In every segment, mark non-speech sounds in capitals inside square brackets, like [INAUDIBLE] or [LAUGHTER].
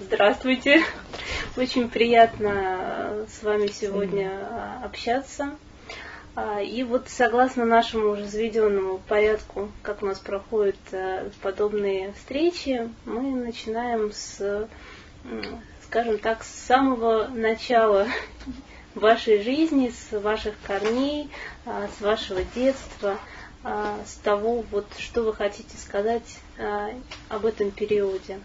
Здравствуйте. Очень приятно с вами сегодня общаться. А, и вот согласно нашему уже заведенному порядку, как у нас проходят э, подобные встречи, мы начинаем с, скажем так, с самого начала [LAUGHS] вашей жизни, с ваших корней, а, с вашего детства, а, с того, вот, что вы хотите сказать об этом периоде.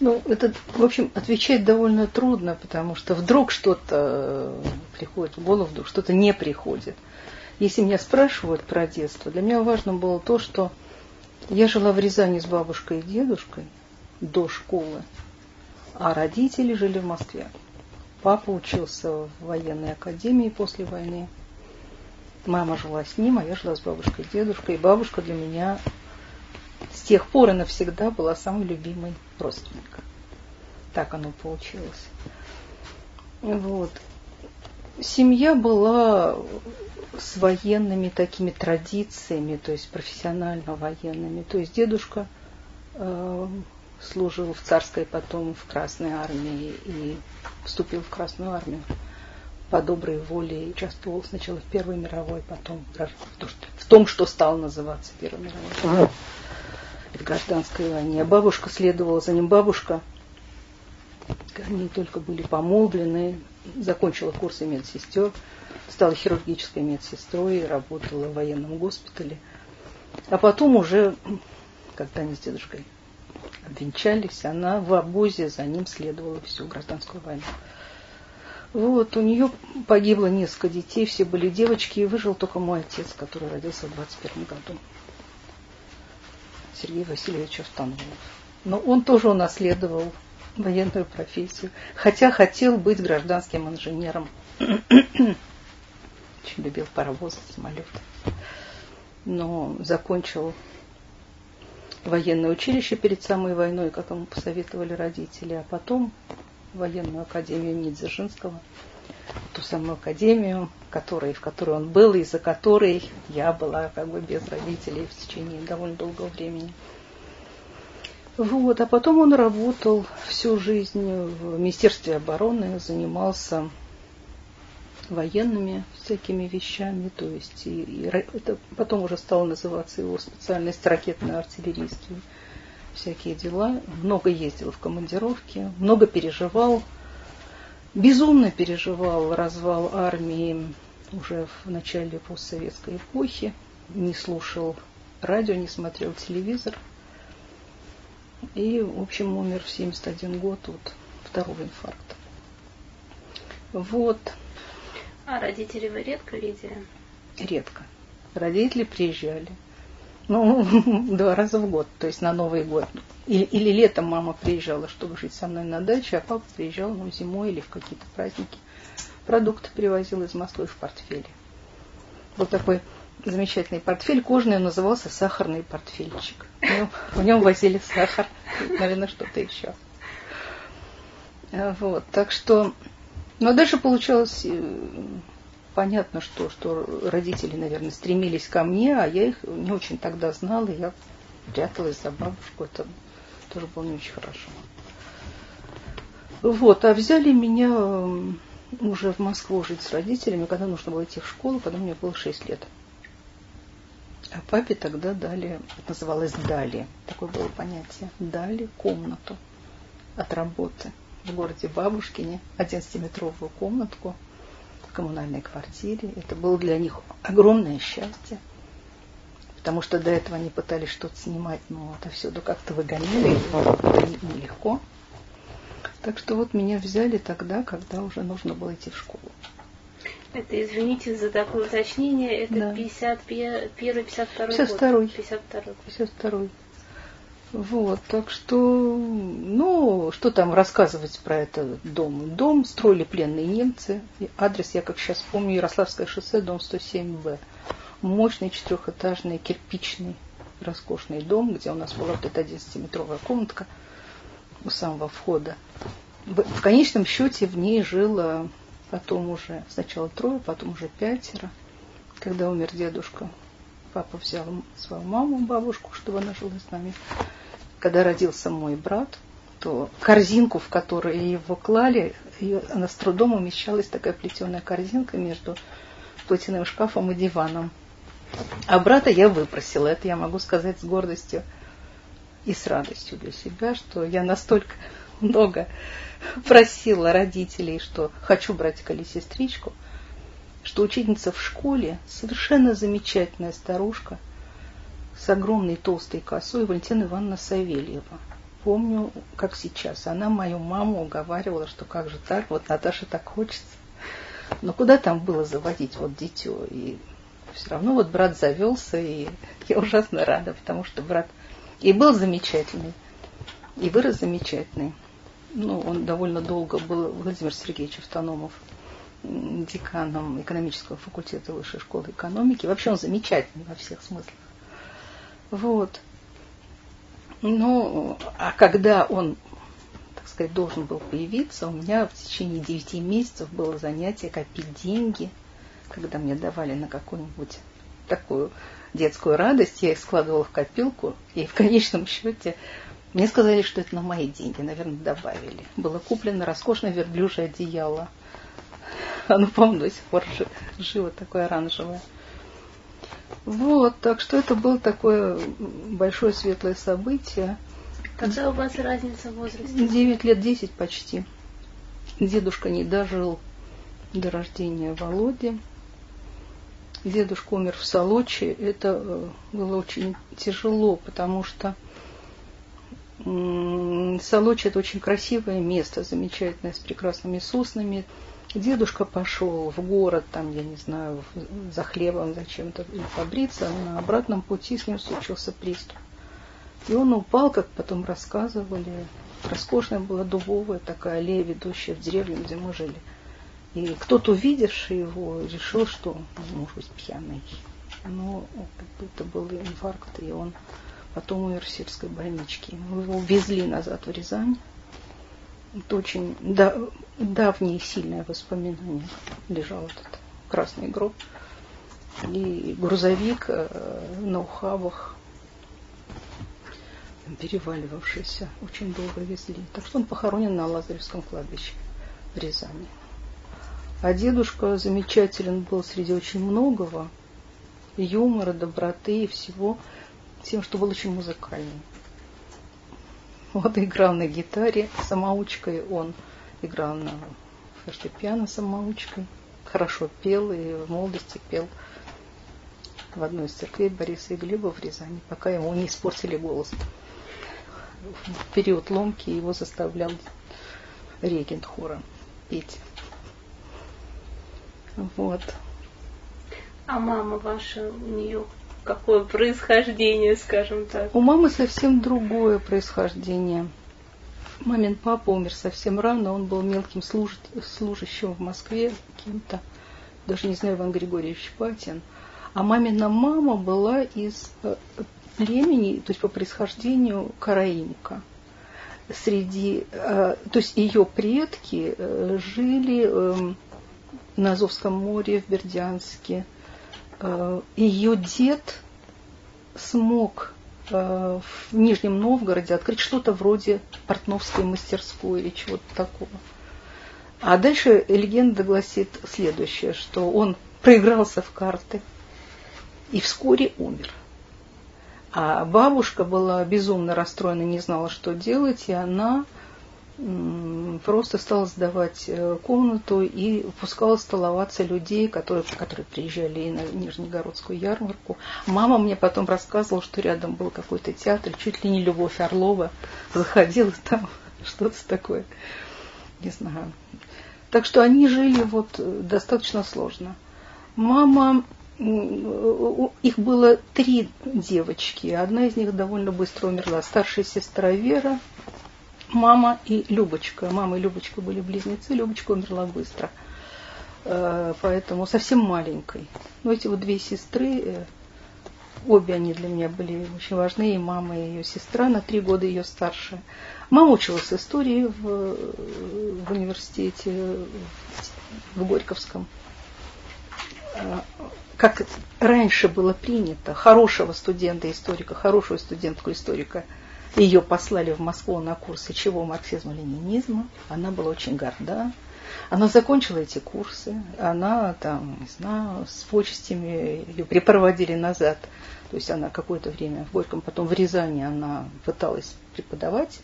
Ну, это, в общем, отвечать довольно трудно, потому что вдруг что-то э, приходит в голову, вдруг что-то не приходит. Если меня спрашивают про детство, для меня важно было то, что я жила в Рязани с бабушкой и дедушкой до школы, а родители жили в Москве. Папа учился в военной академии после войны. Мама жила с ним, а я жила с бабушкой и дедушкой. И бабушка для меня с тех пор и навсегда была самой любимой родственником. Так оно получилось. Вот. Семья была с военными такими традициями, то есть профессионально военными. То есть дедушка э, служил в царской, потом в Красной армии и вступил в Красную армию по доброй воле и участвовал сначала в Первой мировой, потом в том, что стал называться Первой мировой в гражданской войне. А бабушка следовала за ним. Бабушка, они только были помолвлены, закончила курсы медсестер, стала хирургической медсестрой, работала в военном госпитале. А потом уже, когда они с дедушкой обвенчались, она в обозе за ним следовала всю гражданскую войну. Вот, у нее погибло несколько детей, все были девочки, и выжил только мой отец, который родился в 21 году. Сергей Васильевич Установов. Но он тоже унаследовал военную профессию, хотя хотел быть гражданским инженером. [COUGHS] Очень любил паровозы, самолеты. Но закончил военное училище перед самой войной, как ему посоветовали родители, а потом военную академию имени Дзержинского, ту самую академию, которой, в которой он был, и за которой я была как бы без родителей в течение довольно долгого времени. Вот, а потом он работал всю жизнь в Министерстве обороны, занимался военными всякими вещами, то есть и, и это потом уже стало называться его специальность ракетно-артиллерийские всякие дела, много ездил в командировки, много переживал, безумно переживал развал армии уже в начале постсоветской эпохи, не слушал радио, не смотрел телевизор. И, в общем, умер в 71 год от второго инфаркта. Вот. А родители вы редко видели? Редко. Родители приезжали. Ну, [LAUGHS] два раза в год, то есть на Новый год. Или, или летом мама приезжала, чтобы жить со мной на даче, а папа приезжал ну, зимой или в какие-то праздники. Продукты привозил из Москвы в портфеле. Вот такой замечательный портфель кожаный, он назывался сахарный портфельчик. В нем, в нем возили сахар, наверное, что-то еще. Вот, так что, но дальше получалось э, понятно, что, что родители, наверное, стремились ко мне, а я их не очень тогда знала, я пряталась за бабушку, это тоже было не очень хорошо. Вот, а взяли меня уже в Москву жить с родителями, когда нужно было идти в школу, когда мне было 6 лет. А папе тогда дали, это называлось дали, такое было понятие, дали комнату от работы в городе Бабушкине, 11-метровую комнатку – коммунальной квартире. Это было для них огромное счастье, потому что до этого они пытались что-то снимать, но отовсюду как-то выгоняли, это нелегко. Так что вот меня взяли тогда, когда уже нужно было идти в школу. Это, извините за такое уточнение, это да. 51 52 год. 52 52 52 вот, так что, ну, что там рассказывать про этот дом? Дом строили пленные немцы. Адрес я, как сейчас помню, Ярославское шоссе, дом 107Б. Мощный четырехэтажный кирпичный роскошный дом, где у нас была вот эта 11-метровая комнатка у самого входа. В конечном счете в ней жило потом уже сначала трое, потом уже пятеро. Когда умер дедушка, папа взял свою маму, бабушку, чтобы она жила с нами. Когда родился мой брат, эту корзинку, в которую его клали, и она с трудом умещалась, такая плетеная корзинка между платяным шкафом и диваном. А брата я выпросила, это я могу сказать с гордостью и с радостью для себя, что я настолько много просила родителей, что хочу братика или сестричку, что учительница в школе, совершенно замечательная старушка, с огромной толстой косой, Валентина Ивановна Савельева. Помню, как сейчас. Она мою маму уговаривала, что как же так, вот Наташа так хочется. Но куда там было заводить вот дитё? И все равно вот брат завелся, и я ужасно рада, потому что брат и был замечательный, и вырос замечательный. Ну, он довольно долго был Владимир Сергеевич Автономов деканом экономического факультета высшей школы экономики. Вообще он замечательный во всех смыслах. Вот. Ну, а когда он, так сказать, должен был появиться, у меня в течение девяти месяцев было занятие копить деньги, когда мне давали на какую-нибудь такую детскую радость, я их складывала в копилку, и в конечном счете мне сказали, что это на мои деньги, наверное, добавили. Было куплено роскошное верблюжье одеяло. [LAUGHS] Оно, по-моему, до сих пор живо такое оранжевое. Вот, так что это было такое большое светлое событие. Какая у вас разница в возрасте? Девять лет, десять почти. Дедушка не дожил до рождения Володи. Дедушка умер в Солочи. Это э, было очень тяжело, потому что Солочи это очень красивое место, замечательное, с прекрасными соснами. Дедушка пошел в город, там, я не знаю, за хлебом, зачем-то побриться, а на обратном пути с ним случился приступ. И он упал, как потом рассказывали. Роскошная была дубовая такая аллея, ведущая в деревню, где мы жили. И кто-то, увидевший его, решил, что, может быть, пьяный. Но это был инфаркт, и он потом умер в сельской больничке. Мы его увезли назад в Рязань. Это очень да, давние сильные воспоминания. Лежал этот красный гроб. И грузовик э, на ухабах, переваливавшийся, очень долго везли. Так что он похоронен на Лазаревском кладбище в Рязани. А дедушка замечателен был среди очень многого, юмора, доброты и всего, тем, что был очень музыкальный. [LAUGHS] Вот играл на гитаре самоучкой, он играл на фортепиано самоучкой, хорошо пел и в молодости пел в одной из церквей Бориса и Глеба в Рязани, пока ему не испортили голос. В период ломки его заставлял регент хора петь. Вот. А мама ваша, у нее какое происхождение, скажем так? У мамы совсем другое происхождение. Мамин папа умер совсем рано, он был мелким служ... служащим в Москве, кем-то, даже не знаю, Иван Григорьевич Патин. А мамина мама была из э, племени, то есть по происхождению караимка. Среди, э, то есть ее предки э, жили эм, на Азовском море, в Бердянске. Э, Ее дед смог э, в Нижнем Новгороде открыть что-то вроде портновской мастерской или чего-то такого. А дальше легенда гласит следующее, что он проигрался в карты и вскоре умер. А бабушка была безумно расстроена, не знала, что делать, и она просто стала сдавать э, комнату и пускала столоваться людей, которые, которые приезжали на Нижнегородскую ярмарку. Мама мне потом рассказывала, что рядом был какой-то театр, чуть ли не Любовь Орлова заходила там, [LAUGHS] что-то такое, не знаю. Так что они жили вот э, достаточно сложно. Мама, их было три девочки, одна из них довольно быстро умерла, старшая сестра Вера, мама и Любочка. Мама и Любочка были близнецы, Любочка умерла быстро. Э, поэтому совсем маленькой. Но эти вот две сестры, э, обе они для меня были очень важны, и мама, и ее сестра, на три года ее старшая. Мама училась истории в, в университете в Горьковском. Э, как раньше было принято, хорошего студента-историка, хорошего студентку-историка – ее послали в Москву на курсы чего марксизма-ленинизма. Она была очень горда. Она закончила эти курсы. Она там, не знаю, с почестями ее припроводили назад. То есть она какое-то время в Горьком, потом в Рязани она пыталась преподавать.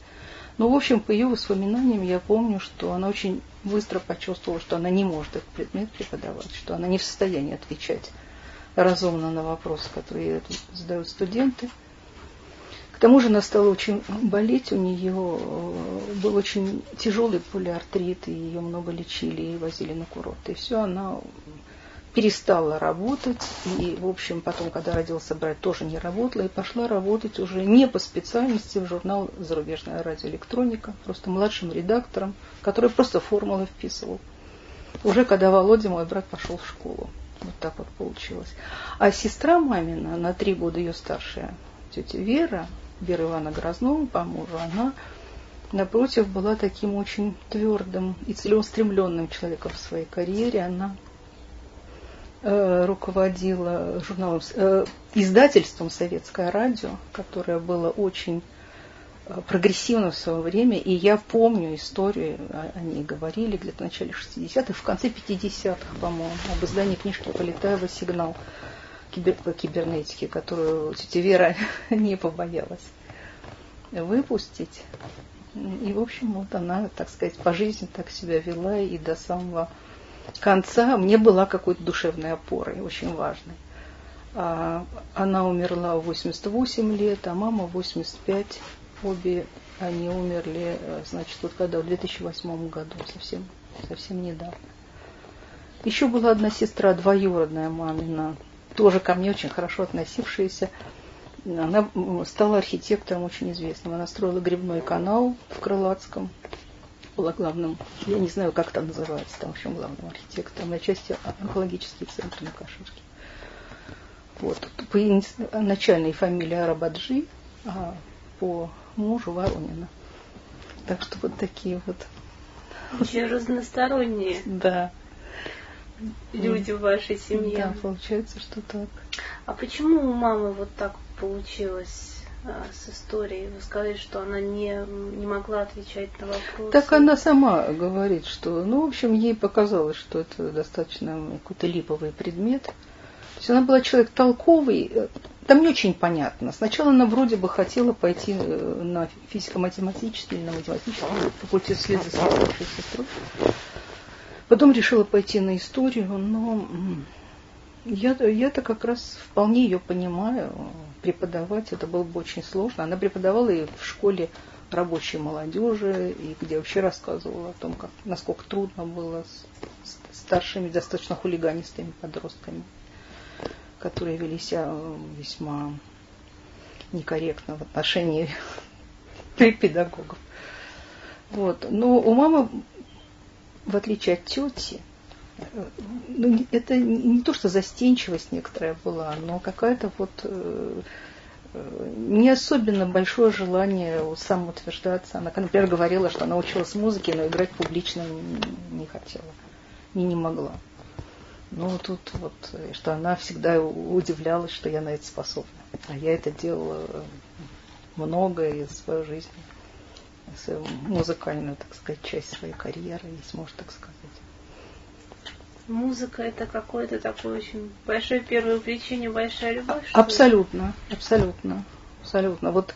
Но, в общем, по ее воспоминаниям я помню, что она очень быстро почувствовала, что она не может этот предмет преподавать, что она не в состоянии отвечать разумно на вопросы, которые задают студенты. К тому же она стала очень болеть, у нее э, был очень тяжелый полиартрит, и ее много лечили и возили на курорт. И все, она перестала работать, и, в общем, потом, когда родился брат, тоже не работала, и пошла работать уже не по специальности в журнал «Зарубежная радиоэлектроника», просто младшим редактором, который просто формулы вписывал. Уже когда Володя, мой брат, пошел в школу. Вот так вот получилось. А сестра мамина, на три года ее старшая, тетя Вера, Вера Ивана Грознова по мужу, она, напротив, была таким очень твердым и целеустремленным человеком в своей карьере. Она э, руководила журналом, э, издательством «Советское радио», которое было очень э, прогрессивно в свое время, и я помню историю, о ней говорили где-то в начале 60-х, в конце 50-х, по-моему, об издании книжки Полетаева «Сигнал» кибер, по которую тетя Вера [LAUGHS] не побоялась выпустить. И, в общем, вот она, так сказать, по жизни так себя вела и до самого конца мне была какой-то душевной опорой, очень важной. А она умерла в 88 лет, а мама в 85. Обе они умерли, значит, вот когда в 2008 году, совсем, совсем недавно. Еще была одна сестра, двоюродная мамина, тоже ко мне очень хорошо относившаяся. Она стала архитектором очень известным. Она строила грибной канал в Крылатском. Была главным, я не знаю, как там называется, там в общем главным архитектором, на части онкологический центр на Каширке. Вот. По начальной фамилии Арабаджи, а по мужу Воронина. Так что вот такие вот. Очень разносторонние. Да люди в вашей семье. Да, получается, что так. А почему у мамы вот так получилось а, с историей? Вы сказали, что она не, не могла отвечать на вопросы. Так она сама говорит, что, ну, в общем, ей показалось, что это достаточно какой-то липовый предмет. То есть она была человек толковый, там не очень понятно. Сначала она вроде бы хотела пойти э, на физико-математический или на математический факультет вслед за старшей сестрой. Потом решила пойти на историю, но я, я-то как раз вполне ее понимаю. Преподавать это было бы очень сложно. Она преподавала и в школе рабочей молодежи, и где вообще рассказывала о том, как, насколько трудно было с, с старшими, достаточно хулиганистыми подростками, которые вели себя весьма некорректно в отношении [LAUGHS] педагогов. Вот. Но у мамы в отличие от тети, ну, это не то, что застенчивость некоторая была, но какая-то вот э, не особенно большое желание самоутверждаться. Она, например, говорила, что она училась музыке, но играть публично не, хотела, не, не могла. Ну, тут вот, что она всегда удивлялась, что я на это способна. А я это делала много из своей жизни музыкальную, так сказать, часть своей карьеры, если можно так сказать. Музыка это какое-то такое очень большое первое увлечение, большая любовь? А, абсолютно, абсолютно, абсолютно. Вот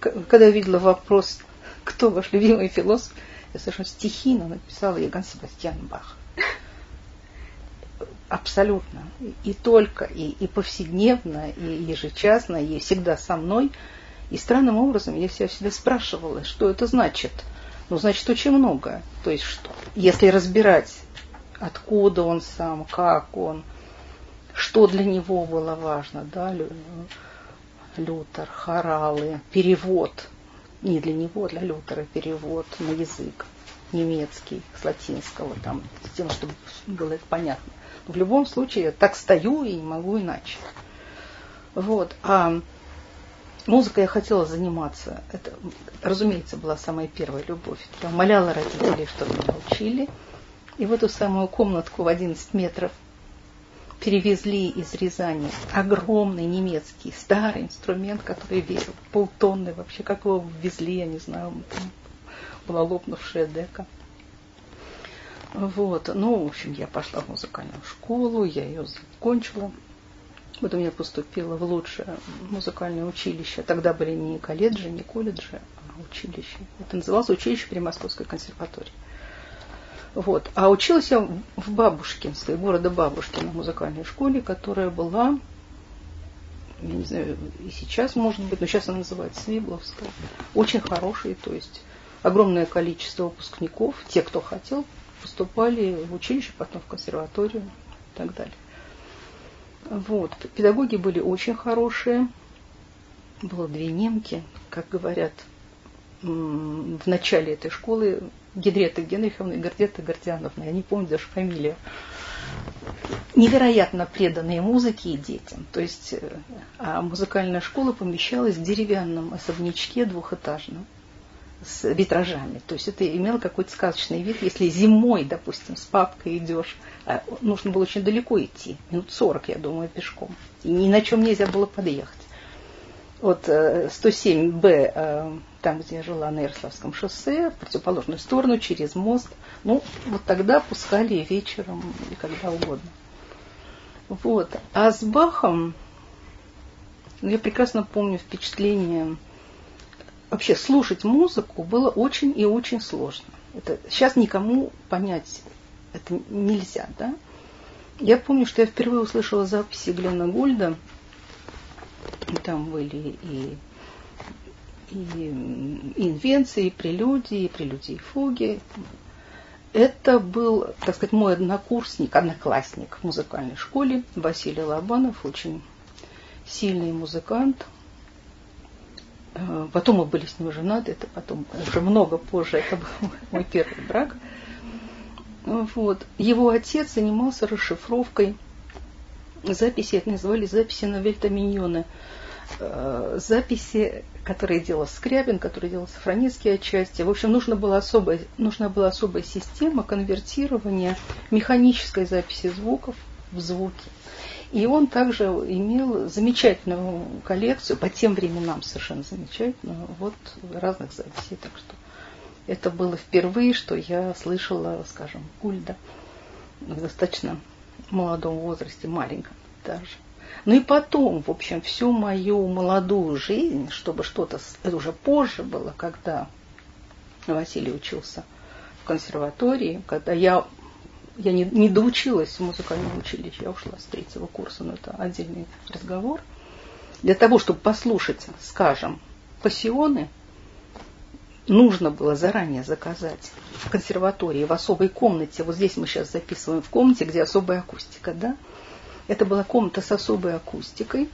когда я видела вопрос, [LAUGHS] кто ваш любимый философ, я совершенно стихийно написала Яган Себастьян Бах. Абсолютно. И только, и, и повседневно, и ежечасно, и всегда со мной – и странным образом я себя всегда спрашивала, что это значит. Ну, значит, очень много. То есть, что, если разбирать, откуда он сам, как он, что для него было важно, да, Лютер, хоралы, перевод, не для него, для Лютера перевод на язык немецкий, с латинского, там, с тем, чтобы было это понятно. Но в любом случае я так стою и не могу иначе. Вот. А Музыкой я хотела заниматься. Это, разумеется, была самая первая любовь. Я умоляла родителей, чтобы меня учили. И в эту самую комнатку в 11 метров перевезли из Рязани огромный немецкий старый инструмент, который весил полтонны вообще. Как его везли, я не знаю, там была лопнувшая дека. Вот. Ну, в общем, я пошла в музыкальную школу, я ее закончила. Потом я поступила в лучшее музыкальное училище. Тогда были не колледжи, не колледжи, а училище. Это называлось училище при Московской консерватории. Вот. А училась я в Бабушкинской, города Бабушкина, музыкальной школе, которая была, я не знаю, и сейчас может быть, но сейчас она называется Свибловская. Очень хорошая, то есть огромное количество выпускников, те, кто хотел, поступали в училище, потом в консерваторию и так далее. Вот. Педагоги были очень хорошие. Было две немки, как говорят, в начале этой школы Генрета Генриховна и Гордета Гордиановна, я не помню даже фамилию, невероятно преданные музыке и детям. То есть э, а музыкальная школа помещалась в деревянном особнячке двухэтажном с витражами. То есть это имело какой-то сказочный вид. Если зимой, допустим, с папкой идешь, а нужно было очень далеко идти, минут 40, я думаю, пешком. И ни на чем нельзя было подъехать. Вот 107Б, э, э, там, где я жила на Ярославском шоссе, в противоположную сторону, через мост. Ну, вот тогда пускали вечером и когда угодно. Вот. А с Бахом, ну, я прекрасно помню впечатление вообще слушать музыку было очень и очень сложно. Это сейчас никому понять это нельзя, да? Я помню, что я впервые услышала записи Глена Гульда. И там были и, и, и инвенции, и прелюдии, и прелюдии и фуги. Это был, так сказать, мой однокурсник, одноклассник в музыкальной школе, Василий Лобанов, очень сильный музыкант, потом мы были с ним женаты, это потом, уже много позже, это был [LAUGHS] мой первый брак. Вот. Его отец занимался расшифровкой записей, это называли записи на Вельтаминьоне. Э, записи, которые делал Скрябин, которые делал Сафронецкий отчасти. В общем, нужна была особая, нужна была особая система конвертирования механической записи звуков в звуки. И он также имел замечательную коллекцию, по тем временам совершенно замечательную, вот разных записей. Так что это было впервые, что я слышала, скажем, Гульда в достаточно молодом возрасте, маленьком даже. Ну и потом, в общем, всю мою молодую жизнь, чтобы что-то, это уже позже было, когда Василий учился в консерватории, когда я я не, не доучилась в музыкальном училище, я ушла с третьего курса, но это отдельный разговор. Для того, чтобы послушать, скажем, пассионы, нужно было заранее заказать в консерватории, в особой комнате. Вот здесь мы сейчас записываем в комнате, где особая акустика, да? Это была комната с особой акустикой,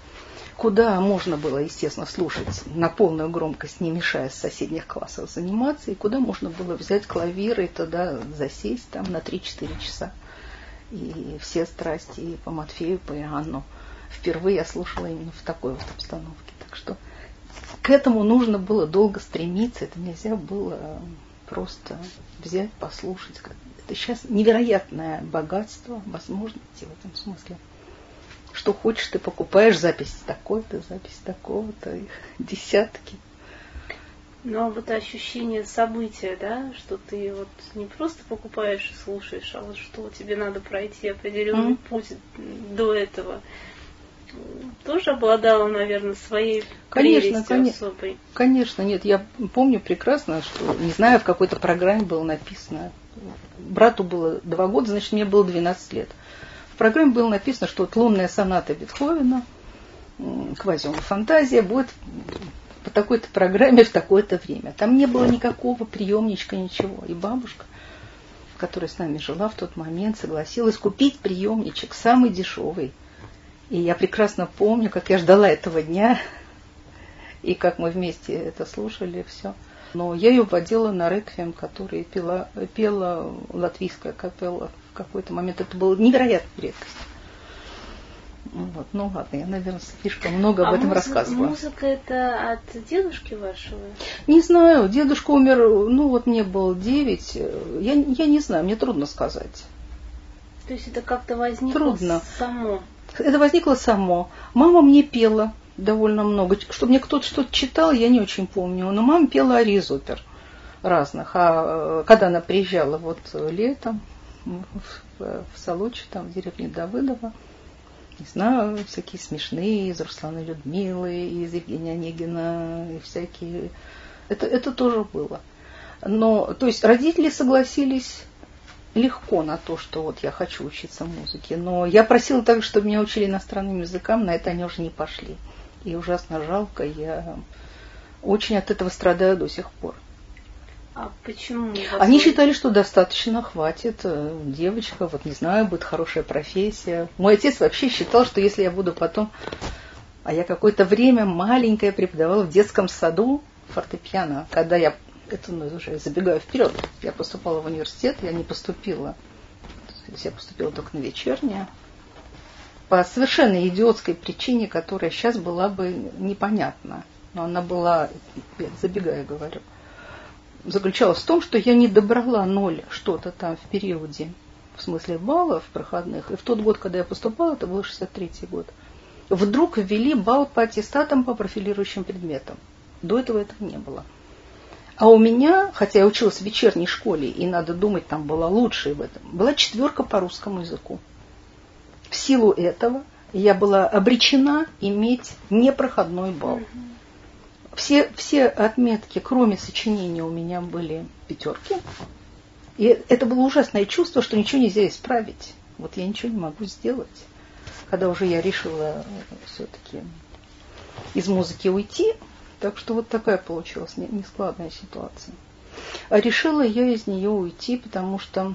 куда можно было, естественно, слушать на полную громкость, не мешая с соседних классов заниматься, и куда можно было взять клавир и туда засесть там на 3-4 часа. И все страсти и по Матфею, по Иоанну. Впервые я слушала именно в такой вот обстановке. Так что к этому нужно было долго стремиться, это нельзя было просто взять, послушать. Это сейчас невероятное богатство возможностей в этом смысле что хочешь, ты покупаешь запись такой-то, запись такого-то, их [LAUGHS] десятки. Ну а вот ощущение события, да, что ты вот не просто покупаешь и слушаешь, а вот что тебе надо пройти определенный mm. путь до этого, тоже обладала, наверное, своей конечно, конечно, особой. Конечно, нет, я помню прекрасно, что не знаю, в какой-то программе было написано. Брату было два года, значит, мне было 12 лет. В программе было написано, что вот лунная соната Бетховена, квазиум фантазия будет по такой-то программе в такое-то время. Там не было никакого приемничка, ничего. И бабушка, которая с нами жила в тот момент, согласилась купить приемничек, самый дешевый. И я прекрасно помню, как я ждала этого дня, и как мы вместе это слушали, все. Но я ее водила на реквием, который пела, пела латвийская капелла какой-то момент. Это было невероятной редкость. Вот, ну ладно, я, наверное, слишком много а об этом музыка, рассказывала. Музыка это от дедушки вашего? Не знаю, дедушка умер, ну вот мне было девять, я, я не знаю, мне трудно сказать. То есть это как-то возникло Трудно. само? Это возникло само. Мама мне пела довольно много. Чтобы мне кто-то что-то читал, я не очень помню. Но мама пела ариз опер разных. А э, когда она приезжала вот летом в, в Солочи, там в деревне Давыдова, не знаю, всякие смешные из Руслана Людмилы, из Евгения Онегина, и всякие. Это, это тоже было. Но, то есть родители согласились легко на то, что вот я хочу учиться музыке. Но я просила так, чтобы меня учили иностранным языкам, на это они уже не пошли. И ужасно жалко, я очень от этого страдаю до сих пор. А почему? Они считали, что достаточно, хватит. Э, девочка, вот не знаю, будет хорошая профессия. Мой отец вообще считал, что если я буду потом... А я какое-то время маленькая преподавала в детском саду фортепиано. Когда я... Это ну, уже забегаю вперед. Я поступала в университет, я не поступила. То есть я поступила только на вечернее. По совершенно идиотской причине, которая сейчас была бы непонятна. Но она была, забегая говорю, заключалась в том, что я не добрала ноль что-то там в периоде, в смысле баллов проходных. И в тот год, когда я поступала, это был 63-й год, вдруг ввели балл по аттестатам по профилирующим предметам. До этого этого не было. А у меня, хотя я училась в вечерней школе, и надо думать, там была лучшая в этом, была четверка по русскому языку. В силу этого я была обречена иметь непроходной балл. Mm-hmm. Все, все отметки, кроме сочинения, у меня были пятерки. И это было ужасное чувство, что ничего нельзя исправить. Вот я ничего не могу сделать. Когда уже я решила все-таки из музыки уйти, так что вот такая получилась нескладная ситуация. А решила я из нее уйти, потому что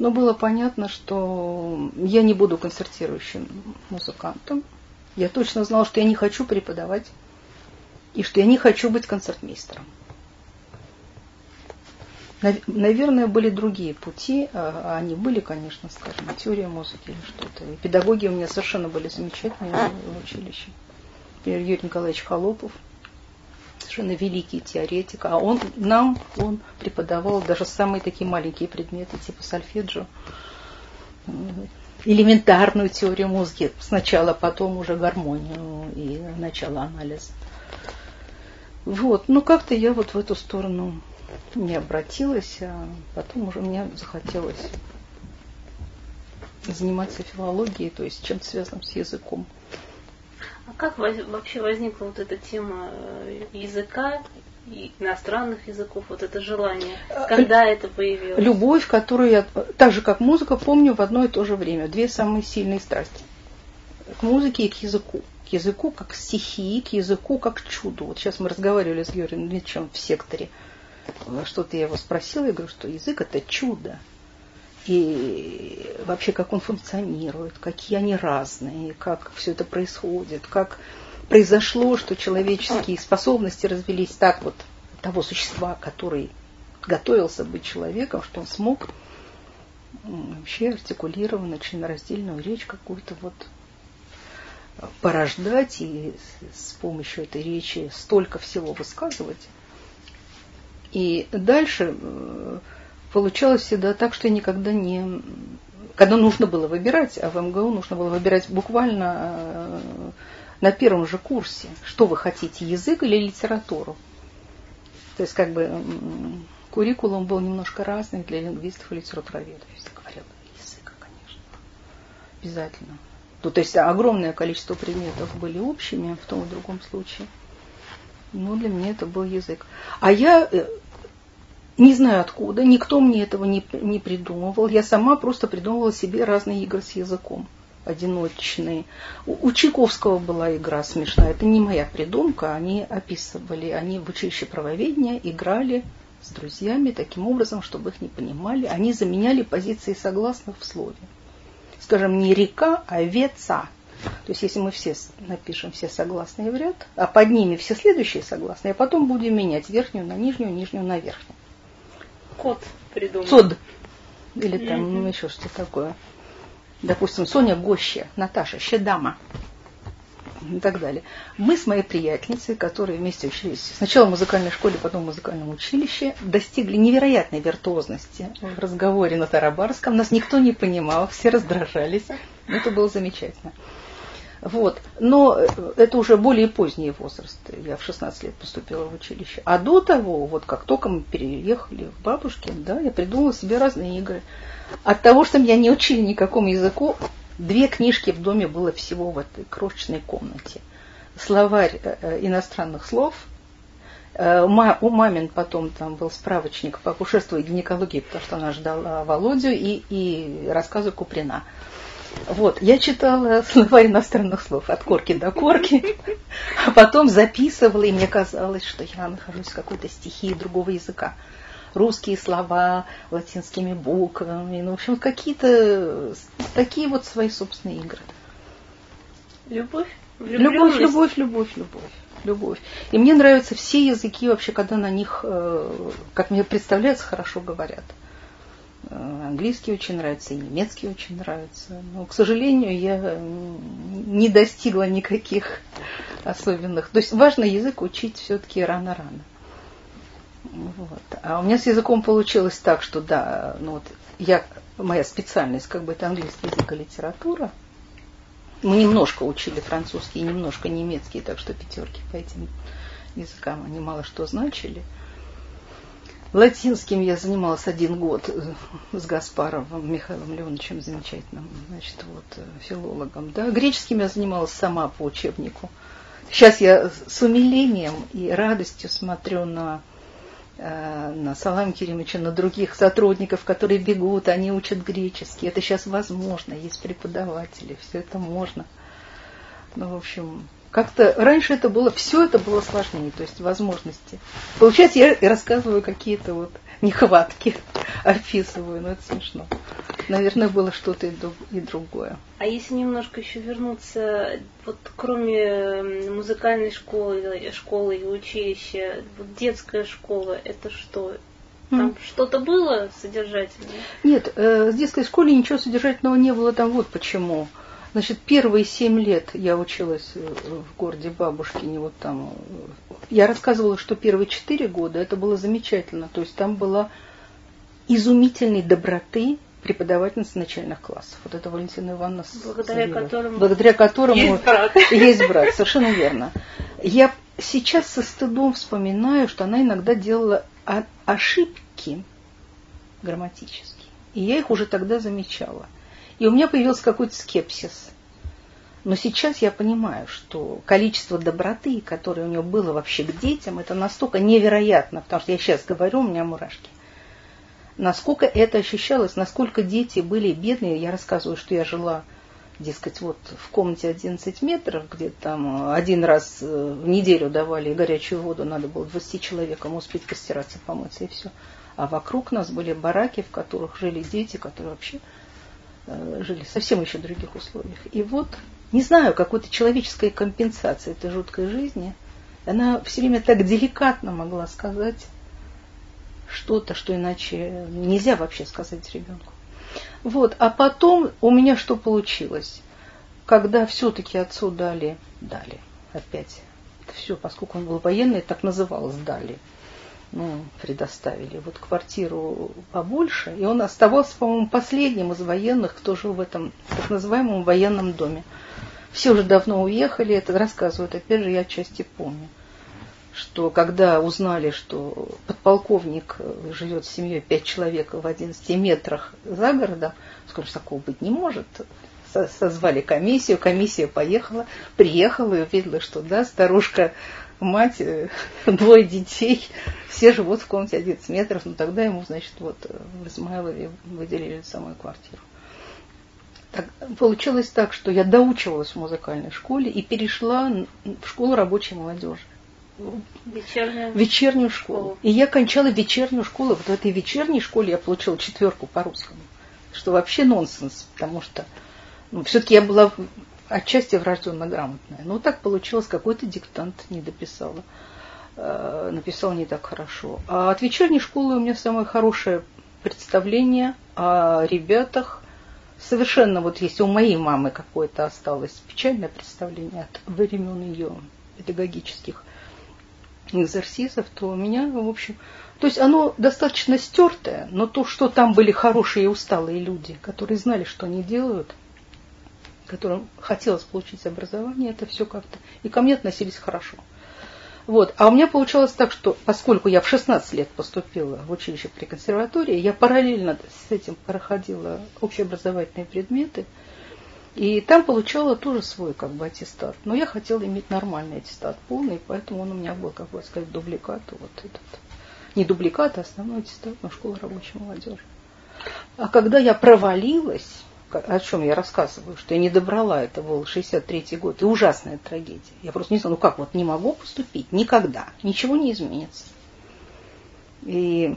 ну, было понятно, что я не буду концертирующим музыкантом. Я точно знала, что я не хочу преподавать и что я не хочу быть концертмейстером. Наверное, были другие пути, а, а они были, конечно, скажем, теория музыки или что-то. И педагоги у меня совершенно были замечательные в училище. Например, Юрий Николаевич Холопов, совершенно великий теоретик, а он нам, он преподавал даже самые такие маленькие предметы, типа сольфеджио, элементарную теорию музыки сначала, потом уже гармонию и начало анализа. Вот, ну как-то я вот в эту сторону не обратилась, а потом уже мне захотелось заниматься филологией, то есть чем-то связанным с языком. А как вообще возникла вот эта тема э, языка и иностранных языков, вот это желание? А, Когда это появилось? Любовь, которую я, так же как музыка, помню в одно и то же время. Две самые сильные страсти. К музыке и к языку к языку как стихии, к языку как чуду. Вот сейчас мы разговаривали с Георгием Дмитриевичем в секторе. Что-то я его спросила, я говорю, что язык это чудо. И вообще, как он функционирует, какие они разные, как все это происходит, как произошло, что человеческие способности развелись так вот того существа, который готовился быть человеком, что он смог вообще артикулированно, членораздельную речь какую-то вот порождать и с помощью этой речи столько всего высказывать. И дальше э, получалось всегда так, что я никогда не... Когда нужно было выбирать, а в МГУ нужно было выбирать буквально э, на первом же курсе, что вы хотите, язык или литературу. То есть как бы куррикулум был немножко разный для лингвистов и литературоведов. Я говорила, язык, конечно, обязательно. Ну, то есть огромное количество предметов были общими в том и другом случае. Но для меня это был язык. А я э, не знаю откуда, никто мне этого не, не придумывал. Я сама просто придумывала себе разные игры с языком одиночные. У, у Чайковского была игра смешная. Это не моя придумка. Они описывали, они в училище правоведения играли с друзьями таким образом, чтобы их не понимали. Они заменяли позиции согласных в слове скажем, не река, а веца. То есть если мы все напишем все согласные в ряд, а под ними все следующие согласные, а потом будем менять верхнюю на нижнюю, нижнюю на верхнюю. Код придумал. Сод. Или там mm-hmm. еще что такое. Допустим, Соня Гоща, Наташа Щедама. И так далее. Мы с моей приятельницей, которые вместе учились сначала в музыкальной школе, потом в музыкальном училище, достигли невероятной виртуозности в разговоре на Тарабарском. Нас никто не понимал, все раздражались. Это было замечательно. Вот. Но это уже более поздний возраст. Я в 16 лет поступила в училище. А до того, вот как только мы переехали в Бабушкин, да, я придумала себе разные игры. От того, что меня не учили никакому языку, две книжки в доме было всего в этой крошечной комнате. Словарь э, э, иностранных слов. Э, у мамин потом там был справочник по акушерству и гинекологии, потому что она ждала Володю, и, и рассказы Куприна. Вот, я читала [LAUGHS] словарь иностранных слов от корки до корки, [LAUGHS] а потом записывала, и мне казалось, что я нахожусь в какой-то стихии другого языка. Русские слова латинскими буквами, ну, в общем, какие-то такие вот свои собственные игры. Любовь? Любовь, любовь, любовь, любовь, любовь. И мне нравятся все языки вообще, когда на них, э, как мне представляется, хорошо говорят. Э, английский очень нравится, и немецкий очень нравится. Но, к сожалению, я не достигла никаких особенных. То есть важно язык учить все-таки рано-рано. Вот. А у меня с языком получилось так, что да, ну вот я, моя специальность как бы это английский язык и литература. Мы немножко учили французский, немножко немецкий, так что пятерки по этим языкам они мало что значили. Латинским я занималась один год э, с Гаспаровым Михаилом Леоновичем, замечательным значит, вот, э, филологом. Да. Греческим я занималась сама по учебнику. Сейчас я с умилением и радостью смотрю на, на Салам Керимовича, на других сотрудников, которые бегут, они учат греческий. Это сейчас возможно, есть преподаватели, все это можно. Ну, в общем, как-то раньше это было, все это было сложнее, то есть возможности. Получается, я рассказываю какие-то вот нехватки, описываю, но это смешно. Наверное, было что-то и другое. А если немножко еще вернуться, вот кроме музыкальной школы, школы и училища, вот детская школа, это что? Там mm. что-то было содержательное? Нет, э, в детской школе ничего содержательного не было, там вот почему. Значит, первые семь лет я училась э, в городе Бабушкине, вот там. Я рассказывала, что первые четыре года это было замечательно. То есть там была изумительной доброты преподавательница начальных классов. Вот это Валентина Ивановна. Благодаря которому, благодаря которому есть брат. Есть брат, совершенно верно. Я сейчас со стыдом вспоминаю, что она иногда делала ошибки грамматические. И я их уже тогда замечала. И у меня появился какой-то скепсис. Но сейчас я понимаю, что количество доброты, которое у него было вообще к детям, это настолько невероятно, потому что я сейчас говорю, у меня мурашки. Насколько это ощущалось, насколько дети были бедные. Я рассказываю, что я жила, дескать, вот в комнате 11 метров, где там один раз в неделю давали горячую воду, надо было 20 человекам успеть постираться, помыться и все. А вокруг нас были бараки, в которых жили дети, которые вообще Э, жили в совсем еще других условиях. И вот, не знаю, какой-то человеческой компенсации этой жуткой жизни, она все время так деликатно могла сказать что-то, что иначе нельзя вообще сказать ребенку. Вот, а потом у меня что получилось? Когда все-таки отцу дали, дали, опять, все, поскольку он был военный, так называлось, дали – ну, предоставили вот квартиру побольше, и он оставался, по-моему, последним из военных, кто жил в этом так называемом военном доме. Все уже давно уехали, это рассказывают, опять же, я отчасти помню, что когда узнали, что подполковник живет с семьей пять человек в 11 метрах за городом, что такого быть не может, созвали комиссию, комиссия поехала, приехала и увидела, что да, старушка мать, э, [LAUGHS] двое детей, все живут в комнате 11 метров, но тогда ему, значит, вот э, в Измайлове выделили самую квартиру. Так, получилось так, что я доучивалась в музыкальной школе и перешла в школу рабочей молодежи. Вечернюю, вечернюю школу. школу. И я кончала вечернюю школу. Вот в этой вечерней школе я получила четверку по русскому. Что вообще нонсенс, потому что ну, все-таки я была отчасти врожденно грамотная. Но так получилось, какой-то диктант не дописала. Э, написала не так хорошо. А от вечерней школы у меня самое хорошее представление о ребятах, совершенно вот если у моей мамы какое-то осталось печальное представление от времен ее педагогических экзорсизов, то у меня, в общем, то есть оно достаточно стертое, но то, что там были хорошие и усталые люди, которые знали, что они делают, которым хотелось получить образование, это все как-то. И ко мне относились хорошо. Вот. А у меня получалось так, что поскольку я в 16 лет поступила в училище при консерватории, я параллельно с этим проходила общеобразовательные предметы, и там получала тоже свой как бы аттестат. Но я хотела иметь нормальный аттестат, полный, поэтому он у меня был, как бы сказать, дубликат вот этот не дубликат, а основной аттестат на школу рабочей молодежи. А когда я провалилась, о чем я рассказываю, что я не добрала, это был 63-й год, и ужасная трагедия. Я просто не знаю, ну как, вот не могу поступить, никогда, ничего не изменится. И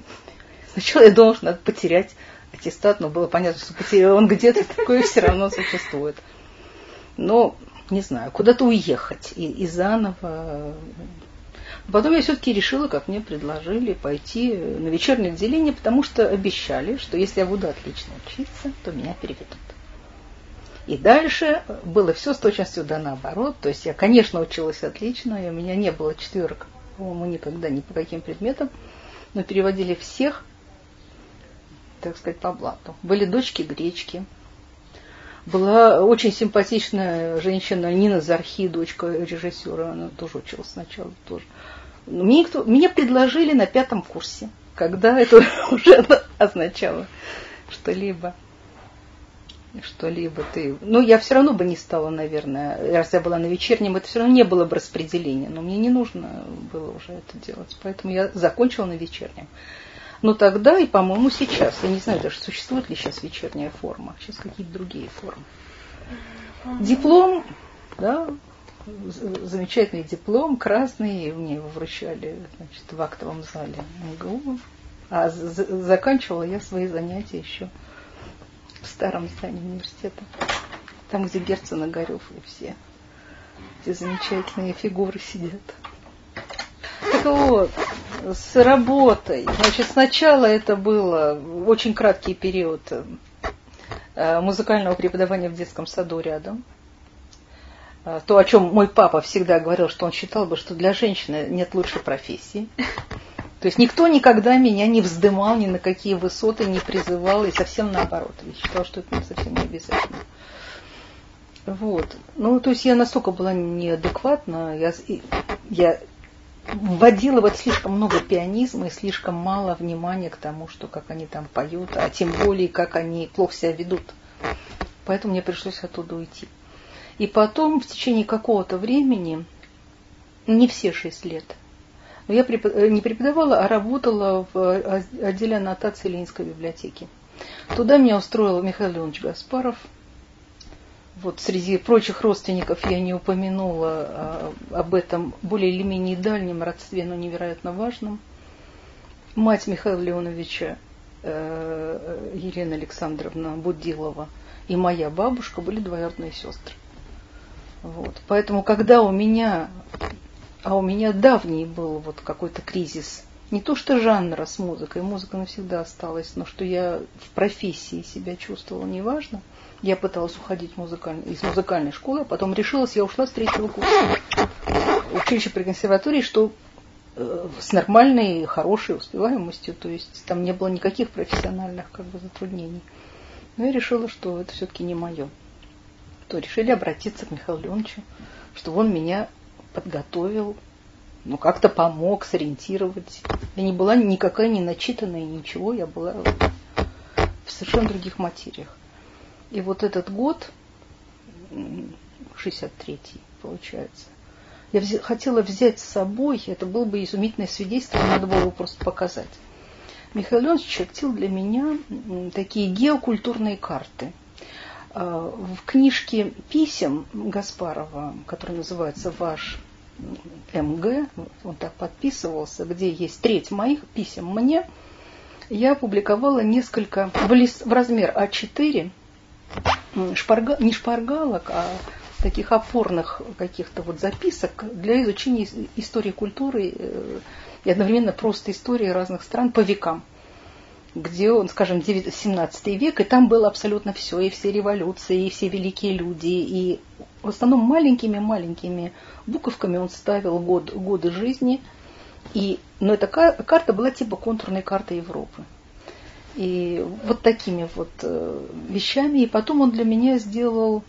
сначала я думала, что надо потерять аттестат, но было понятно, что он где-то такой все равно существует. Но, не знаю, куда-то уехать и, и заново Потом я все-таки решила, как мне предложили, пойти на вечернее отделение, потому что обещали, что если я буду отлично учиться, то меня переведут. И дальше было все с точностью да наоборот. То есть я, конечно, училась отлично, и у меня не было четверок, по-моему, никогда ни по каким предметам, но переводили всех, так сказать, по блату. Были дочки гречки, была очень симпатичная женщина Нина Зархи, дочка режиссера, она тоже училась сначала тоже. Мне, никто, мне предложили на пятом курсе, когда это [LAUGHS] уже означало что-либо. Что-либо ты... Ну, я все равно бы не стала, наверное, раз я была на вечернем, это все равно не было бы распределения, но мне не нужно было уже это делать. Поэтому я закончила на вечернем. Но тогда и, по-моему, сейчас, я не знаю даже, существует ли сейчас вечерняя форма, сейчас какие-то другие формы. Диплом, да, замечательный диплом, красный, мне его вручали значит, в актовом зале МГУ. А заканчивала я свои занятия еще в старом здании университета. Там, где Герцен и Горев и все эти замечательные фигуры сидят. Так вот, с работой. Значит, сначала это было очень краткий период э, музыкального преподавания в детском саду рядом. Э, то, о чем мой папа всегда говорил, что он считал бы, что для женщины нет лучшей профессии. То есть никто никогда меня не вздымал ни на какие высоты, не призывал, и совсем наоборот. Я считал, что это совсем не обязательно. Вот. Ну, то есть я настолько была неадекватна, я, я вводила вот слишком много пианизма и слишком мало внимания к тому, что как они там поют, а тем более, как они плохо себя ведут. Поэтому мне пришлось оттуда уйти. И потом в течение какого-то времени, не все шесть лет, я э, не преподавала, а работала в отделе аннотации Ленинской библиотеки. Туда меня устроил Михаил Леонович Гаспаров. Вот среди прочих родственников я не упомянула а, об этом более или менее дальнем родстве, но невероятно важном. Мать Михаила Леоновича э, Елена Александровна Будилова и моя бабушка были двоюродные сестры. Вот. Поэтому, когда у меня, а у меня давний был вот какой-то кризис, не то что жанра с музыкой, музыка навсегда осталась, но что я в профессии себя чувствовала неважно, я пыталась уходить музыкаль... из музыкальной школы, а потом решилась, я ушла с третьего курса училище при консерватории, что э, с нормальной, хорошей успеваемостью, то есть там не было никаких профессиональных как бы, затруднений. Но я решила, что это все-таки не мое то решили обратиться к Михаилу Леоновичу, чтобы он меня подготовил, ну, как-то помог сориентировать. Я не была никакая не начитанная, ничего, я была в совершенно других материях. И вот этот год, 63-й, получается, я вз... хотела взять с собой, это было бы изумительное свидетельство, надо было его просто показать. Михаил Леонович чертил для меня такие геокультурные карты – в книжке писем Гаспарова, которая называется «Ваш МГ», он так подписывался, где есть треть моих писем мне, я опубликовала несколько в, лист, в размер А4, шпарга, не шпаргалок, а таких опорных каких-то вот записок для изучения истории культуры э, и одновременно просто истории разных стран по векам. Где он, скажем, 17 век, и там было абсолютно все, и все революции, и все великие люди, и в основном маленькими-маленькими буковками он ставил год, годы жизни, и, но эта карта была типа контурной карты Европы. И вот такими вот э, вещами. И потом он для меня сделал,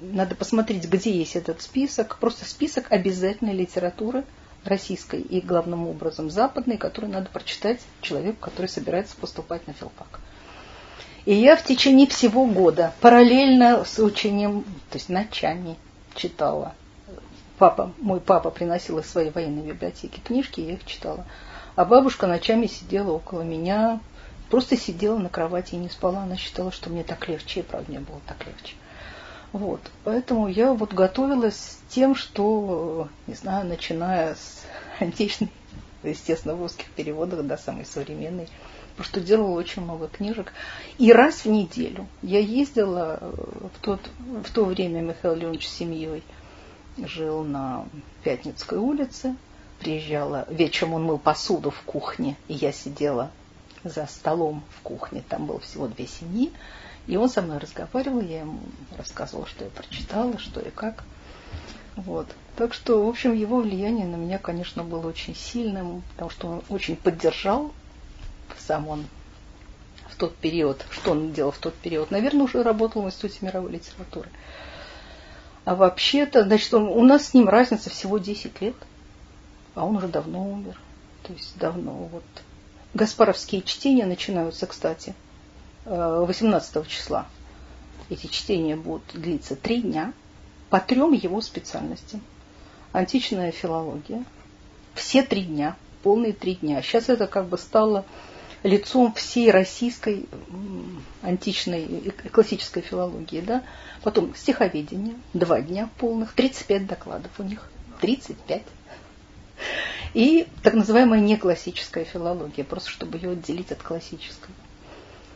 надо посмотреть, где есть этот список, просто список обязательной литературы – российской и главным образом западной, которую надо прочитать человеку, который собирается поступать на филфак. И я в течение всего года параллельно с учением, то есть ночами читала. Папа, мой папа приносил из своей военной библиотеки книжки, я их читала. А бабушка ночами сидела около меня, просто сидела на кровати и не спала. Она считала, что мне так легче, и правда мне было так легче. Вот. Поэтому я вот готовилась с тем, что, не знаю, начиная с [LAUGHS] античной, естественно, в русских переводах до самой современной, потому что делала очень много книжек. И раз в неделю я ездила в, тот, в то время Михаил Леонович с семьей жил на Пятницкой улице, приезжала, вечером он мыл посуду в кухне, и я сидела за столом в кухне, там было всего две семьи, и он со мной разговаривал, я ему рассказывала, что я прочитала, что и как. Вот. Так что, в общем, его влияние на меня, конечно, было очень сильным, потому что он очень поддержал сам он в тот период, что он делал в тот период. Наверное, уже работал в Институте мировой литературы. А вообще-то, значит, он, у нас с ним разница всего 10 лет, а он уже давно умер. То есть давно вот. Гаспаровские чтения начинаются, кстати, 18 э, числа. Эти чтения будут длиться три дня по трем его специальностям. Античная филология. Все три дня, полные три дня. Сейчас это как бы стало лицом всей российской античной классической филологии. Да? Потом стиховедение, два дня полных, 35 докладов у них. 35. И так называемая неклассическая филология, просто чтобы ее отделить от классической.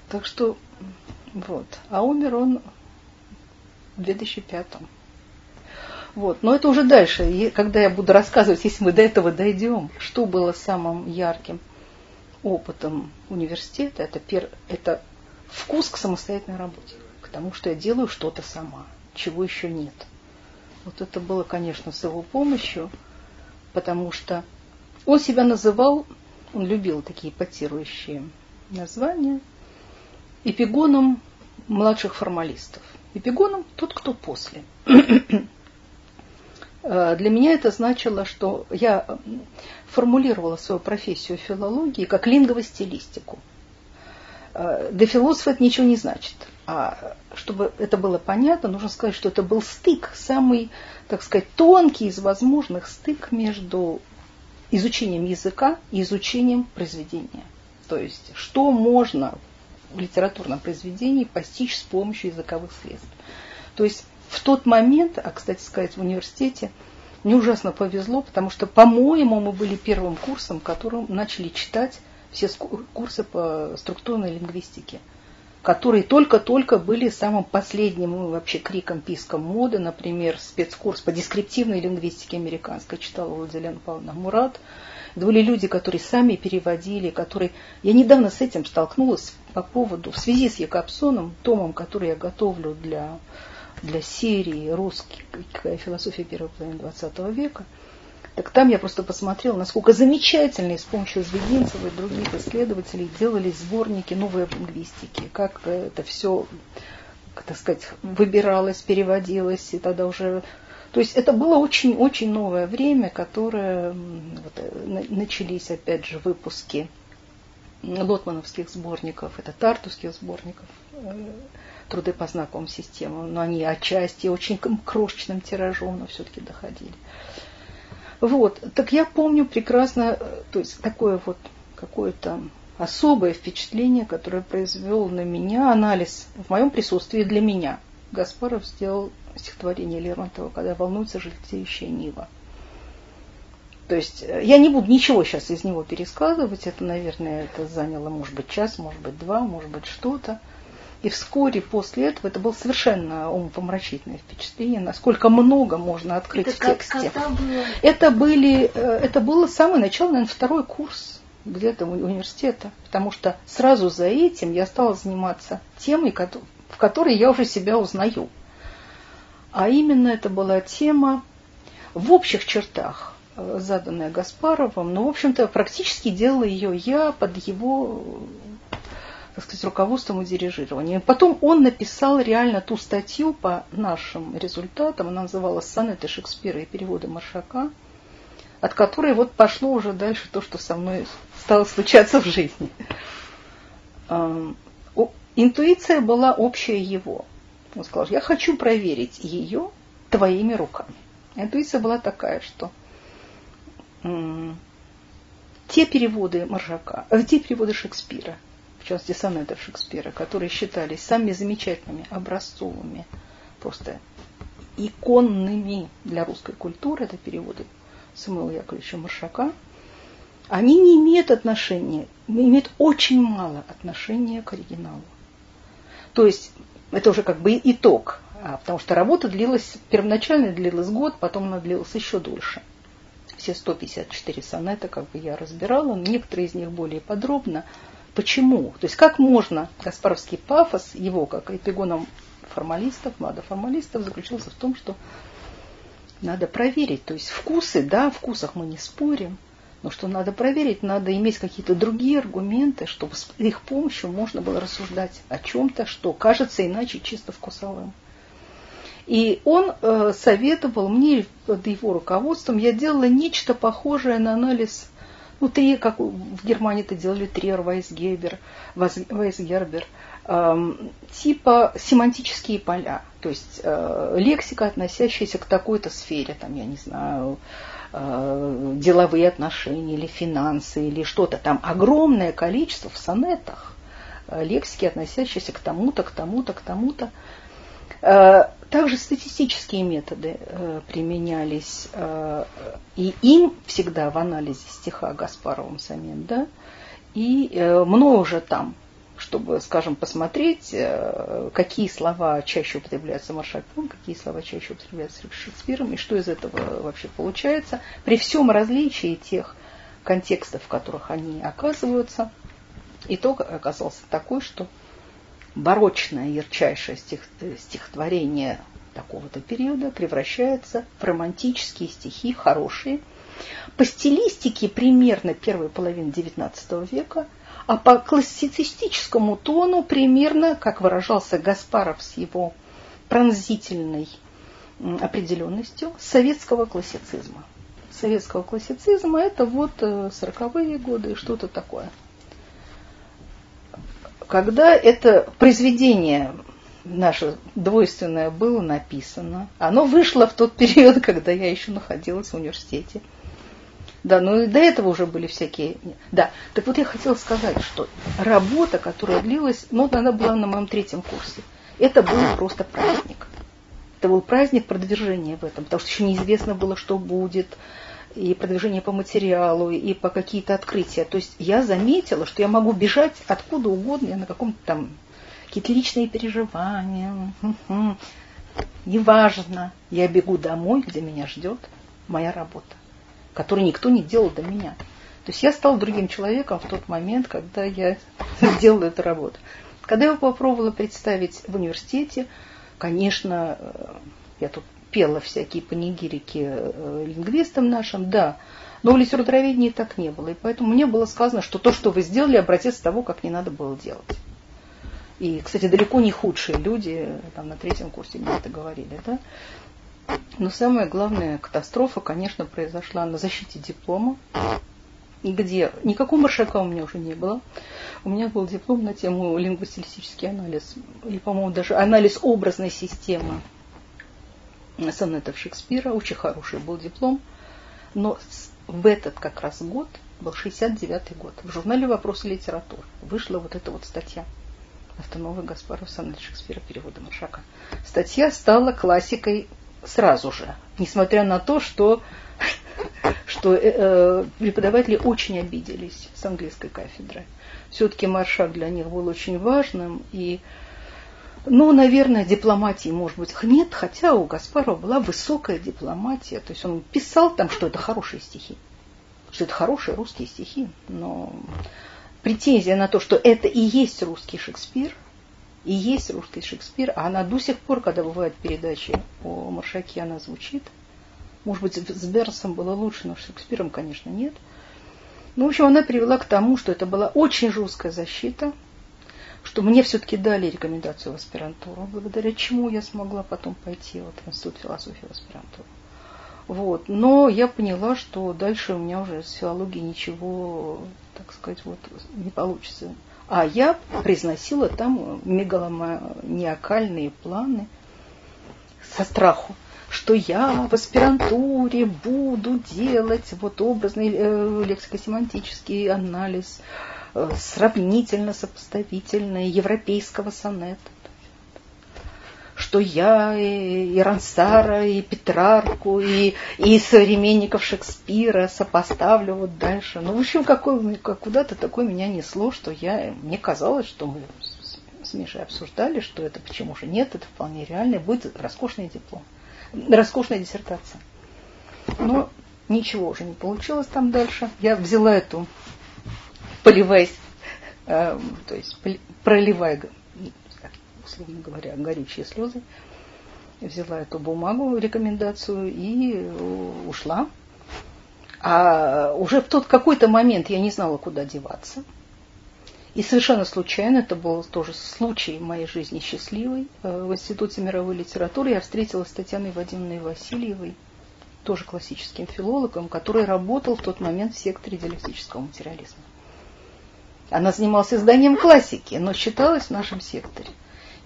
Так что вот. А умер он в 2005. Вот. Но это уже дальше. Когда я буду рассказывать, если мы до этого дойдем, что было самым ярким опытом университета, это, пер, это вкус к самостоятельной работе, к тому, что я делаю что-то сама, чего еще нет. Вот это было, конечно, с его помощью, потому что он себя называл, он любил такие потирующие названия – эпигоном младших формалистов. Эпигоном тот, кто после. [CLEARS THROAT] Э, для меня это значило, что я формулировала свою профессию филологии как линговостилистику. Э, для философа это ничего не значит. А чтобы это было понятно, нужно сказать, что это был стык, самый, так сказать, тонкий из возможных стык между изучением языка и изучением произведения. То есть, что можно в литературном произведении постичь с помощью языковых средств. То есть в тот момент, а, кстати сказать, в университете мне ужасно повезло, потому что, по-моему, мы были первым курсом, которым начали читать все курсы по структурной лингвистике, которые только-только были самым последним ну, вообще криком, писком моды. Например, спецкурс по дескриптивной лингвистике американской читала Владимир Павловна Мурат. Были люди, которые сами переводили, которые... Я недавно с этим столкнулась по поводу, в связи с Якобсоном, томом, который я готовлю для, для серии «Русская философия первой половины XX века», так там я просто посмотрела, насколько замечательно с помощью Звединцева и других исследователей делались сборники новой лингвистики, как это все, так сказать, выбиралось, переводилось, и тогда уже то есть это было очень-очень новое время, которое вот, э, начались, опять же, выпуски лотмановских сборников, это тартусских сборников, э, труды по знаковым системам, но они отчасти очень крошечным тиражом, но все-таки доходили. Вот, так я помню прекрасно, э, то есть такое вот какое-то особое впечатление, которое произвел на меня анализ в моем присутствии для меня. Гаспаров сделал стихотворение Лермонтова, когда волнуется желтеющая Нива. То есть э, я не буду ничего сейчас из него пересказывать, это, наверное, это заняло, может быть, час, может быть, два, может быть, что-то. И вскоре после этого это было совершенно умопомрачительное впечатление, насколько много можно открыть это в тексте. Было? Это, были, э, это было самое начало, наверное, второй курс. где-то университета, потому что сразу за этим я стала заниматься темой, в которой я уже себя узнаю. А именно это была тема в общих чертах, э, заданная Гаспаровым, но, в общем-то, практически делала ее я под его так сказать, руководством и дирижированием. Потом он написал реально ту статью по нашим результатам, она называлась «Сонеты Шекспира и переводы Маршака», от которой вот пошло уже дальше то, что со мной стало случаться в жизни. Интуиция была общая его. Он сказал, я хочу проверить ее твоими руками. Интуиция была такая, что те переводы Маржака, э, те переводы Шекспира, в частности сонетов Шекспира, которые считались самыми замечательными, образцовыми, просто иконными для русской культуры, это переводы Самуила Яковлевича Маршака, они не имеют отношения, имеют очень мало отношения к оригиналу. То есть это уже как бы итог, а, потому что работа длилась, первоначально длилась год, потом она длилась еще дольше. Все 154 сонета как бы я разбирала, некоторые из них более подробно. Почему? То есть как можно Каспаровский пафос, его как эпигоном формалистов, формалистов, заключался в том, что надо проверить. То есть вкусы, да, о вкусах мы не спорим, но что надо проверить, надо иметь какие-то другие аргументы, чтобы с их помощью можно было рассуждать о чем-то, что кажется иначе чисто вкусовым. И он э, советовал мне под его руководством, я делала нечто похожее на анализ, ну, три, как в Германии это делали Триер, Вайсгербер, Вайсгербер, э, типа семантические поля, то есть э, лексика, относящаяся к такой-то сфере, там, я не знаю, э, деловые отношения или финансы или что-то там. Огромное количество в сонетах э, лексики, относящиеся к тому-то, к тому-то, к тому-то. Э, также статистические методы э, применялись, э, и им всегда в анализе стиха Гаспаровым самим, да, и э, много там, чтобы, скажем, посмотреть, э, какие слова чаще употребляются Маршаком, какие слова чаще употребляются Шекспиром, и что из этого вообще получается, при всем различии тех контекстов, в которых они оказываются. Итог оказался такой, что барочное, ярчайшее стих, стихотворение такого-то периода превращается в романтические стихи, хорошие, по стилистике примерно первой половины XIX века, а по классицистическому тону примерно, как выражался Гаспаров с его пронзительной определенностью, советского классицизма. Советского классицизма это вот 40-е э, годы и что-то такое – когда это произведение наше двойственное было написано, оно вышло в тот период, [LAUGHS] когда я еще находилась в университете. Да, ну и до этого уже были всякие... Да, так вот я хотела сказать, что работа, которая длилась, ну, она была на моем третьем курсе, это был просто праздник. Это был праздник продвижения в этом, потому что еще неизвестно было, что будет, и продвижение по материалу, и по какие-то открытия. То есть я заметила, что я могу бежать откуда угодно, я на каком-то там какие-то личные переживания. Неважно, я бегу домой, где меня ждет моя работа, которую никто не делал до меня. То есть я стала другим человеком в тот момент, когда я [LAUGHS] делала эту работу. Когда я попробовала представить в университете, конечно, э, я тут пела всякие панигирики э, лингвистам нашим, да. Но в литературоведении так не было. И поэтому мне было сказано, что то, что вы сделали, образец того, как не надо было делать. И, кстати, далеко не худшие люди, там на третьем курсе мне это говорили, да. Но самая главная катастрофа, конечно, произошла на защите диплома, где никакого маршака у меня уже не было. У меня был диплом на тему лингвостилистический анализ, или, по-моему, даже анализ образной системы сонетов Шекспира, очень хороший был диплом, но в этот как раз год, был 69-й год, в журнале «Вопросы литературы» вышла вот эта вот статья Автоновый Гаспаров, сонет Шекспира, перевода Маршака. Статья стала классикой сразу же, несмотря на то, что, что э, э, преподаватели очень обиделись с английской кафедры. Все-таки Маршак для них был очень важным, и ну, наверное, дипломатии, может быть, нет, хотя у Гаспарова была высокая дипломатия. То есть он писал там, что это хорошие стихи. что это хорошие русские стихи, но претензия на то, что это и есть русский Шекспир, и есть русский Шекспир, а она до сих пор, когда бывают передачи о Маршаке, она звучит. Может быть, с Бернсом было лучше, но с Шекспиром, конечно, нет. Ну, в общем, она привела к тому, что это была очень жесткая защита, что мне все-таки дали рекомендацию в аспирантуру, благодаря чему я смогла потом пойти вот, в Институт философии в аспирантуру. Вот. Но я поняла, что дальше у меня уже с филологией ничего, так сказать, вот, не получится. А я произносила там мегаломаниакальные планы со страху, что я в аспирантуре буду делать вот образный э, лексико-семантический анализ, Э, сравнительно сопоставительное европейского сонета. Что я и Рансара, и Петрарку, и, и современников Шекспира сопоставлю вот дальше. Ну, в общем, какой, как куда-то такое меня несло, что я, мне казалось, что мы с Мишей обсуждали, что это почему же нет, это вполне реально, будет роскошный диплом, роскошная диссертация. Но ничего уже не получилось там дальше. Я взяла эту поливаясь, э, то есть проливая, условно говоря, горючие слезы, взяла эту бумагу, рекомендацию и ушла. А уже в тот какой-то момент я не знала, куда деваться. И совершенно случайно, это был тоже случай моей жизни счастливый, э, в Институте мировой литературы я встретилась с Татьяной Вадимовной Васильевой, тоже классическим филологом, который работал в тот момент в секторе диалектического материализма. Она занималась изданием классики, но считалась в нашем секторе.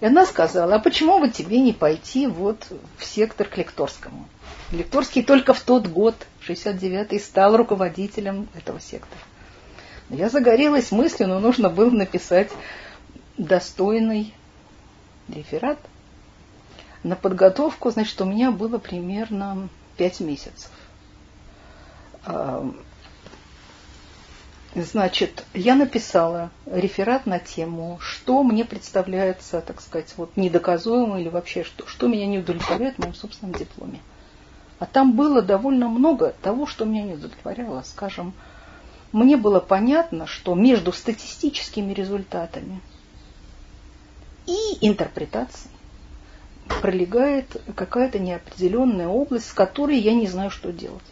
И она сказала, а почему бы тебе не пойти вот в сектор к Лекторскому? Лекторский только в тот год, 69-й, стал руководителем этого сектора. Я загорелась мыслью, но нужно было написать достойный реферат. На подготовку, значит, у меня было примерно пять месяцев. Значит, я написала реферат на тему, что мне представляется, так сказать, вот недоказуемо или вообще, что, что меня не удовлетворяет в моем собственном дипломе. А там было довольно много того, что меня не удовлетворяло. Скажем, мне было понятно, что между статистическими результатами и интерпретацией пролегает какая-то неопределенная область, с которой я не знаю, что делать.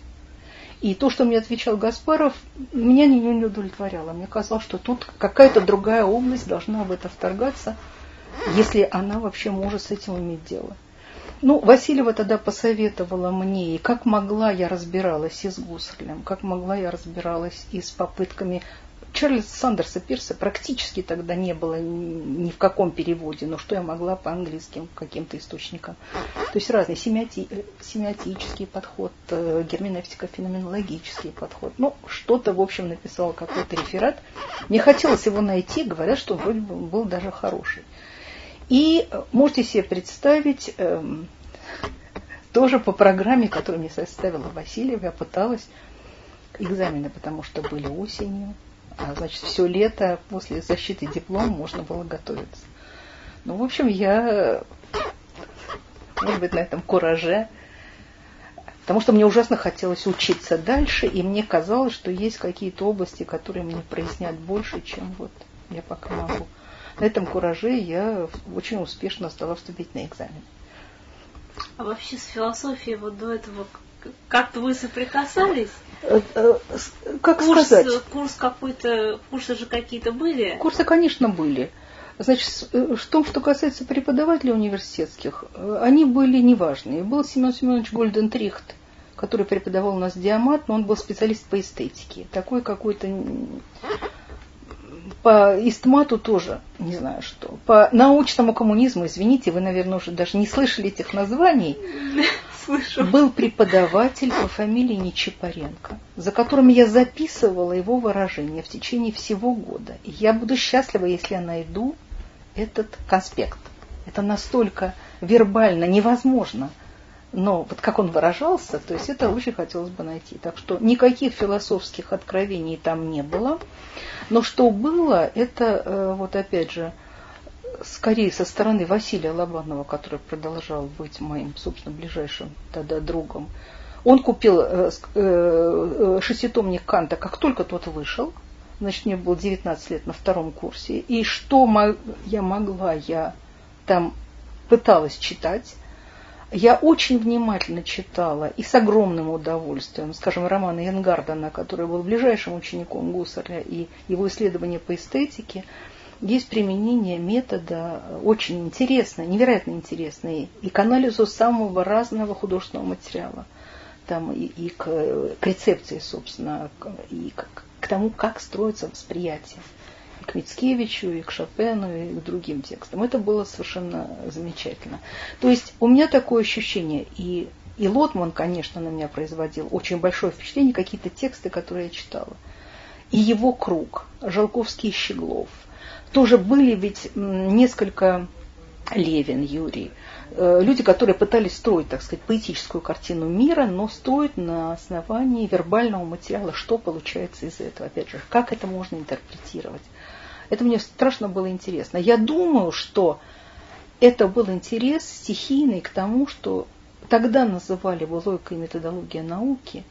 И то, что мне отвечал Гаспаров, меня не, удовлетворяло. Мне казалось, что тут какая-то другая область должна в это вторгаться, если она вообще может с этим иметь дело. Ну, Васильева тогда посоветовала мне, и как могла я разбиралась и с Гуслем, как могла я разбиралась и с попытками Чарльз Сандерса Пирса практически тогда не было ни в каком переводе, но что я могла по английским каким-то источникам. То есть разный семиоти, семиотический подход, э, герменевтико-феноменологический подход. Ну, что-то, в общем, написала какой-то реферат. Мне хотелось его найти, говорят, что вроде бы был даже хороший. И э, можете себе представить, эм, тоже по программе, которую мне составила Васильева, я пыталась экзамены, потому что были осенью, а значит, все лето после защиты диплома можно было готовиться. Ну, в общем, я, может быть, на этом кураже, потому что мне ужасно хотелось учиться дальше, и мне казалось, что есть какие-то области, которые мне прояснят больше, чем вот я пока могу. На этом кураже я очень успешно сдала вступительный экзамен. А вообще с философией вот до этого как-то вы соприкасались? Э, э, как курс, сказать? Курс какой-то, курсы же какие-то были? Курсы, конечно, были. Значит, э, том, что касается преподавателей университетских, они были неважные. Был Семен Семенович Гольдентрихт, который преподавал у нас диамат, но он был специалист по эстетике. Такой какой-то по истмату тоже, не знаю что. По научному коммунизму, извините, вы, наверное, уже даже не слышали этих названий. [LAUGHS] Слышу. Был преподаватель по фамилии Нечипаренко, за которым я записывала его выражение в течение всего года. И я буду счастлива, если я найду этот конспект. Это настолько вербально невозможно но вот как он выражался, то есть это очень хотелось бы найти. Так что никаких философских откровений там не было. Но что было, это э, вот опять же, скорее со стороны Василия Лобанова, который продолжал быть моим, собственно, ближайшим тогда другом, Он купил э, э, шеститомник Канта, как только тот вышел. Значит, мне было 19 лет на втором курсе. И что я могла, я там пыталась читать. Я очень внимательно читала и с огромным удовольствием, скажем, романы Янгардена, который был ближайшим учеником Гуссерля, и его исследования по эстетике, есть применение метода очень интересное, невероятно интересное, и к анализу самого разного художественного материала, там и, и к, к рецепции, собственно, и к, к тому, как строится восприятие к Мицкевичу, и к Шопену, и к другим текстам. Это было совершенно замечательно. То есть у меня такое ощущение, и, и Лотман, конечно, на меня производил очень большое впечатление, какие-то тексты, которые я читала. И его круг, Жалковский и Щеглов. Тоже были ведь несколько Левин, Юрий, э, люди, которые пытались строить, так сказать, поэтическую картину мира, но строить на основании вербального материала, что получается из этого, опять же, как это можно интерпретировать. Это мне страшно было интересно. Я думаю, что это был интерес стихийный к тому, что тогда называли бы логика и методология науки,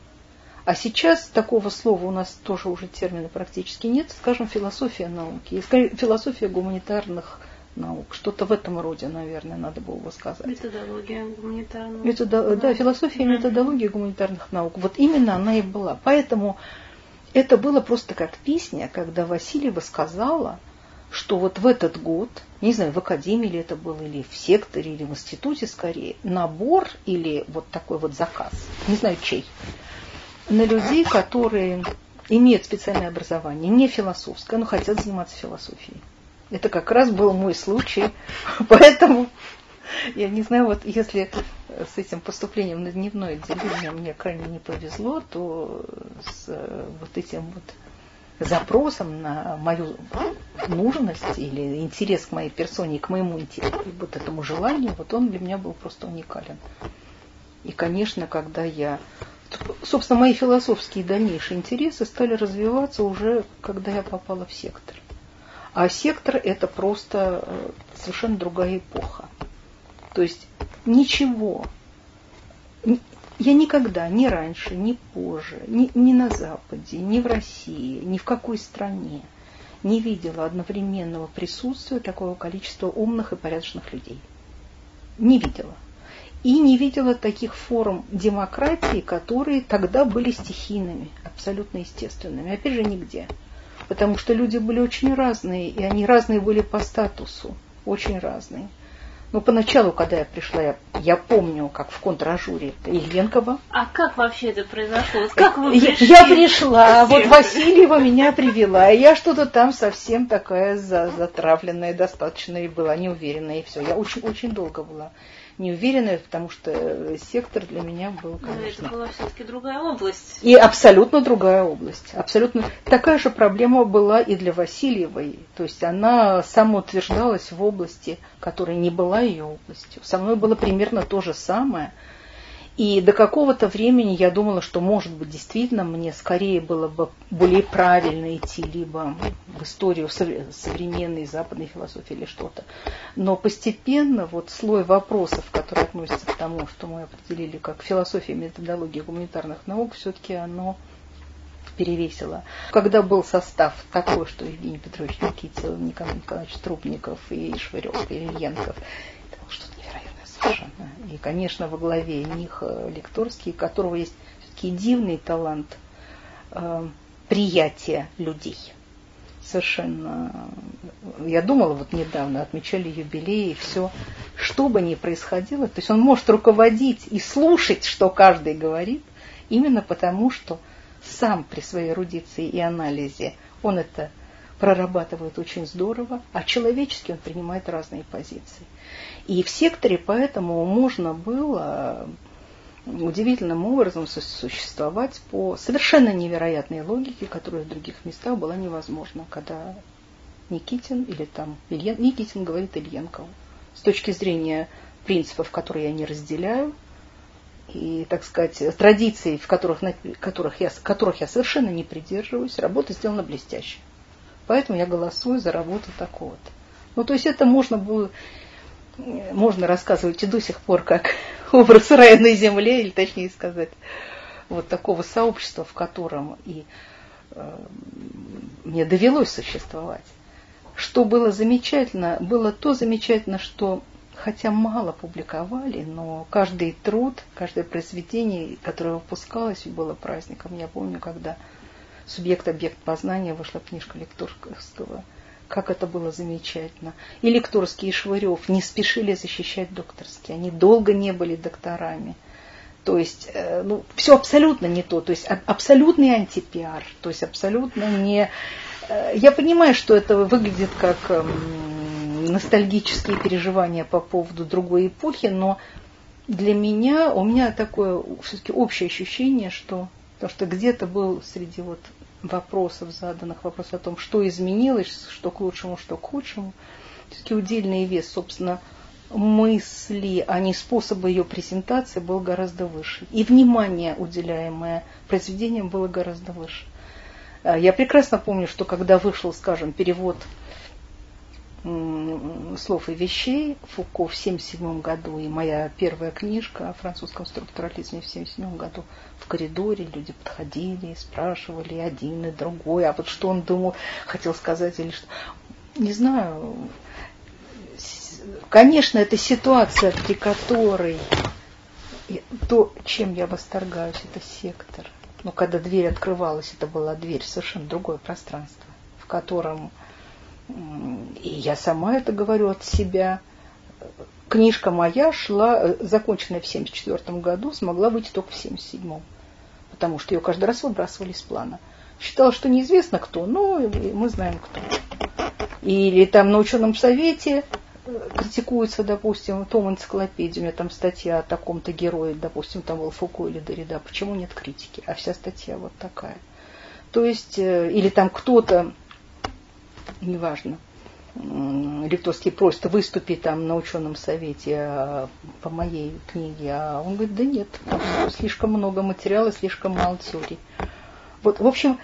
а сейчас такого слова у нас тоже уже термина практически нет, скажем, философия науки, философия гуманитарных наук. Что-то в этом роде, наверное, надо было бы сказать. Методология гуманитарных Методо... Да, философия и методология гуманитарных наук. Вот именно она и была. Поэтому это было просто как песня, когда Васильева сказала, что вот в этот год, не знаю, в академии ли это было, или в секторе, или в институте скорее, набор или вот такой вот заказ, не знаю чей, на людей, которые имеют специальное образование, не философское, но хотят заниматься философией. Это как раз был мой случай, [LAUGHS] поэтому я не знаю, вот если с этим поступлением на дневное отделение мне крайне не повезло, то с вот этим вот запросом на мою нужность или интерес к моей персоне к моему вот этому желанию, вот он для меня был просто уникален. И, конечно, когда я... Собственно, мои философские дальнейшие интересы стали развиваться уже, когда я попала в сектор. А сектор – это просто э, совершенно другая эпоха. То есть ничего, я никогда, ни раньше, ни позже, ни, ни на Западе, ни в России, ни в какой стране не видела одновременного присутствия такого количества умных и порядочных людей. Не видела. И не видела таких форм демократии, которые тогда были стихийными, абсолютно естественными. Опять же, нигде. Потому что люди были очень разные, и они разные были по статусу, очень разные. Ну, поначалу, когда я пришла, я, я помню, как в контражуре Ильенкова. А как вообще это произошло? Как вы пришли? Я, я пришла, вот Васильева меня привела, и я что-то там совсем такая затравленная достаточно и была неуверенная, и все. Я очень, очень долго была неуверенная, потому что сектор для меня был, конечно... Но это была все-таки другая область. И абсолютно другая область. Абсолютно. Такая же проблема была и для Васильевой. То есть она самоутверждалась в области, которая не была ее областью. Со мной было примерно то же самое – и до какого-то времени я думала, что, может быть, действительно мне скорее было бы более правильно идти либо в историю современной западной философии или что-то. Но постепенно вот слой вопросов, которые относятся к тому, что мы определили как философия методология гуманитарных наук, все-таки оно перевесило. Когда был состав такой, что Евгений Петрович Никитин, Николай Николаевич Трубников и Швырев, и Ильенков, совершенно. И, конечно, во главе них э, Лекторский, у которого есть все-таки дивный талант э, приятия людей. Совершенно. Я думала, вот недавно отмечали юбилей, и все, что бы ни происходило, то есть он может руководить и слушать, что каждый говорит, именно потому, что сам при своей эрудиции и анализе он это прорабатывает очень здорово, а человечески он принимает разные позиции. И в секторе поэтому можно было удивительным образом существовать по совершенно невероятной логике, которая в других местах была невозможна, когда Никитин или там Ильен, Никитин говорит Ильенкову. С точки зрения принципов, которые я не разделяю, и, так сказать, традиций, в которых, которых, я, которых я совершенно не придерживаюсь, работа сделана блестяще. Поэтому я голосую за работу такого-то. Ну, то есть это можно было, можно рассказывать и до сих пор, как [LAUGHS] образ рая на земле, или точнее сказать, вот такого сообщества, в котором и э, мне довелось существовать. Что было замечательно, было то замечательно, что хотя мало публиковали, но каждый труд, каждое произведение, которое выпускалось, было праздником. Я помню, когда «Субъект-объект познания» вышла книжка Лекторского, как это было замечательно. И Лекторский, и Швырев не спешили защищать докторские, они долго не были докторами. То есть, э, ну, все абсолютно не то, то есть абсолютный антипиар, то есть абсолютно не... Э, я понимаю, что это выглядит как эм, ностальгические переживания по поводу другой эпохи, но для меня, у меня такое все-таки общее ощущение, что, потому что где-то был среди вот вопросов заданных, вопрос о том, что изменилось, что к лучшему, что к худшему, все-таки удельный вес, собственно, мысли, а не способа ее презентации был гораздо выше. И внимание, уделяемое произведениям, было гораздо выше. А, я прекрасно помню, что когда вышел, скажем, перевод слов и вещей Фуко в 1977 году, и моя первая книжка о французском структурализме в 1977 году, в коридоре люди подходили, спрашивали один и другой, а вот что он думал, хотел сказать или что. Не знаю, конечно, это ситуация, при которой то, чем я восторгаюсь, это сектор. Но когда дверь открывалась, это была дверь совершенно другое пространство, в котором, и я сама это говорю от себя, книжка моя шла, э, законченная в 1974 году, смогла выйти только в 1977, потому что ее каждый раз выбрасывали из плана. Считала, что неизвестно кто, но мы знаем кто. Или там на ученом совете критикуется, допустим, том энциклопедии, у меня там статья о таком-то герое, допустим, там был или Дорида, почему нет критики, а вся статья вот такая. То есть, э, или там кто-то, неважно, Ректорский просит выступить там на ученом совете а, по моей книге, а он говорит, да нет, слишком много материала, слишком мало теорий. Вот, в общем,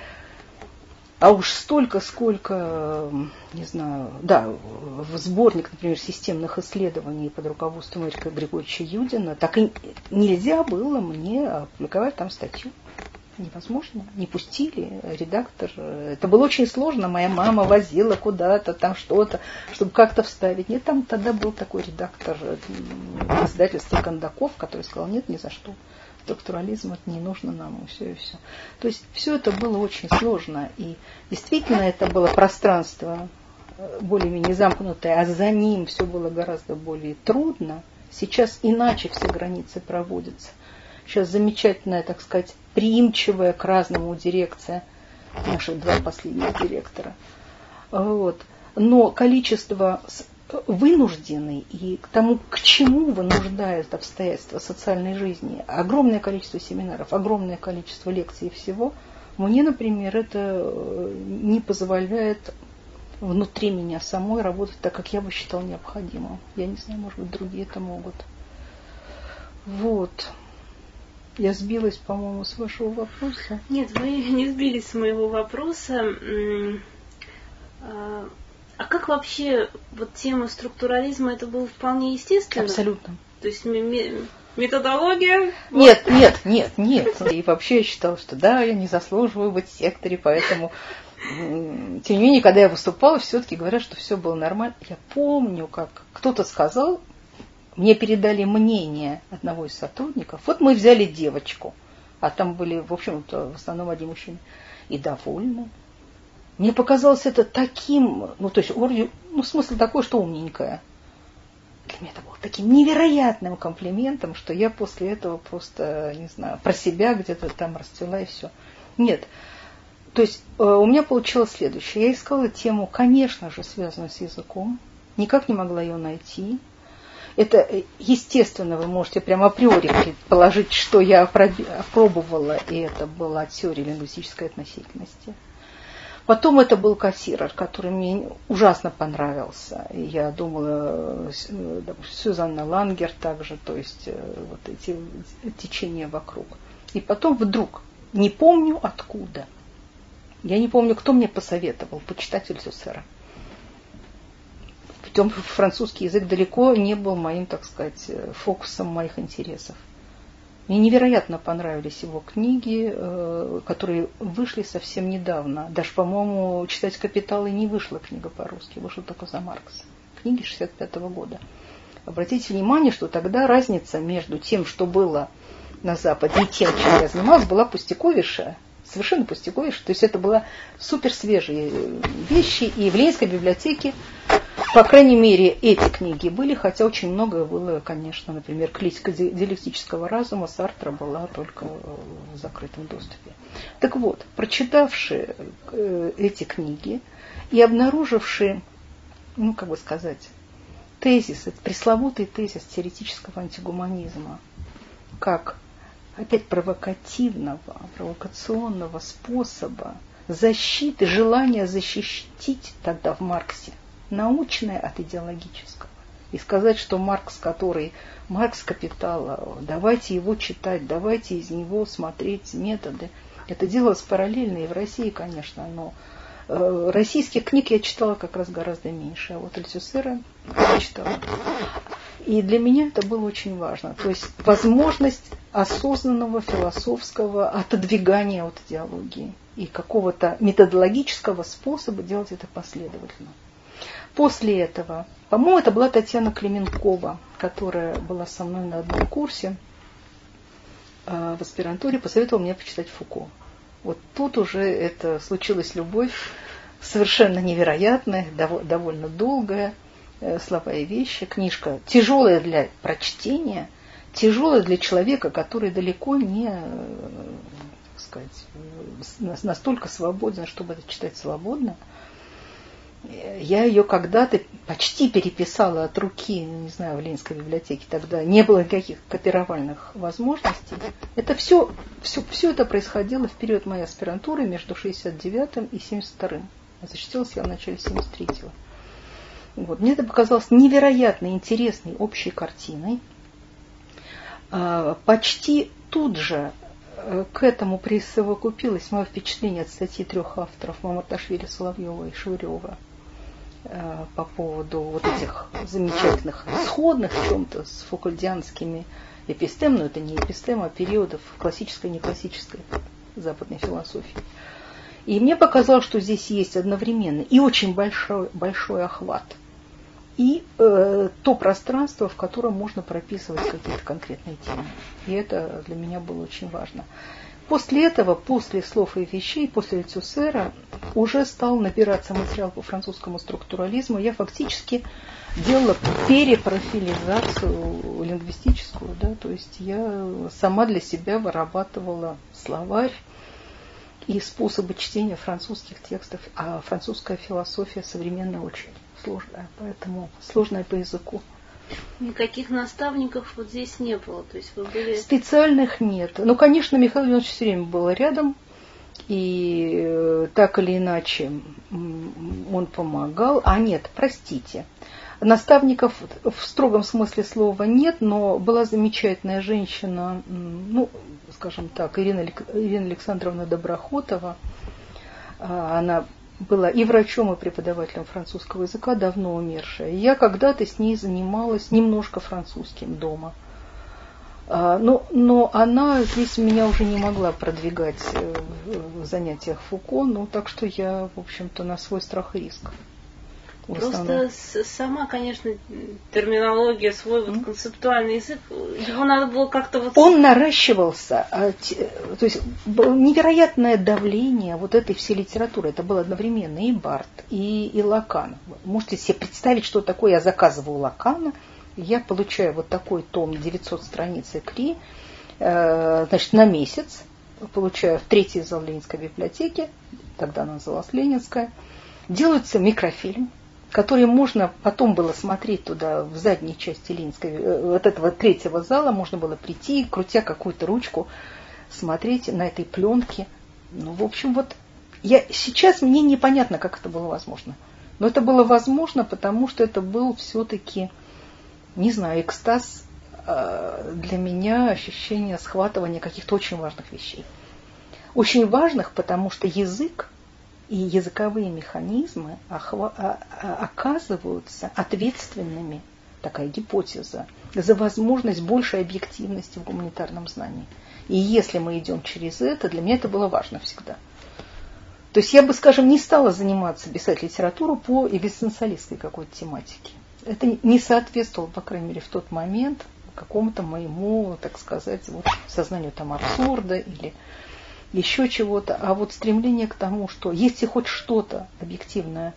а уж столько, сколько, не знаю, да, в сборник, например, системных исследований под руководством Эрика Григорьевича Юдина, так и нельзя было мне опубликовать там статью. Невозможно. Не пустили редактор. Это было очень сложно. Моя мама возила куда-то, там что-то, чтобы как-то вставить. Нет, там тогда был такой редактор издательства Кондаков, который сказал, нет, ни за что структурализм это не нужно нам, и все, и все. То есть все это было очень сложно, и действительно это было пространство э, более-менее замкнутое, а за ним все было гораздо более трудно. Сейчас иначе все границы проводятся. Сейчас замечательная, так сказать, приимчивая к разному дирекция, наших два последних директора. Вот. Но количество вынуждены и к тому, к чему вынуждают обстоятельства социальной жизни, огромное количество семинаров, огромное количество лекций и всего, мне, например, это э, не позволяет внутри меня самой работать так, как я бы считал необходимым. Я не знаю, может быть, другие это могут. Вот. Я сбилась, по-моему, с вашего вопроса. Нет, вы [LAUGHS] не сбились с моего вопроса а, а как вообще вот тема структурализма это было вполне естественно? Абсолютно. То есть методология? Нет, вот. нет, нет, нет. И вообще я считала, что да, я не заслуживаю быть в секторе, поэтому тем не менее, когда я выступала, все-таки говорят, что все было нормально. Я помню, как кто-то сказал, мне передали мнение одного из сотрудников. Вот мы взяли девочку, а там были, в общем-то, в основном одни мужчины, и довольны. Мне показалось это таким, ну, то есть, ну, смысл такой, что умненькая. Для меня это было таким невероятным комплиментом, что я после этого просто, не знаю, про себя где-то там расцвела и все. Нет. То есть э, у меня получилось следующее. Я искала тему, конечно же, связанную с языком. Никак не могла ее найти. Это, естественно, вы можете прямо априори предположить, что я опробовала, и это была теория лингвистической относительности. Потом это был кассирер, который мне ужасно понравился. Я думала, э, Сюзанна Лангер также, то есть э, вот эти течения вокруг. И потом вдруг, не помню откуда, я не помню, кто мне посоветовал, почитать Ильзусера. Притом французский язык далеко не был моим, так сказать, фокусом моих интересов. Мне невероятно понравились его книги, э, которые вышли совсем недавно. Даже, по-моему, «Читать капитал» и не вышла книга по-русски, вышла только за Маркса. Книги 65 -го года. Обратите внимание, что тогда разница между тем, что было на Западе, и тем, чем я занималась, была пустяковейшая. Совершенно пустяковейшая. То есть это была супер свежие вещи. И в Ленинской библиотеке по крайней мере, эти книги были, хотя очень многое было, конечно, например, критика диалектического разума Сартра была только в закрытом доступе. Так вот, прочитавшие э, эти книги и обнаружившие, ну, как бы сказать, тезис, пресловутый тезис теоретического антигуманизма, как опять провокативного, провокационного способа защиты, желания защитить тогда в Марксе – научное от идеологического. И сказать, что Маркс, который Маркс капитала, давайте его читать, давайте из него смотреть методы. Это делалось параллельно и в России, конечно, но э, российских книг я читала как раз гораздо меньше, а вот Альтюсера я читала. И для меня это было очень важно. То есть возможность осознанного философского отодвигания от идеологии и какого-то методологического способа делать это последовательно. После этого, по-моему, это была Татьяна Клеменкова, которая была со мной на одном курсе э, в аспирантуре, посоветовала мне почитать Фуко. Вот тут уже это случилась любовь совершенно невероятная, довольно долгая, э, слова и вещи. Книжка тяжелая для прочтения, тяжелая для человека, который далеко не э, сказать, настолько свободен, чтобы это читать свободно я ее когда-то почти переписала от руки, не знаю, в Ленинской библиотеке тогда не было никаких копировальных возможностей. Это все, все, все это происходило в период моей аспирантуры между 69 и 72. А защитилась я в начале 73-го. Вот. Мне это показалось невероятно интересной общей картиной. А, почти тут же э, к этому присовокупилось мое впечатление от статьи трех авторов Мамарташвили, Соловьева и Шеврева Э, по поводу вот этих замечательных сходных в чем-то с фукульдианскими эпистем, но это не эпистема, а периодов классической и неклассической западной философии. И мне показалось, что здесь есть одновременно и очень большой, большой охват, и э, то пространство, в котором можно прописывать какие-то конкретные темы. И это для меня было очень важно. После этого, после слов и вещей, после Цюсера, уже стал набираться материал по французскому структурализму. Я фактически делала перепрофилизацию лингвистическую, да, то есть я сама для себя вырабатывала словарь и способы чтения французских текстов, а французская философия современная очень сложная, поэтому сложная по языку. Никаких наставников вот здесь не было, то есть вы были... Специальных нет. Ну, конечно, Михаил Иванович все время был рядом, и э, так или иначе он помогал. А нет, простите, наставников в строгом смысле слова нет, но была замечательная женщина, ну, скажем так, Ирина, Ирина Александровна Доброхотова. А, она была и врачом, и преподавателем французского языка, давно умершая. Я когда-то с ней занималась немножко французским дома. А, но, но она здесь меня уже не могла продвигать э, в занятиях Фуко, ну так что я, в общем-то, на свой страх и риск. Просто сама, конечно, терминология, свой вот концептуальный язык, его надо было как-то вот... Он наращивался, а, то есть невероятное давление вот этой всей литературы. Это было одновременно и Барт, и, и Лакан. Можете себе представить, что такое? Я заказываю Лакана, я получаю вот такой том 900 страниц икри, э, значит, на месяц, получаю в третьей зал Ленинской библиотеки, тогда она называлась Ленинская, делается микрофильм, который можно потом было смотреть туда, в задней части Ленинской, э, вот этого третьего зала, можно было прийти, крутя какую-то ручку, смотреть на этой пленке. Ну, в общем, вот я, сейчас мне непонятно, как это было возможно. Но это было возможно, потому что это был все-таки, не знаю, экстаз э, для меня, ощущение схватывания каких-то очень важных вещей. Очень важных, потому что язык и языковые механизмы а, оказываются ответственными, такая гипотеза, за возможность большей объективности в гуманитарном знании. И если мы идем через это, для меня это было важно всегда. То есть я бы, скажем, не стала заниматься, писать литературу по экзистенциалистской какой-то тематике. Это не соответствовало, по крайней мере, в тот момент какому-то моему, так сказать, вот, сознанию там абсурда или еще чего-то. А вот стремление к тому, что если хоть что-то объективное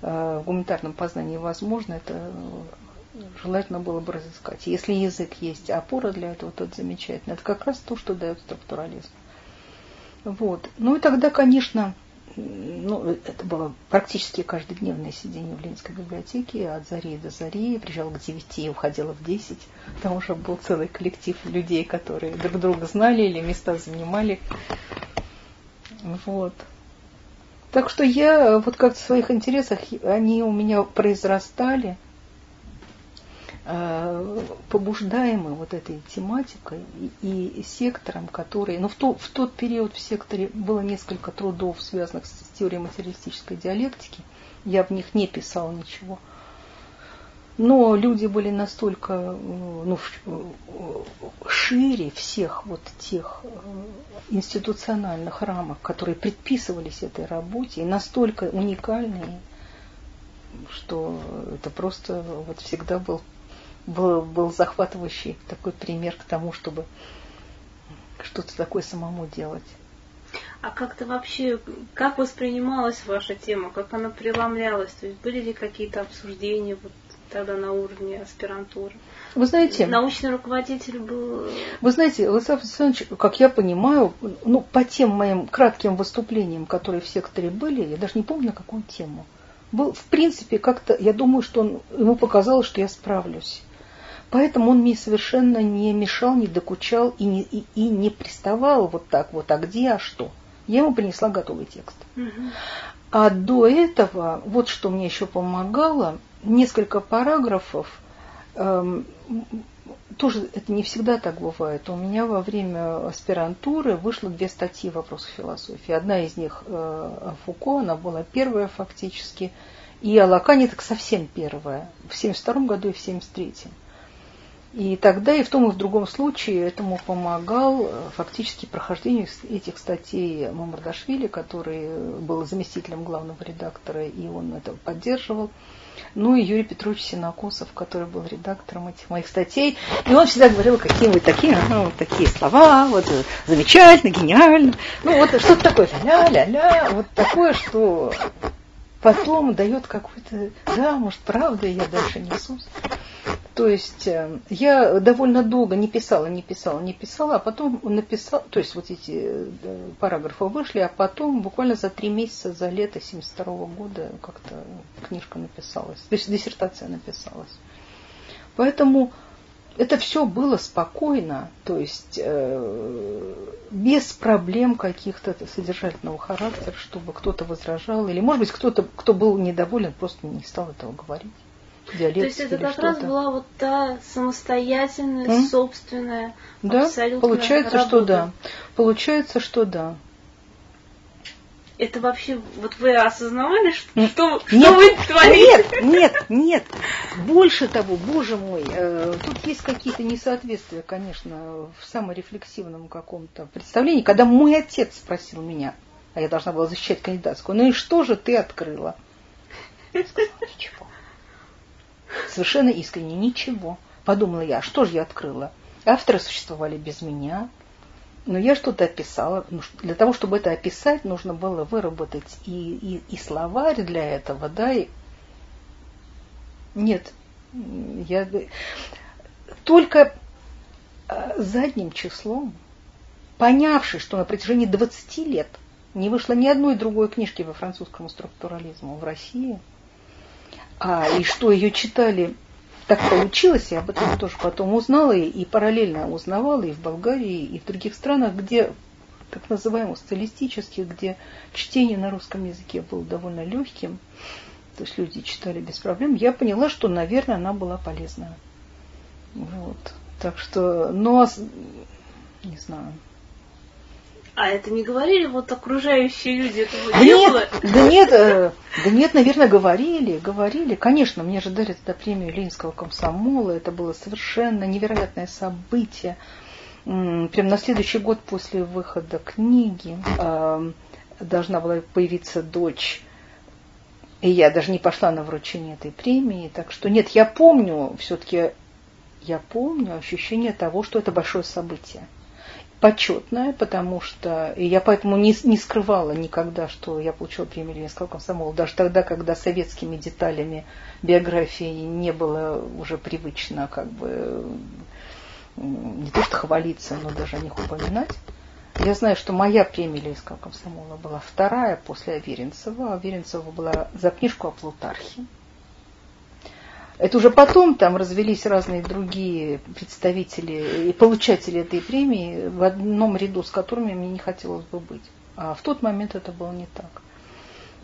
э, в гуманитарном познании возможно, это желательно было бы разыскать. Если язык есть, опора для этого, то это замечательно. Это как раз то, что дает структурализм. Вот. Ну и тогда, конечно, ну, это было практически каждодневное сидение в Ленинской библиотеке от зари до зари. Приезжала к девяти, уходила в десять. Там уже был целый коллектив людей, которые друг друга знали или места занимали. Вот. Так что я вот как в своих интересах, они у меня произрастали. Э, побуждаемы вот этой тематикой и, и сектором, который... Ну, в, то, в тот период в секторе было несколько трудов, связанных с теорией материалистической диалектики. Я в них не писала ничего. Но люди были настолько э, ну, шире всех вот тех э, институциональных рамок, которые предписывались этой работе, и настолько уникальные, что это просто вот всегда был был, был захватывающий такой пример к тому, чтобы что-то такое самому делать. А как-то вообще, как воспринималась ваша тема, как она преломлялась? То есть были ли какие-то обсуждения вот тогда на уровне аспирантуры? Вы знаете... Научный руководитель был... Вы знаете, Владислав Александрович, как я понимаю, ну, по тем моим кратким выступлениям, которые в секторе были, я даже не помню, на какую тему, был, в принципе, как-то, я думаю, что он, ему показалось, что я справлюсь. Поэтому он мне совершенно не мешал, не докучал и не, и, и не приставал вот так вот, а где, а что. Я ему принесла готовый текст. Угу. А до этого, вот что мне еще помогало, несколько параграфов, эм, тоже это не всегда так бывает. У меня во время аспирантуры вышло две статьи вопросов философии. Одна из них э, Фуко, она была первая фактически, и о Лакане так совсем первая, в 1972 году и в 1973. И тогда и в том и в другом случае этому помогал э, фактически прохождение этих статей Мамардашвили, который был заместителем главного редактора, и он это поддерживал. Ну и Юрий Петрович Синокосов, который был редактором этих моих статей. И он всегда говорил, какие вы такие, ну, вот такие слова, вот замечательно, гениально. Ну вот что-то такое, ля-ля-ля, вот такое, что потом дает какой-то, может, правда, я дальше несусь. То есть э, я довольно долго не писала, не писала, не писала, а потом написала, то есть вот эти э, параграфы вышли, а потом буквально за три месяца, за лето 72 года как-то книжка написалась, то есть диссертация написалась. Поэтому это все было спокойно, то есть э, без проблем каких-то содержательного характера, чтобы кто-то возражал, или, может быть, кто-то, кто был недоволен, просто не стал этого говорить диалект. То есть это как раз была вот та самостоятельная, М? собственная, да? абсолютно Получается, работа. что да. Получается, что да. Это вообще, вот вы осознавали, что, что, нет, что вы творите? Нет, нет, нет. Больше того, боже мой, э, тут есть какие-то несоответствия, конечно, в саморефлексивном каком-то представлении. Когда мой отец спросил меня, а я должна была защищать кандидатскую, ну и что же ты открыла? Я сказала, ничего. Совершенно искренне, ничего. Подумала я, что же я открыла? Авторы существовали без меня, но я что-то описала. Для того, чтобы это описать, нужно было выработать и, и, и словарь для этого, да, и... Нет, я только а, задним числом, понявши, что на протяжении 20 лет не вышло ни одной другой книжки во французском структурализму в России – а, и что ее читали, так получилось, я об этом тоже потом узнала, и, и параллельно узнавала и в Болгарии, и в других странах, где так называемых стилистических, где чтение на русском языке было довольно легким, то есть люди читали без проблем, я поняла, что, наверное, она была полезная. Вот. Так что, но, не знаю. А это не говорили вот окружающие люди этого да не нет, было? Да нет, э, да нет, наверное, говорили, говорили. Конечно, мне же дали тогда премию Ленинского комсомола. Это было совершенно невероятное событие. Прям на следующий год после выхода книги э, должна была появиться дочь. И я даже не пошла на вручение этой премии. Так что нет, я помню все-таки, я помню ощущение того, что это большое событие почетная, потому что и я поэтому не, не скрывала никогда, что я получила премию Ленинского комсомола, даже тогда, когда советскими деталями биографии не было уже привычно как бы не то что хвалиться, но даже о них упоминать. Я знаю, что моя премия Ленинского комсомола была вторая после Аверинцева. Аверинцева была за книжку о Плутархе. Это уже потом там развелись разные другие представители и получатели этой премии, в одном ряду с которыми мне не хотелось бы быть. А в тот момент это было не так.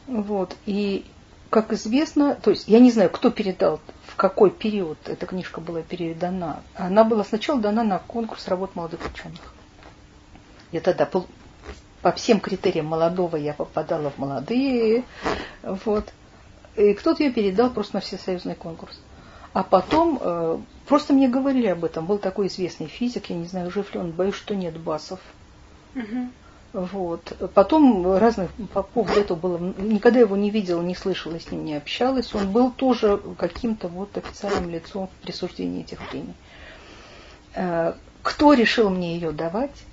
Вот. И, как известно, то есть я не знаю, кто передал, в какой период эта книжка была передана. Она была сначала дана на конкурс работ молодых ученых. Я тогда по, всем критериям молодого я попадала в молодые. Вот. И кто-то ее передал просто на всесоюзный конкурс. А потом, э, просто мне говорили об этом, был такой известный физик, я не знаю, жив ли он, боюсь, что нет, Басов. Угу. Вот. Потом разных по поводу этого было, никогда его не видела, не слышала, с ним не общалась. Он был тоже каким-то вот официальным лицом в присуждении этих премий. Э, кто решил мне ее давать?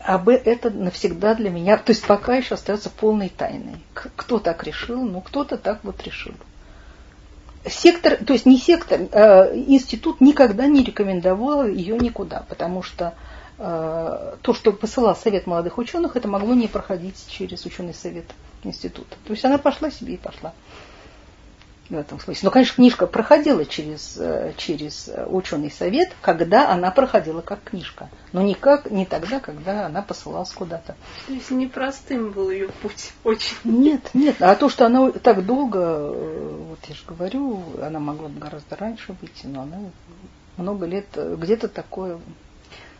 Об это навсегда для меня, то есть пока еще остается полной тайной. Кто так решил? Ну, кто-то так вот решил. Сектор, то есть не сектор, э, институт никогда не рекомендовал ее никуда, потому что э, то, что посылал Совет молодых ученых, это могло не проходить через ученый совет института. То есть она пошла себе и пошла в этом смысле. Но, конечно, книжка проходила через, э, через ученый совет, когда она проходила как книжка. Но никак, не тогда, когда она посылалась куда-то. То есть непростым был ее путь очень. Нет, нет. А то, что она так долго, э, вот я же говорю, она могла бы гораздо раньше выйти, но она много лет, э, где-то такое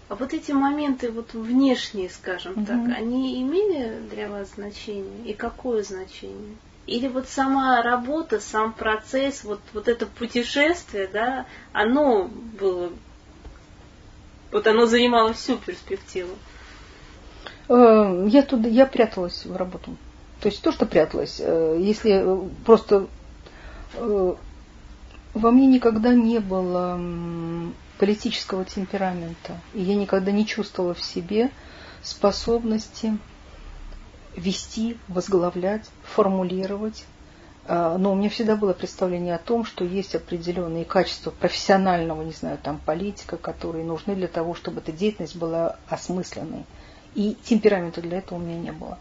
а вот эти моменты вот внешние, скажем угу. так, они имели для вас значение? И какое значение? Или вот сама работа, сам процесс, вот, вот это путешествие, да, оно было, вот оно занимало всю перспективу. Э, я туда, я пряталась в работу. То есть то, что пряталась, э, если просто э, во мне никогда не было политического темперамента, и я никогда не чувствовала в себе способности вести, возглавлять, формулировать. А, но у меня всегда было представление о том, что есть определенные качества профессионального, не знаю, там, политика, которые нужны для того, чтобы эта деятельность была осмысленной. И темперамента для этого у меня не было.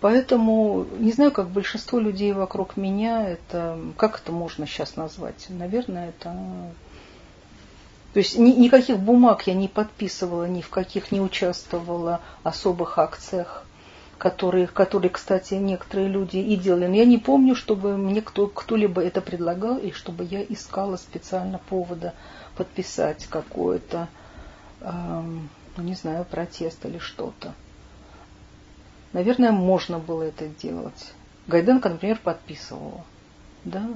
Поэтому, не знаю, как большинство людей вокруг меня, это, как это можно сейчас назвать? Наверное, это... То есть ни, никаких бумаг я не подписывала, ни в каких не участвовала особых акциях которые, которые, кстати, некоторые люди и делали. Но я не помню, чтобы мне кто, кто-либо это предлагал, и чтобы я искала специально повода подписать какое-то, эм, ну, не знаю, протест или что-то. Наверное, можно было это делать. Гайденко, например, подписывала. Да?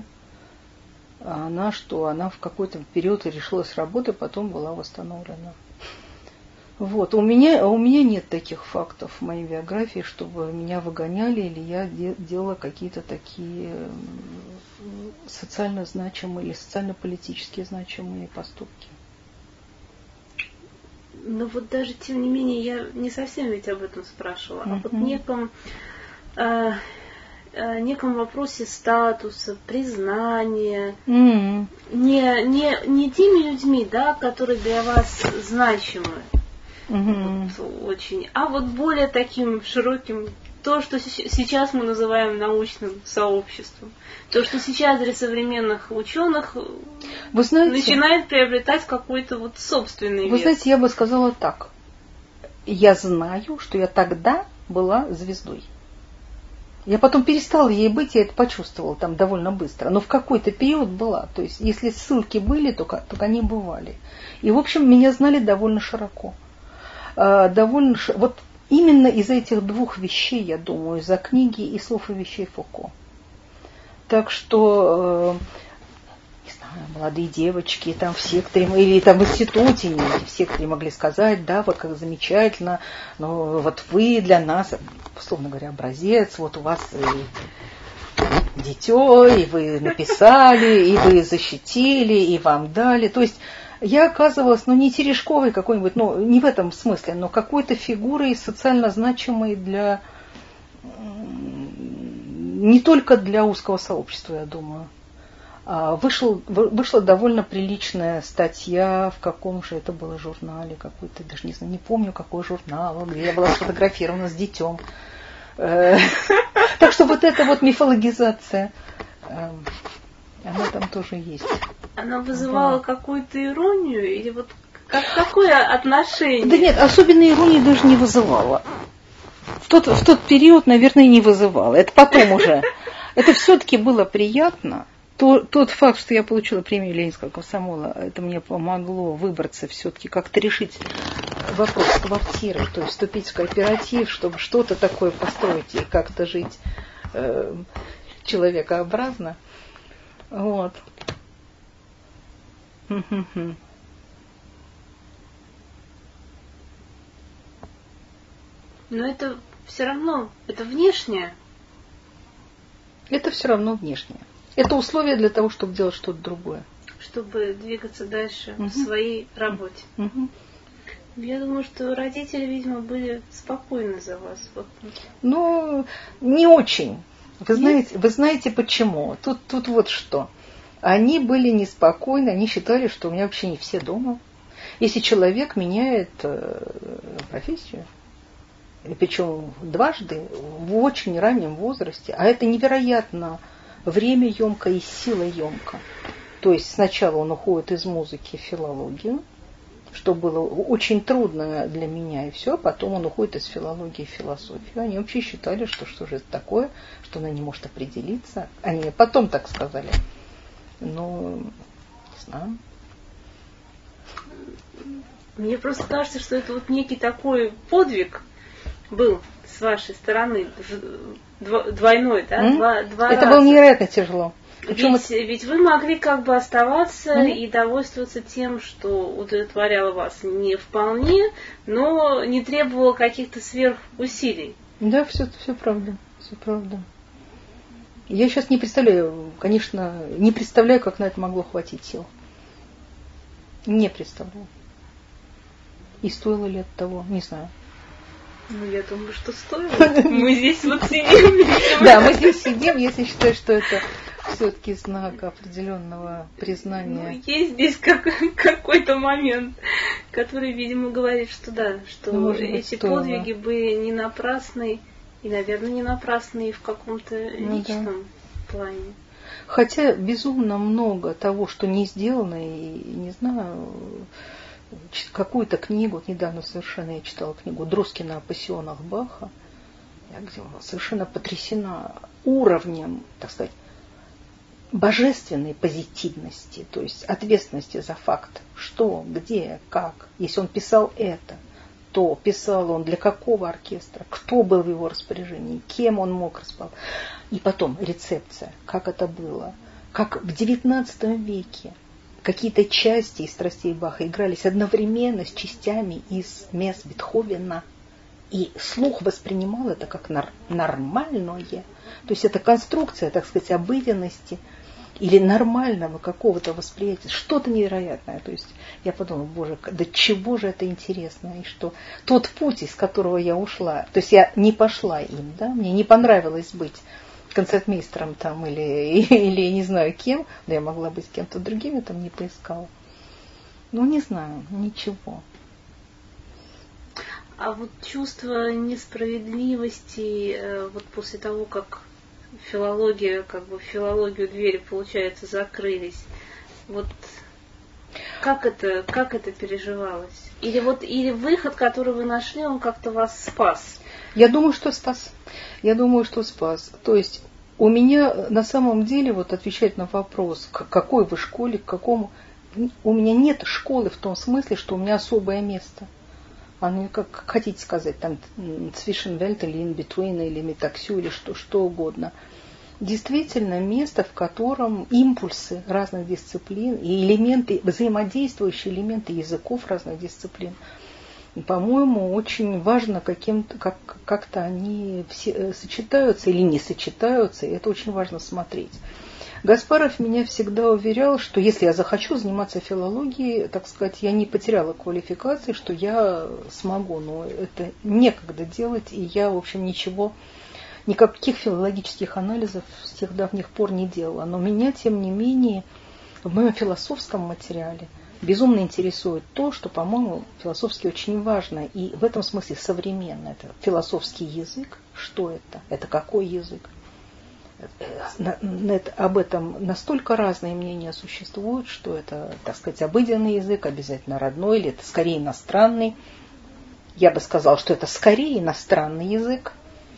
А она что? Она в какой-то период решила с работы, потом была восстановлена. Вот. У меня, у меня нет таких фактов в моей биографии, чтобы меня выгоняли или я де, делала какие-то такие социально значимые или социально-политически значимые поступки. Но вот даже тем не менее я не совсем ведь об этом спрашивала, а вот неком э, э, неком вопросе статуса, признания, mm. не, не, не теми людьми, да, которые для вас значимы, угу. вот, очень, а вот более таким широким, то, что сейчас мы называем научным сообществом. То, что сейчас для современных ученых Вы знаете, начинает приобретать какой-то вот собственный Вы вес. знаете, я бы сказала так. Я знаю, что я тогда была звездой. Я потом перестала ей быть, я это почувствовала там довольно быстро. Но в какой-то период была. То есть, если ссылки были, то, то они бывали. И, в общем, меня знали довольно широко. А, довольно... Вот именно из этих двух вещей, я думаю, из-за книги и слов и вещей Фуко. Так что э, не знаю, молодые девочки там в секторе, или там в институте, не, в секторе могли сказать, да, вот как замечательно, но вот вы для нас, условно говоря, образец, вот у вас и дитё, и вы написали, и вы защитили, и вам дали. То есть я оказывалась, ну, не Терешковой какой-нибудь, ну, не в этом смысле, но какой-то фигурой социально значимой для, не только для узкого сообщества, я думаю. А, вышел, вышла довольно приличная статья в каком же это было журнале какой-то, даже не знаю, не помню какой журнал, где я была сфотографирована с детем. Э, [LAUGHS] так что вот эта вот мифологизация, э, она там тоже есть. Она вызывала да. какую-то иронию или вот как, какое отношение? Да нет, особенной иронии даже не вызывала. В тот, в тот период, наверное, не вызывала. Это потом уже. [LAUGHS] Это все-таки было приятно. То, тот факт, что я получила премию Ленинского комсомола, это мне помогло выбраться все-таки, как-то решить вопрос квартиры, то есть вступить в кооператив, чтобы что-то такое построить и как-то жить э, человекообразно. Вот. Но это все равно, это внешнее. Это все равно внешнее. Это условие для того, чтобы делать что-то другое. Чтобы двигаться дальше угу. в своей работе. Угу. Я думаю, что родители, видимо, были спокойны за вас. Ну, не очень. Вы знаете, вы знаете почему? Тут, тут вот что. Они были неспокойны, они считали, что у меня вообще не все дома. Если человек меняет э, профессию, причем дважды в очень раннем возрасте, а это невероятно время емко и сила емко. То есть сначала он уходит из музыки в филологию, что было очень трудно для меня, и все, потом он уходит из филологии в философию. Они вообще считали, что что же это такое, что она не может определиться. Они потом так сказали. Ну, не знаю. Мне просто кажется, что это вот некий такой подвиг был с вашей стороны, двойной, да? Mm? Два, два это раза. было невероятно тяжело. ведь, это... ведь вы могли как бы оставаться mm? и довольствоваться тем, что удовлетворяло вас не вполне, но не требовало каких-то сверхусилий. Да, все, все правда, все правда. Я сейчас не представляю, конечно, не представляю, как на это могло хватить сил. Не представляю. И стоило ли это того, не знаю. Ну, я думаю, что стоило. [LAUGHS] Мы здесь вот сидим. Да, мы здесь сидим, если считать, что это все-таки знак определенного признания. Ну, есть здесь как, какой-то момент, который, видимо, говорит, что да, что ну, эти подвиги были не напрасны и, наверное, не напрасно и в каком-то ну, личном да. плане. Хотя безумно много того, что не сделано, и не знаю, какую-то книгу, вот недавно совершенно я читала книгу Друскина о пассионах Баха, я где совершенно потрясена уровнем, так сказать, божественной позитивности, то есть ответственности за факт, что, где, как, если он писал это – что писал он, для какого оркестра, кто был в его распоряжении, кем он мог распал. И потом рецепция, как это было, как в XIX веке какие-то части из страстей Баха игрались одновременно с частями из мест Бетховена. И слух воспринимал это как нормальное. То есть это конструкция, так сказать, обыденности – или нормального какого-то восприятия, что-то невероятное. То есть я подумала, боже, да чего же это интересно, и что тот путь, из которого я ушла, то есть я не пошла им, да, мне не понравилось быть концертмейстером там или, [LAUGHS] или не знаю кем, да я могла быть кем-то другим, я там не поискала. Ну, не знаю, ничего. А вот чувство несправедливости э, вот после того, как филология, как бы филологию двери, получается, закрылись. Вот как это, как это переживалось? Или вот, или выход, который вы нашли, он как-то вас спас? Я думаю, что спас. Я думаю, что спас. То есть у меня на самом деле, вот отвечать на вопрос, к какой вы школе, к какому, у меня нет школы в том смысле, что у меня особое место. Оно, как хотите сказать, там Zwischenwelt или between, или метаксю, или что, что угодно. Действительно, место, в котором импульсы разных дисциплин и элементы, взаимодействующие элементы языков разных дисциплин, по-моему, очень важно, каким как, как-то они все э, сочетаются или не сочетаются, и это очень важно смотреть. Гаспаров меня всегда уверял, что если я захочу заниматься филологией, так сказать, я не потеряла квалификации, что я смогу, но это некогда делать, и я, в общем, ничего, никаких филологических анализов с тех давних пор не делала. Но меня, тем не менее, в моем философском материале безумно интересует то, что, по-моему, философски очень важно, и в этом смысле современно. Это философский язык. Что это? Это какой язык? Об этом настолько разные мнения существуют, что это, так сказать, обыденный язык, обязательно родной, или это скорее иностранный. Я бы сказал, что это скорее иностранный язык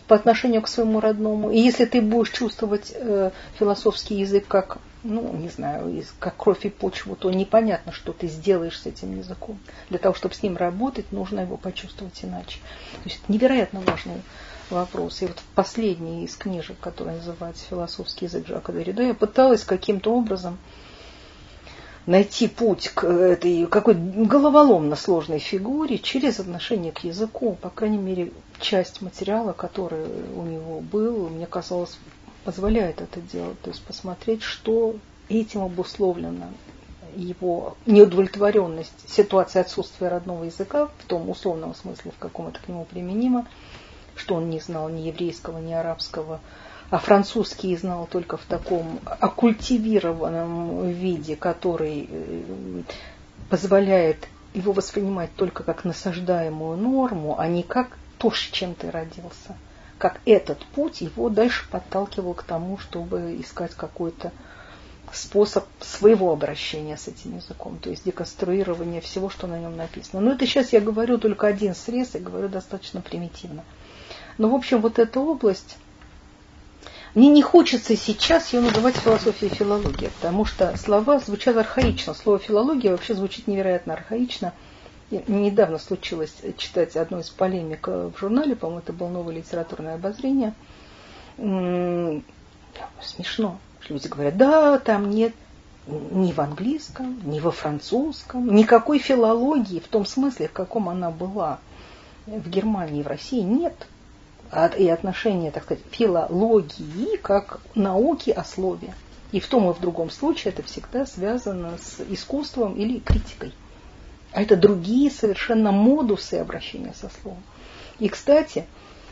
по отношению к своему родному. И если ты будешь чувствовать э, философский язык как, ну, не знаю, как кровь и почву, то непонятно, что ты сделаешь с этим языком. Для того, чтобы с ним работать, нужно его почувствовать иначе. То есть это невероятно важный вопрос. И вот в последней из книжек, которая называется «Философский язык Жака Деррида», я пыталась каким-то образом найти путь к этой какой головоломно сложной фигуре через отношение к языку. По крайней мере, часть материала, который у него был, мне казалось, позволяет это делать. То есть посмотреть, что этим обусловлено его неудовлетворенность ситуации отсутствия родного языка в том условном смысле, в каком это к нему применимо, что он не знал ни еврейского, ни арабского, а французский знал только в таком оккультивированном виде, который э, позволяет его воспринимать только как насаждаемую норму, а не как то, с чем ты родился. Как этот путь его дальше подталкивал к тому, чтобы искать какой-то способ своего обращения с этим языком, то есть деконструирование всего, что на нем написано. Но это сейчас я говорю только один срез, и говорю достаточно примитивно. Но, в общем, вот эта область, мне не хочется сейчас ее называть философией и филологией, потому что слова звучат архаично. Слово филология вообще звучит невероятно архаично. И недавно случилось читать одну из полемик в журнале, по-моему, это было новое литературное обозрение. Смешно. Люди говорят, да, там нет ни в английском, ни во французском, никакой филологии в том смысле, в каком она была в Германии и в России, нет и отношение, так сказать, филологии как науки о слове. И в том и в другом случае это всегда связано с искусством или критикой. А это другие совершенно модусы обращения со словом. И, кстати,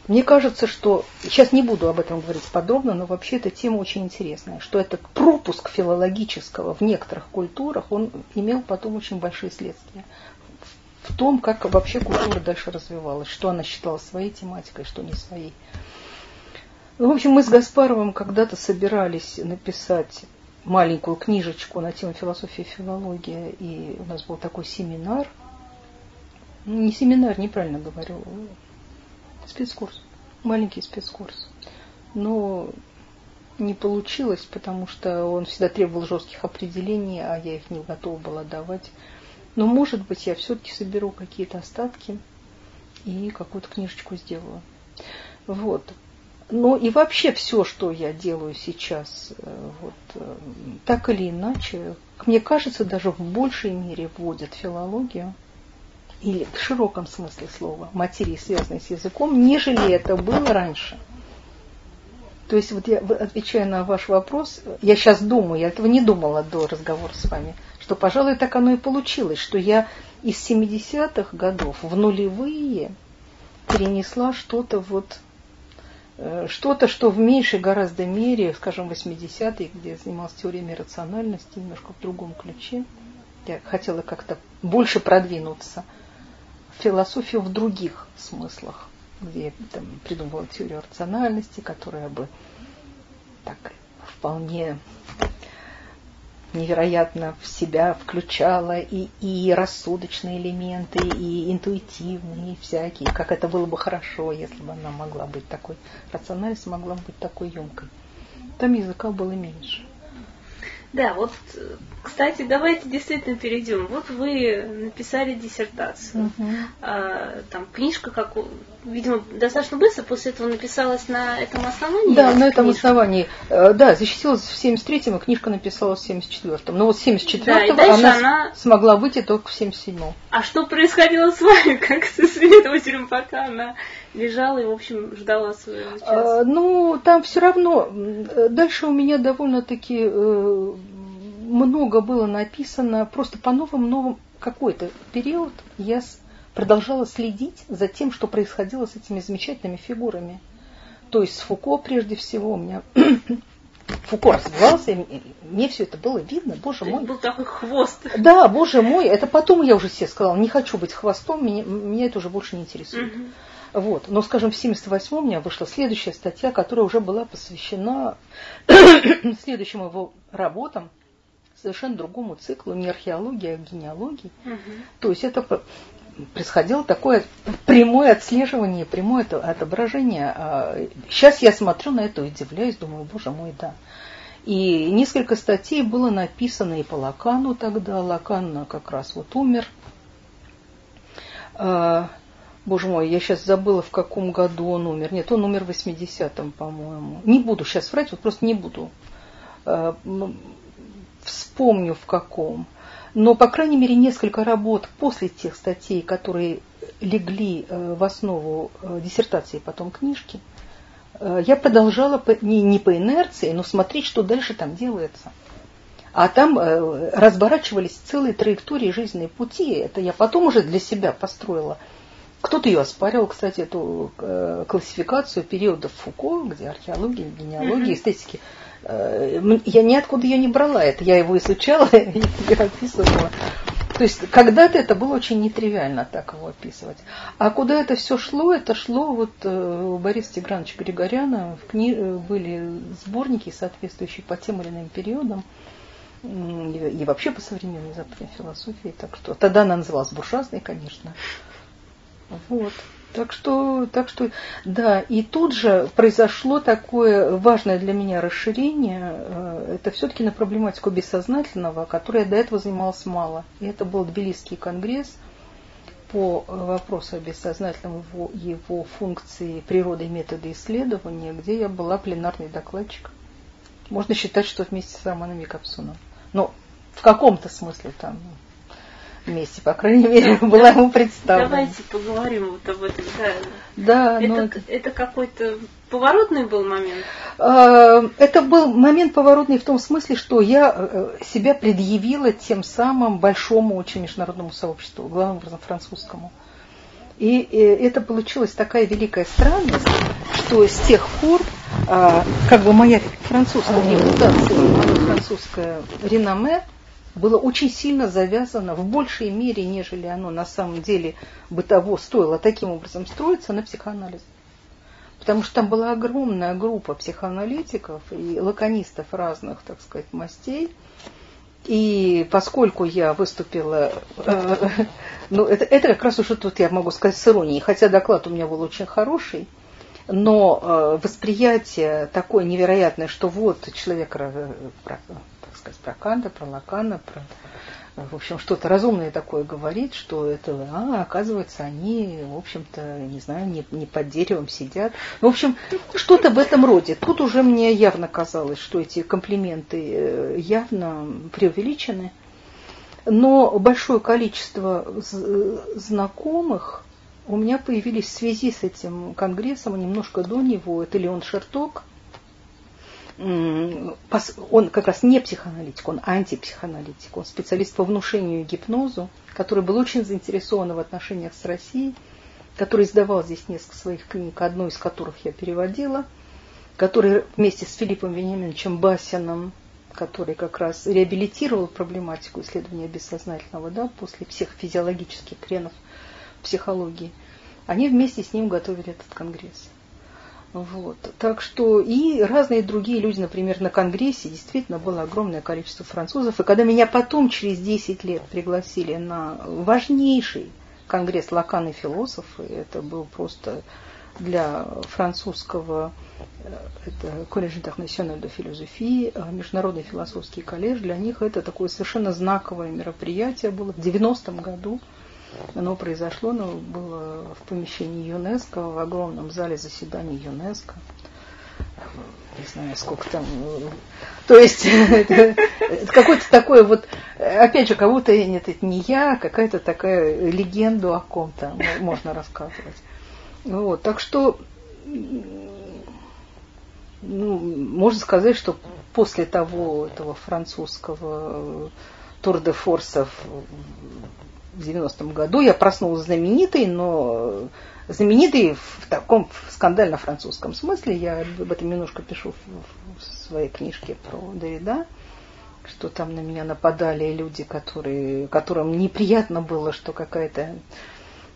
мне кажется, что, сейчас не буду об этом говорить подробно, но вообще эта тема очень интересная, что этот пропуск филологического в некоторых культурах, он имел потом очень большие следствия в том, как вообще культура дальше развивалась, что она считала своей тематикой, что не своей. В общем, мы с Гаспаровым когда-то собирались написать маленькую книжечку на тему философии и филологии, и у нас был такой семинар. Ну, не семинар, неправильно говорю, спецкурс, маленький спецкурс. Но не получилось, потому что он всегда требовал жестких определений, а я их не готова была давать. Но, может быть, я все-таки соберу какие-то остатки и какую-то книжечку сделаю. Вот. Ну и вообще все, что я делаю сейчас, э, вот, э, так или иначе, мне кажется, даже в большей мере вводят филологию или в широком смысле слова материи, связанной с языком, нежели это было раньше. То есть вот я отвечаю на ваш вопрос, я сейчас думаю, я этого не думала до разговора с вами, что, пожалуй, так оно и получилось, что я из 70-х годов в нулевые перенесла что-то вот, э, что-то, что в меньшей гораздо мере, скажем, 80-е, где я занималась теорией рациональности, немножко в другом ключе. Я хотела как-то больше продвинуться в философию в других смыслах, где я там, придумывала теорию рациональности, которая бы так вполне невероятно в себя включала и, и рассудочные элементы, и интуитивные, всякие. Как это было бы хорошо, если бы она могла быть такой, рациональность могла быть такой емкой. Там языка было меньше. Да, вот Кстати, давайте действительно перейдем. Вот вы написали диссертацию. Мгм. А, там книжка, как, видимо, достаточно быстро после этого написалась на этом основании. Да, на этом книжка? основании. Э, Да, защитилась в 73-м, а книжка написалась в 74-м. Но вот с 74-го Да, и она, она- смогла выйти только в 77-м. А что происходило с вами, [LAUGHS] как с исследователем, пока она лежала и, в общем, ждала своего часа? А, Ну, там все равно. э, Дальше у меня довольно-таки э, много было написано. Просто по новым, новым какой-то период я продолжала следить за тем, что происходило с этими замечательными фигурами. То есть с Фуко прежде всего у меня [COUGHS] Фуко развивался, и мне- все это было видно, боже мой. Был такой хвост. Да, боже мой, это потом я уже себе сказала, не хочу быть хвостом, меня, меня это уже больше не интересует. Мгм. Вот. Но, скажем, в 78 у меня вышла следующая статья, которая уже была посвящена [COUGHS] следующим его работам, совершенно другому циклу, не археологии, а генеалогии. Мгм. То есть это происходило такое прямое отслеживание, прямое отображение. Сейчас я смотрю на это и удивляюсь, думаю, боже мой, да. И несколько статей было написано и по Лакану тогда. Лакан как раз вот умер. А, Боже мой, я сейчас забыла, в каком году он умер. Нет, он умер в 80-м, по-моему. Не буду сейчас врать, вот просто не буду. Вспомню, в каком. Но, по крайней мере, несколько работ после тех статей, которые легли э, в основу э, диссертации, потом книжки, э, я продолжала не, не по инерции, но смотреть, что дальше там делается. А там разворачивались целые траектории жизненные пути. Это я потом уже для себя построила. Кто-то ее оспаривал, кстати, эту классификацию периодов Фуко, где археология, генеалогия, эстетики. Э, Я ниоткуда ее не брала, это я его изучала [LAUGHS] и описывала. То есть когда-то это было очень нетривиально так его описывать. А куда это все шло? Это шло вот э, у Бориса Тиграновича Григоряна в кни... э, были сборники, соответствующие по тем или иным периодам и вообще по современной западной философии. Так что тогда она называлась буржуазной, конечно. Вот. Так что, так что, да, и тут же произошло такое важное для меня расширение, э, это все-таки на проблематику бессознательного, которой я до этого занималась мало. И это был Тбилисский конгресс по э, вопросу о бессознательном, его, его функции, природы и методы исследования, где я была пленарный докладчик. Можно считать, что вместе с Романом Якобсоном. Но в каком-то смысле там вместе, по крайней мере, [LAUGHS] была ему представлена. Давайте поговорим вот об этом. Да. Да, но Это, это какой-то поворотный был момент. Э, Это был момент поворотный в том смысле, что я э, себя предъявила тем самым большому очень международному сообществу, главным образом французскому. И это получилась такая великая странность, что с тех пор а, как бы моя французская репутация, мое французское реноме было очень сильно завязано в большей мере, нежели оно на самом деле бы того стоило таким образом строиться на психоанализ. Потому что там была огромная группа психоаналитиков и лаконистов разных, так сказать, мастей. И поскольку я выступила, э, ну это, это как раз уже тут я могу сказать с иронией, хотя доклад у меня был очень хороший, но э, восприятие такое невероятное, что вот человек, э, сказать, про Канта, про Лакана, про, в общем, что-то разумное такое говорит, что это, а, оказывается, они, в общем-то, не знаю, не, не под деревом сидят. В общем, что-то в этом роде. Тут уже мне явно казалось, что эти комплименты э, явно преувеличены. Но большое количество з- знакомых у меня появились в связи с этим конгрессом, немножко до него. Это Леон Шерток, он как раз не психоаналитик, он антипсихоаналитик, он специалист по внушению и гипнозу, который был очень заинтересован в отношениях с Россией, который издавал здесь несколько своих книг, одну из которых я переводила, который вместе с Филиппом Вениаминовичем Басиным, который как раз реабилитировал проблематику исследования бессознательного да, после физиологических кренов психологии, они вместе с ним готовили этот конгресс. Вот. Так что и разные другие люди, например, на Конгрессе действительно было огромное количество французов. И когда меня потом, через 10 лет, пригласили на важнейший конгресс Лакан и философы, это был просто для французского это колледж Интернациональ де философии, Международный философский колледж, для них это такое совершенно знаковое мероприятие было в 90-м году. Оно произошло, оно было в помещении ЮНЕСКО, в огромном зале заседаний ЮНЕСКо. Не знаю, сколько там. То есть [LAUGHS] это, это какое-то такое вот, опять же, кого-то нет, это не я, какая-то такая легенду о ком-то можно рассказывать. Вот, так что ну, можно сказать, что после того этого французского тур де форсов в 90-м году я проснулась знаменитой, но знаменитой в таком скандально-французском смысле. Я об этом немножко пишу в, своей книжке про Давида, что там на меня нападали люди, которые, которым неприятно было, что какая-то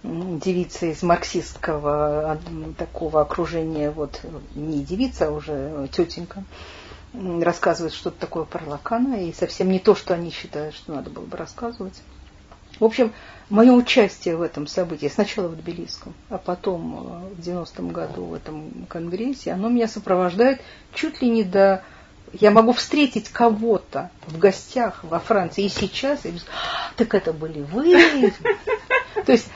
девица из марксистского такого окружения, вот не девица, а уже тетенька, рассказывает что-то такое про Лакана, и совсем не то, что они считают, что надо было бы рассказывать. В общем, мое участие в этом событии, сначала в Тбилисском, а потом э, в 90-м году в этом конгрессе, оно меня сопровождает чуть ли не до... Я могу встретить кого-то в гостях во Франции и сейчас, и так это были вы. [LAUGHS] То есть,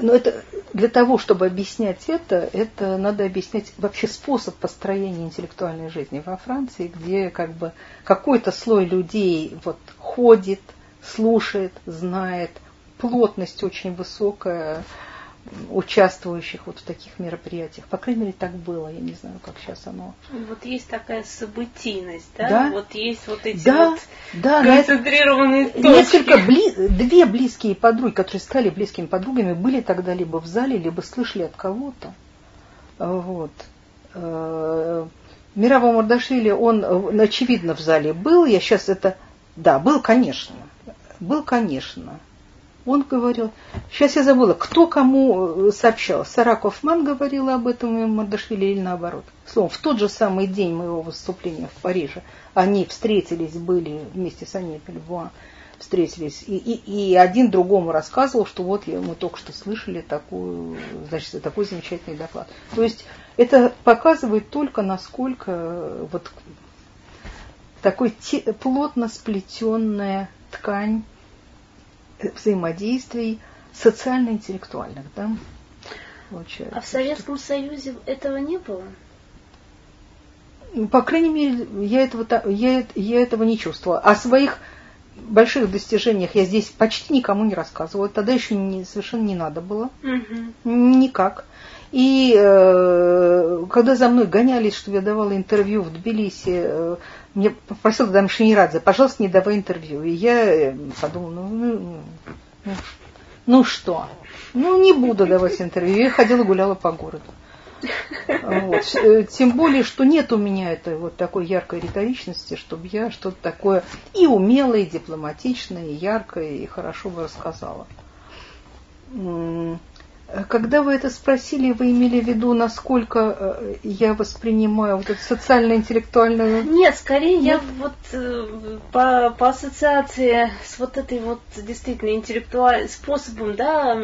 но ну, это для того, чтобы объяснять это, это надо объяснять вообще способ построения интеллектуальной жизни во Франции, где как бы какой-то слой людей вот ходит, слушает, знает, плотность очень высокая участвующих вот в таких мероприятиях. По крайней мере, так было. Я не знаю, как сейчас оно. Вот есть такая событийность, да? да? Вот есть вот эти да, вот да, концентрированные точки. Несколько бли... две близкие подруги, которые стали близкими подругами, были тогда либо в зале, либо слышали от кого-то. Вот. Э, Мирава Мардашвили, он, очевидно, в зале был. Я сейчас это... Да, был, конечно был, конечно. Он говорил, сейчас я забыла, кто кому э, сообщал. Сара Кофман говорила об этом и Мардашвили или наоборот. Словом, в тот же самый день моего выступления в Париже они встретились, были вместе с Аней Пельвуа, встретились, и, и, и один другому рассказывал, что вот мы только что слышали такую, значит, такой замечательный доклад. То есть это показывает только, насколько э, вот такой плотно сплетенная ткань взаимодействий социально-интеллектуальных, да, получается. А в Советском Союзе этого не было? Ну, по крайней мере, я этого, я, я этого не чувствовала. О своих больших достижениях я здесь почти никому не рассказывала. Тогда еще не, совершенно не надо было. Угу. Никак. И э, когда за мной гонялись, что я давала интервью в Тбилиси, э, мне попросил Дам Шинирадзе, пожалуйста, не давай интервью. И я э, подумала, ну, ну, ну, ну что, ну не буду давать интервью. Я ходила гуляла по городу. Вот. Э, тем более, что нет у меня этой вот такой яркой риторичности, чтобы я что-то такое и умелое, и дипломатичное, и яркое, и хорошо бы рассказала. Когда вы это спросили, вы имели в виду, насколько э, я воспринимаю вот эту социально-интеллектуальную... Нет, скорее Нет? я вот э, по, по ассоциации с вот этой вот действительно интеллектуальным способом, да,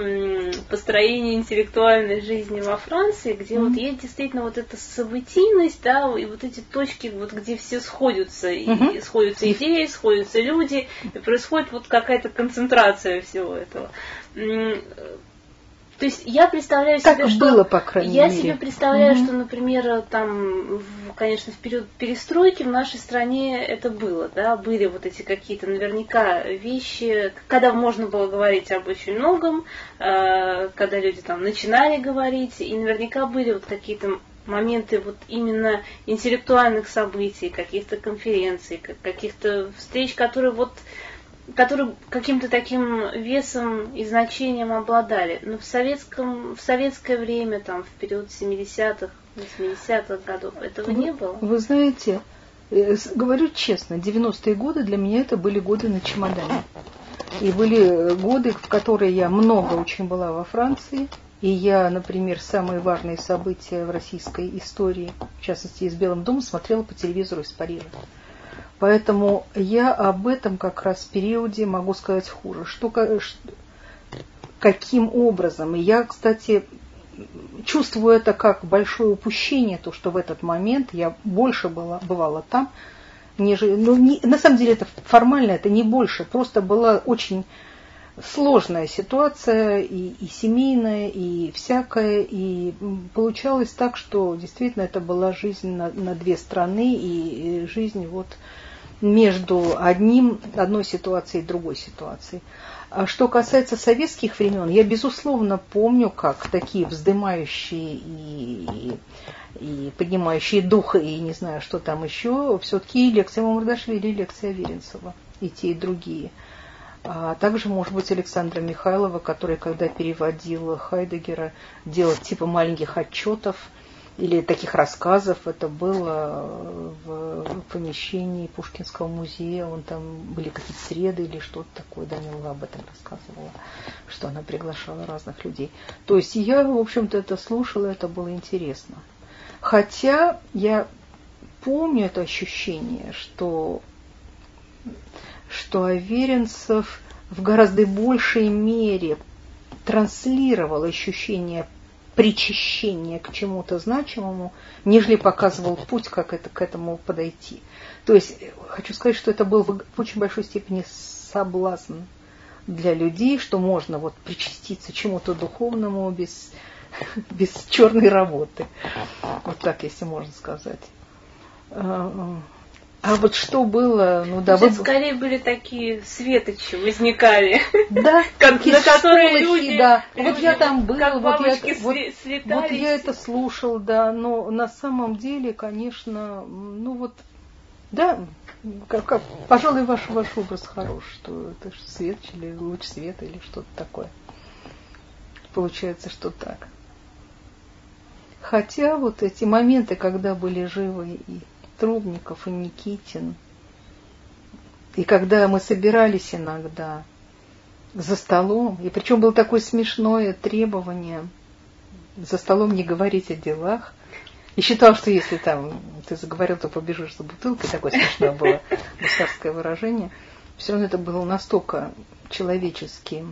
построения интеллектуальной жизни во Франции, где mm-hmm. вот есть действительно вот эта событийность, да, и вот эти точки, вот где все сходятся, mm-hmm. и сходятся идеи, сходятся люди, и происходит вот какая-то концентрация всего этого то есть я представляю так себе, что... было, по крайней я мере. себе представляю, угу. что, например, там, в, конечно, в период перестройки в нашей стране это было, да, были вот эти какие-то наверняка вещи, когда можно было говорить об очень многом, э, когда люди там начинали говорить, и наверняка были вот какие-то моменты вот именно интеллектуальных событий, каких-то конференций, каких-то встреч, которые вот которые каким-то таким весом и значением обладали. Но в, советском, в советское время, там, в период 70-х, 80-х годов этого вы, не было. Вы знаете, э, говорю честно, 90-е годы для меня это были годы на чемодане. И были годы, в которые я много очень была во Франции. И я, например, самые важные события в российской истории, в частности, из Белым домом, смотрела по телевизору из Парижа. Поэтому я об этом как раз периоде могу сказать хуже. Что, каким образом? И я, кстати, чувствую это как большое упущение, то, что в этот момент я больше была, бывала там, нежели, ну, не, на самом деле это формально, это не больше, просто была очень сложная ситуация и, и семейная, и всякая, и получалось так, что действительно это была жизнь на, на две страны, и, и жизнь вот между одним, одной ситуацией и другой ситуацией. А что касается советских времен, я безусловно помню, как такие вздымающие и, и поднимающие дух, и не знаю, что там еще, все-таки лекция Мамардашвили и лекция Веренцева, и те, и другие. А также, может быть, Александра Михайлова, которая, когда переводила Хайдегера, делала типа маленьких отчетов – или таких рассказов. Это было в помещении Пушкинского музея. Он там были какие-то среды или что-то такое. Данила об этом рассказывала, что она приглашала разных людей. То есть я, в общем-то, это слушала, это было интересно. Хотя я помню это ощущение, что, что Аверинцев в гораздо большей мере транслировал ощущение причащение к чему-то значимому, нежели показывал путь, как это, к этому подойти. То есть, хочу сказать, что это был в очень большой степени соблазн для людей, что можно вот причаститься чему-то духовному без, [LAUGHS] без черной работы. Вот так, если можно сказать. А, вот что было, ну да, вы... скорее были такие светочи возникали, да, [LAUGHS] как, на которые люди, да. вот я там был, вот я, вот, вот я это слушал, да, но на самом деле, конечно, ну вот, да, как, как, пожалуй, ваш, ваш образ хорош, что это свет или луч света или что-то такое. Получается, что так. Хотя вот эти моменты, когда были живы и Трубников и Никитин. И когда мы собирались иногда за столом, и причем было такое смешное требование за столом не говорить о делах, и считал, что если там ты заговорил, то побежишь за бутылкой, такое смешное было гусарское выражение, все равно это было настолько человеческие,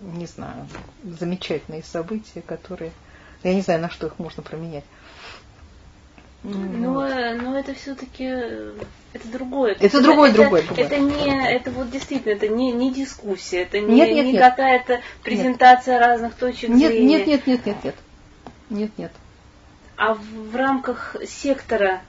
не знаю, замечательные события, которые, я не знаю, на что их можно променять. Но, но это все-таки это другое. Это, это другое, это, другое, другое. Это не, это вот действительно, это не, не дискуссия, это не, нет, нет, не какая-то презентация нет. разных точек нет, зрения. Нет, нет, нет, нет, нет. Нет, нет. А в, в рамках сектора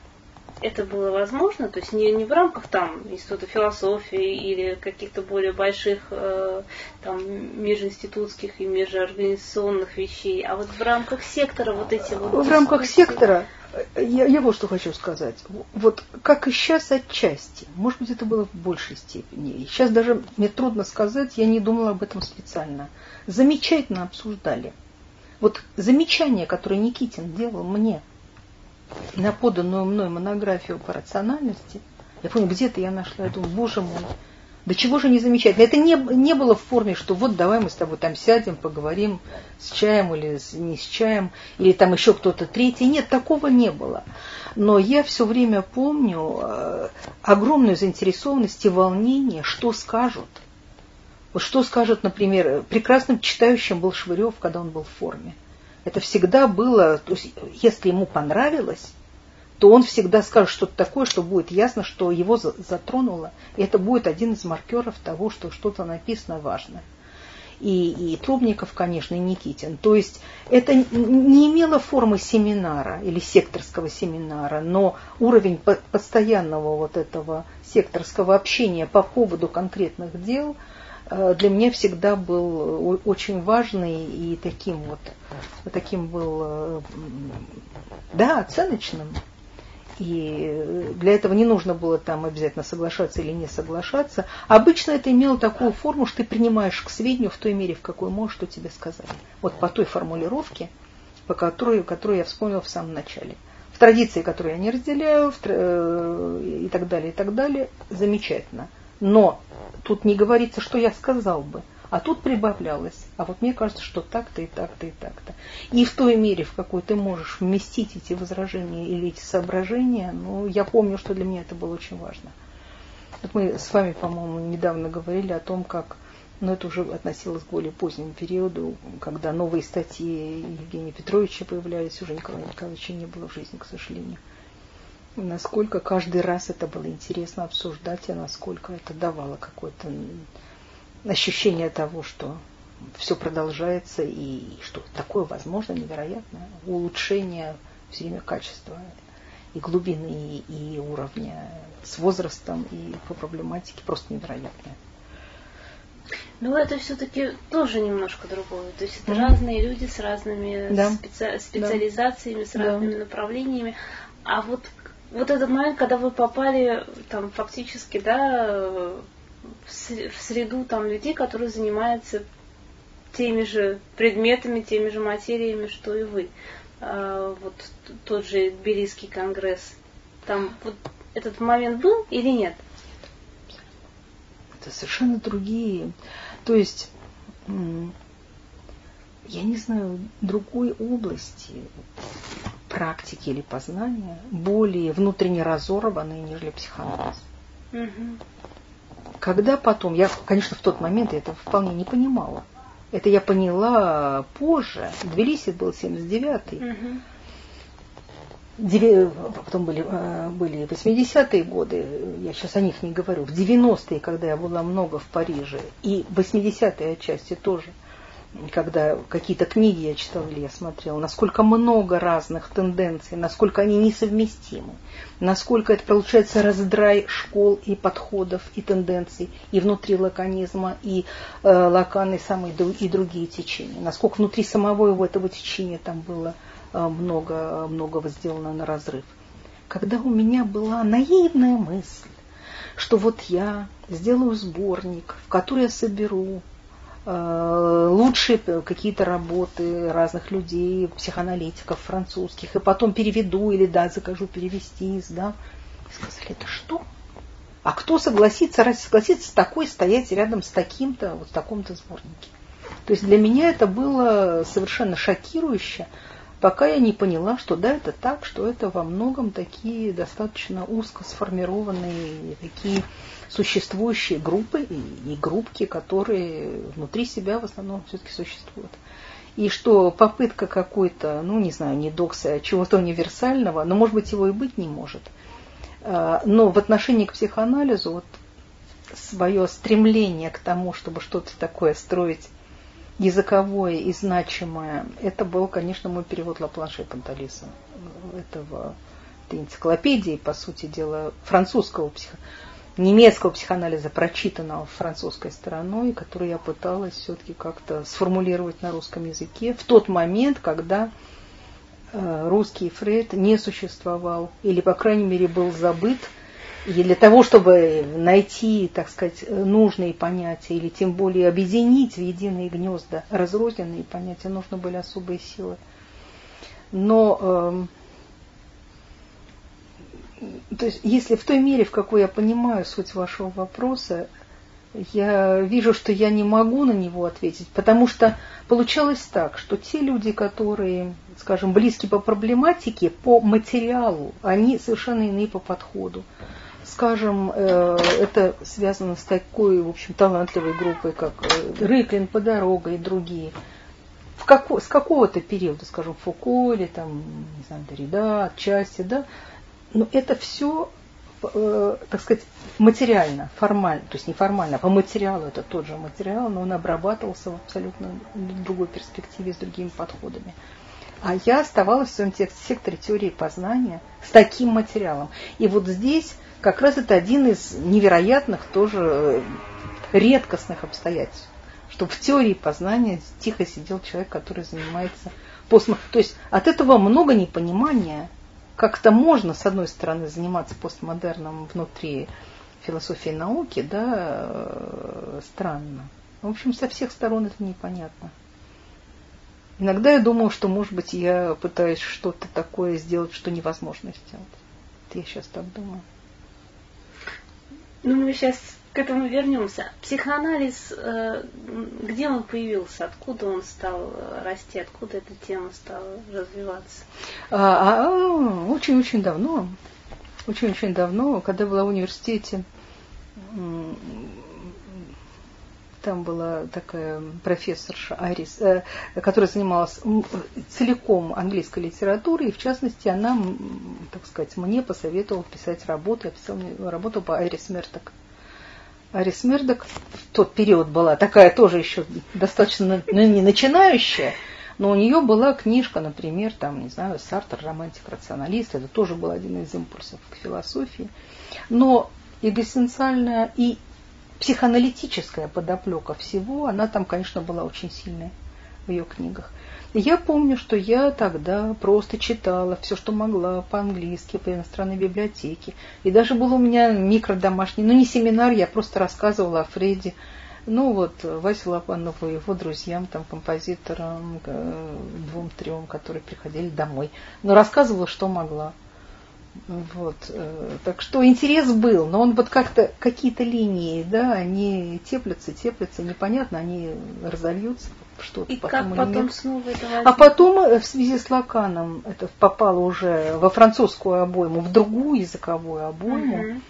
это было возможно, то есть не, не в рамках там института философии или каких-то более больших э, там межинститутских и межорганизационных вещей, а вот в рамках сектора вот эти вот. В рамках сектора я, я вот что хочу сказать. Вот как и сейчас отчасти, может быть, это было в большей степени. Сейчас даже мне трудно сказать, я не думала об этом специально. Замечательно обсуждали. Вот замечание, которое Никитин делал мне на поданную мной монографию по рациональности, я помню, где-то я нашла, я думаю, боже мой, да чего же не замечательно. Это не, не было в форме, что вот давай мы с тобой там сядем, поговорим с чаем или с, не с чаем, или там еще кто-то третий. Нет, такого не было. Но я все время помню э, огромную заинтересованность и волнение, что скажут. Вот что скажет, например, прекрасным читающим был Швырев, когда он был в форме. Это всегда было, то есть, если ему понравилось, то он всегда скажет что-то такое, что будет ясно, что его затронуло. И это будет один из маркеров того, что что-то написано важное. И, и Трубников, конечно, и Никитин. То есть это не имело формы семинара или секторского семинара, но уровень постоянного вот этого секторского общения по поводу конкретных дел э, для меня всегда был очень важный и таким вот, таким был, э, да, оценочным. И для этого не нужно было там обязательно соглашаться или не соглашаться. Обычно это имело такую форму, что ты принимаешь к сведению в той мере, в какой можешь, что тебе сказали. Вот по той формулировке, по которой, которую я вспомнила в самом начале. В традиции, которую я не разделяю, в, э, и так далее, и так далее, замечательно. Но тут не говорится, что я сказал бы. А тут прибавлялось. А вот мне кажется, что так-то и так-то и так-то. И в той мере, в какой ты можешь вместить эти возражения или эти соображения, ну, я помню, что для меня это было очень важно. Вот мы с вами, по-моему, недавно говорили о том, как но это уже относилось к более позднему периоду, когда новые статьи Евгения Петровича появлялись, уже Николая Николаевича не было в жизни, к сожалению. Насколько каждый раз это было интересно обсуждать, и насколько это давало какое-то ощущение того, что все продолжается и что такое возможно невероятное улучшение все время качества и глубины, и уровня с возрастом, и по проблематике просто невероятное. Ну, это все-таки тоже немножко другое. То есть это mm-hmm. разные люди с разными да. специ... специализациями, да. с разными да. направлениями. А вот, вот этот момент, когда вы попали там фактически, да, в среду там людей, которые занимаются теми же предметами, теми же материями, что и вы. А, вот тот же Тбилисский конгресс. Там вот этот момент был или нет? Это совершенно другие. То есть, я не знаю, другой области практики или познания более внутренне разорванные, нежели психоанализ. Угу. Когда потом, я, конечно, в тот момент я это вполне не понимала. Это я поняла позже. Тбилиси был 79-й. Угу потом были, э, были 80-е годы, я сейчас о них не говорю, в 90-е, когда я была много в Париже, и 80-е отчасти тоже, когда какие-то книги я читала или я смотрела, насколько много разных тенденций, насколько они несовместимы, насколько это получается раздрай школ и подходов и тенденций и внутри лаконизма, и э, лаканы самые и другие течения, насколько внутри самого этого течения там было Э, много, многого сделано на разрыв. Когда у меня была наивная мысль, что вот я сделаю сборник, в который я соберу лучшие какие-то работы разных людей, психоаналитиков французских, и потом переведу или да, закажу перевести, да. И сказали, это что? А кто согласится, раз согласится с такой стоять рядом с таким-то, вот в таком-то сборнике? То есть для меня это было совершенно шокирующе, пока я не поняла, что да, это так, что это во многом такие достаточно узко сформированные, такие существующие группы и, и группки, которые внутри себя в основном все-таки существуют. И что попытка какой-то, ну не знаю, не докса, а чего-то универсального, но может быть его и быть не может. А, но в отношении к психоанализу вот свое стремление к тому, чтобы что-то такое строить языковое и значимое, это был, конечно, мой перевод Лапланше Панталиса. Этого, этой энциклопедии, по сути дела, французского психо, немецкого психоанализа, прочитанного французской стороной, который я пыталась все-таки как-то сформулировать на русском языке в тот момент, когда э, русский Фрейд не существовал, или, по крайней мере, был забыт – и для того, чтобы найти, так сказать, нужные понятия, или тем более объединить в единые гнезда разрозненные понятия, нужны были особые силы. Но э, то есть, если в той мере, в какой я понимаю суть вашего вопроса, я вижу, что я не могу на него ответить, потому что получалось так, что те люди, которые, скажем, близки по проблематике, по материалу, они совершенно иные по подходу скажем, э, это связано с такой, в общем, талантливой группой, как э, Рыклин, Подорога и другие. В како, с какого-то периода, скажем, Фуко или там, не знаю, Дорида, отчасти, да, но это все, э, так сказать, материально, формально, то есть не формально, а по материалу это тот же материал, но он обрабатывался в абсолютно другой перспективе, с другими подходами. А я оставалась в своем секторе теории познания с таким материалом. И вот здесь как раз это один из невероятных тоже э, редкостных обстоятельств, что в теории познания тихо сидел человек, который занимается постмо... То есть от этого много непонимания, как это можно, с одной стороны, заниматься постмодерном внутри философии науки, да, э, странно. В общем, со всех сторон это непонятно. Иногда я думаю, что, может быть, я пытаюсь что-то такое сделать, что невозможно сделать. Это я сейчас так думаю. Ну, мы сейчас к этому вернемся. Психоанализ, э, где он появился, откуда он стал э, расти, откуда эта тема стала развиваться? А, а, очень-очень давно, очень-очень давно, когда была в университете, там была такая профессорша Арис, э, которая занималась целиком английской литературой, и в частности она, так сказать, мне посоветовала писать работу. Я писала работу по Айрис Мерток. Арис Мердок в тот период была такая тоже еще достаточно ну, не начинающая, но у нее была книжка, например, там, не знаю, Сартер, романтик, рационалист, это тоже был один из импульсов к философии. Но экзистенциальная и психоаналитическая подоплека всего, она там, конечно, была очень сильная в ее книгах. Я помню, что я тогда просто читала все, что могла по-английски, по иностранной библиотеке. И даже был у меня микродомашний, ну не семинар, я просто рассказывала о Фреде. Ну вот, Васе Лопанову и его друзьям, там, композиторам, э, двум-трем, которые приходили домой. Но рассказывала, что могла. Вот. Э, так что интерес был, но он вот как-то, какие-то линии, да, они теплятся, теплятся, непонятно, они разольются что-то. И потом как потом нет. снова это А потом э, в связи с Лаканом это попало уже во французскую обойму, в другую языковую обойму. Угу.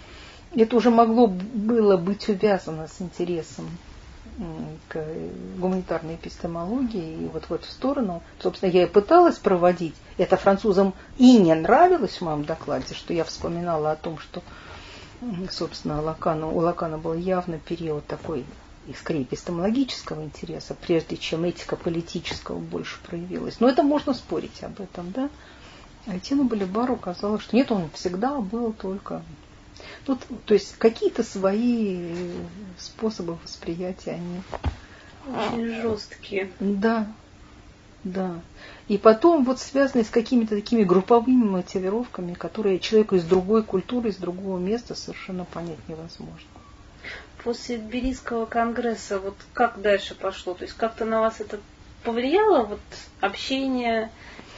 Это уже могло было быть увязано с интересом к гуманитарной эпистемологии и вот в эту сторону. Собственно, я и пыталась проводить. Это французам и не нравилось в моем докладе, что я вспоминала о том, что, собственно, Лакану, у Лакана был явно период такой скорее эпистемологического интереса, прежде чем этика политического больше проявилась. Но это можно спорить об этом, да? А Этину Балибару казалось, что нет, он всегда был только... Тут, то есть какие-то свои способы восприятия, они... Очень жесткие. Да, да. И потом вот связанные с какими-то такими групповыми мотивировками, которые человеку из другой культуры, из другого места совершенно понять невозможно после Тбилисского конгресса вот как дальше пошло? То есть как-то на вас это повлияло, вот общение?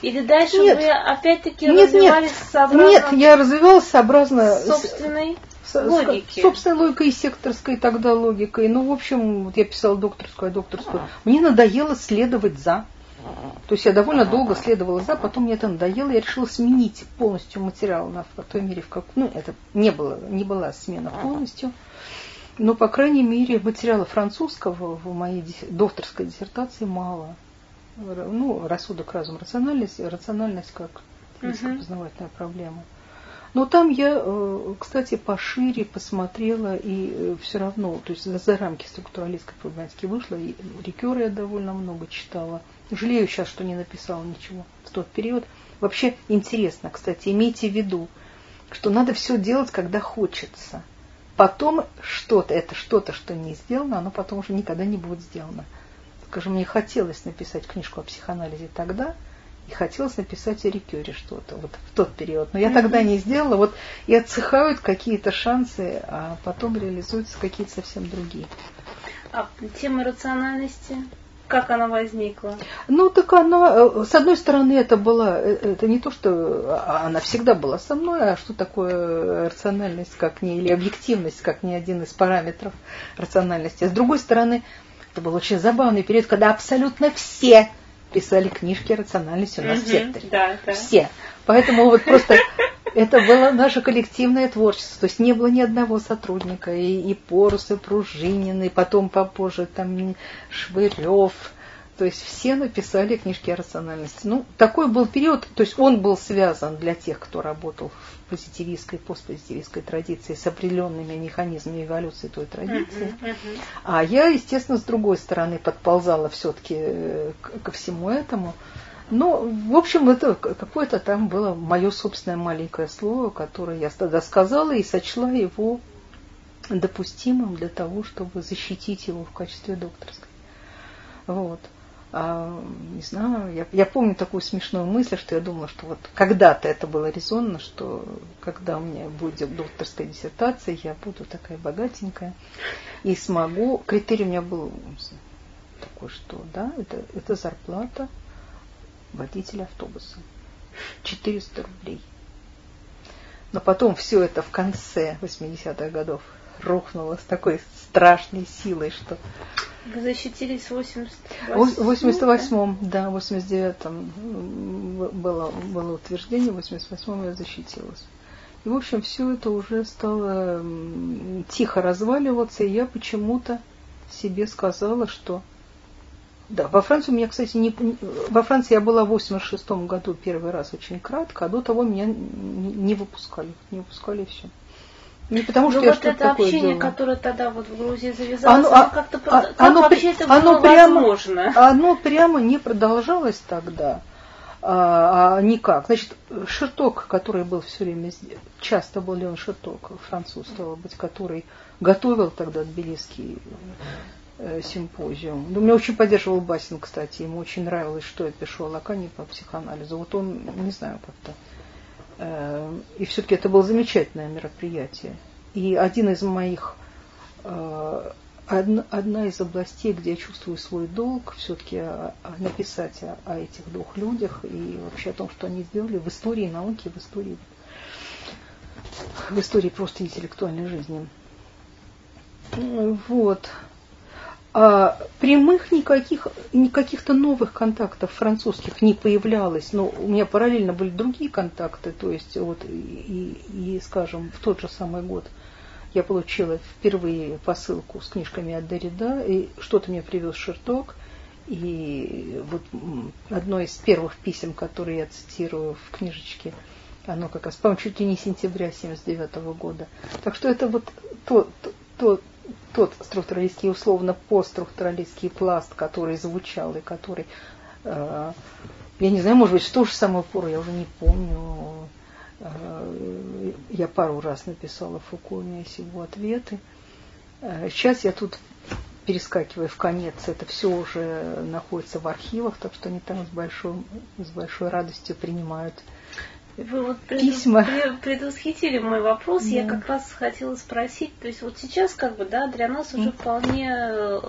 Или дальше нет. вы опять-таки нет, развивались нет. сообразно... Нет, я развивалась сообразно... Собственной логики. Собственной логикой и секторской тогда логикой. Ну, в общем, вот я писала докторскую, а докторскую. Мне надоело следовать за. То есть я довольно долго следовала за, потом мне это надоело, я решила сменить полностью материал на в той мере, в как, ну, это не было, не была смена полностью. Но, по крайней мере, материала французского в моей докторской диссертации мало. Ну, рассудок, разум, рациональность, рациональность как познавательная uh проблема. Но там я, э, кстати, пошире посмотрела и э, все равно, то есть за рамки структуралистской проблематики вышла, и Рикера я довольно много читала. Жалею сейчас, что не написала ничего в тот период. Вообще интересно, кстати, имейте в виду, что надо все делать, когда хочется – потом что-то, это что-то, что не сделано, оно потом уже никогда не будет сделано. Скажем, мне хотелось написать книжку о психоанализе тогда, и хотелось написать о Рикере что-то вот в тот период. Но я mm-hmm. тогда не сделала. Вот и отсыхают какие-то шансы, а потом реализуются какие-то совсем другие. А тема рациональности? Как она возникла? Ну, так она, э, с одной стороны, это была, э, это не то, что а, она всегда была со мной, а что такое рациональность, как не, или объективность, как не один из параметров рациональности. А с другой стороны, это был очень забавный период, когда абсолютно все писали книжки о рациональности у нас в секторе. Да, да. Все. Поэтому вот просто это было наше коллективное творчество. То есть не было ни одного сотрудника. И, и Порус, и Пружинин, и потом попозже там Швырев. То есть все написали книжки о рациональности. Ну, такой был период, то есть он был связан для тех, кто работал в позитивистской, постпозитивистской традиции с определенными механизмами эволюции той традиции. Uh-huh, uh-huh. А я, естественно, с другой стороны подползала все-таки э, ко всему этому. Ну, в общем, это какое-то там было мое собственное маленькое слово, которое я тогда сказала и сочла его допустимым для того, чтобы защитить его в качестве докторской. Вот. А, не знаю, я, я помню такую смешную мысль, что я думала, что вот когда-то это было резонно, что когда у меня будет докторская диссертация, я буду такая богатенькая и смогу. Критерий у меня был такой, что да, это, это зарплата водителя автобуса. 400 рублей. Но потом все это в конце 80-х годов рухнуло с такой страшной силой, что... Вы защитились в 88-м? да, в 89-м было, было утверждение, в 88-м я защитилась. И, в общем, все это уже стало тихо разваливаться, и я почему-то себе сказала, что да, во Франции у меня, кстати, не, во Франции я была в 86 году первый раз очень кратко, а до того меня не выпускали, не выпускали все. Не потому что ну, я вот это общение, делала. которое тогда вот в Грузии завязалось, оно, оно как-то а, как оно, вообще это оно было прямо, возможно? Оно прямо не продолжалось тогда а, а никак. Значит, Шерток, который был все время часто был Леон Шерток, француз, стало быть, который готовил тогда тбилисский э, симпозиум. Ну, меня очень поддерживал Басин, кстати, ему очень нравилось, что я пишу о Лакане по психоанализу. Вот он, не знаю, как-то и все-таки это было замечательное мероприятие. И один из моих, э, одна из областей, где я чувствую свой долг, все-таки написать о, о этих двух людях и вообще о том, что они сделали в истории науки, в истории, в истории просто интеллектуальной жизни. Вот а, прямых никаких, никаких-то новых контактов французских не появлялось, но у меня параллельно были другие контакты, то есть вот и, и, скажем, в тот же самый год я получила впервые посылку с книжками от Derrida, и что-то мне привез Шерток, и вот одно из первых писем, которые я цитирую в книжечке, оно как раз, по-моему, чуть ли не сентября 79 года. Так что это вот то, то, то тот структуралистский, условно постструктуралистский пласт, который звучал и который, э, я не знаю, может быть, ту же самую пору, я уже не помню, э, я пару раз написала Фуко, у меня есть его ответы. Э, сейчас я тут перескакиваю в конец, это все уже находится в архивах, так что они там с большой, с большой радостью принимают вы вот письма. предвосхитили мой вопрос. Да. Я как раз хотела спросить, то есть вот сейчас как бы, да, для нас уже вполне э,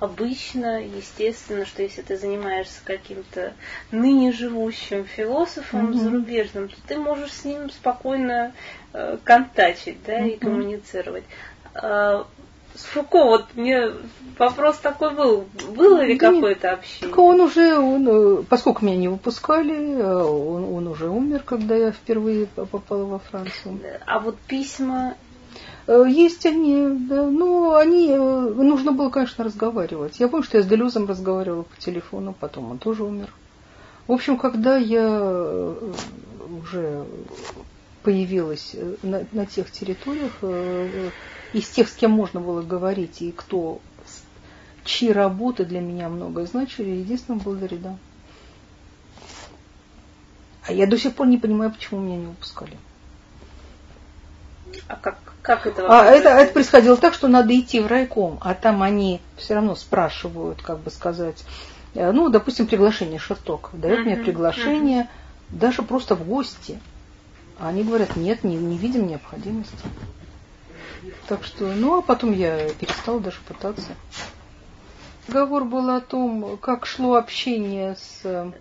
обычно, естественно, что если ты занимаешься каким-то ныне живущим философом mm-hmm. зарубежным, то ты можешь с ним спокойно э, контачить, да, mm-hmm. и коммуницировать. С Фуко, вот мне вопрос такой был, было ли да какое-то общение? Так он уже, он, э, поскольку меня не выпускали, э, он, он уже умер, когда я впервые попала во Францию. А вот письма э, есть они, да, но они, нужно было, конечно, разговаривать. Я помню, что я с Делюзом разговаривала по телефону, потом он тоже умер. В общем, когда я уже появилась на, на тех территориях, из тех, с кем можно было говорить, и кто, чьи работы для меня многое значили, единственным был Дорида. А я до сих пор не понимаю, почему меня не выпускали. А как, как это А это, это происходило так, что надо идти в райком, а там они все равно спрашивают, как бы сказать, э, ну, допустим, приглашение Шерток дает uh-huh, мне приглашение uh-huh. даже просто в гости. А они говорят, нет, не, не видим необходимости. Так что, ну а потом я перестала даже пытаться. Разговор был о том, как шло общение с... Э,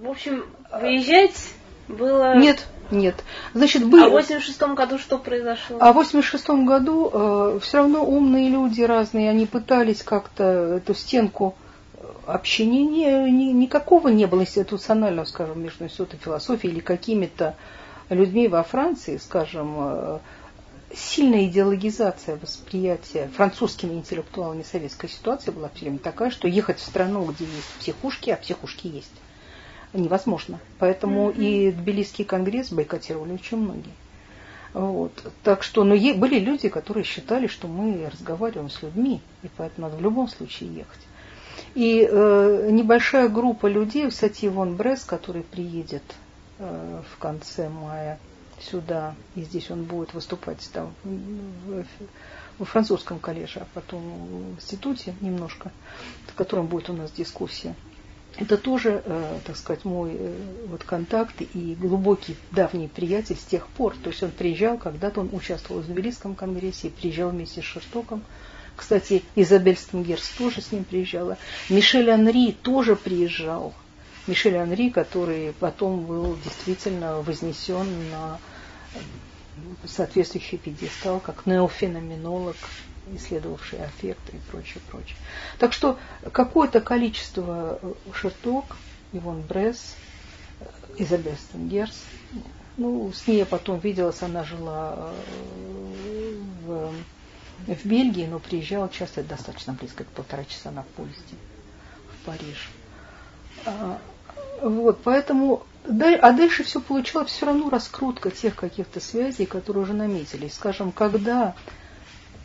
в общем, выезжать было... Нет, нет. Значит, были... А в 86 году что произошло? А в 86 году э, все равно умные люди разные, они пытались как-то эту стенку общения не, ни, никакого не было институционального, скажем, между институтом философии или какими-то людьми во Франции, скажем, э, сильная идеологизация восприятия французскими интеллектуалами советской ситуации была все такая, что ехать в страну, где есть психушки, а психушки есть, невозможно. Поэтому mm-hmm. и Тбилисский конгресс бойкотировали очень многие. Вот. Так что, но ну, были люди, которые считали, что мы разговариваем с людьми, и поэтому надо в любом случае ехать. И э, небольшая группа людей, кстати, Ивон Брес, который приедет э, в конце мая сюда, и здесь он будет выступать там в, в французском коллеже, а потом в институте немножко, в котором будет у нас дискуссия. Это тоже, э, так сказать, мой э, вот контакт и глубокий давний приятель с тех пор. То есть он приезжал, когда-то он участвовал в Нобелистском конгрессе, приезжал вместе с Шертоком. Кстати, Изабель Стенгерс тоже с ним приезжала. Мишель Анри тоже приезжал. Мишель Анри, который потом был действительно вознесен на соответствующий пьедестал, как неофеноменолог, исследовавший аффекты и прочее, прочее. Так что какое-то количество э, Шерток, Ивон Бресс, э, Изабель Стенгерс, ну, с ней я потом виделась, она жила э, в в Бельгии, но приезжал часто, достаточно близко, полтора часа на поезде в Париж. Вот, поэтому, а дальше все получалось все равно раскрутка тех каких-то связей, которые уже наметились. Скажем, когда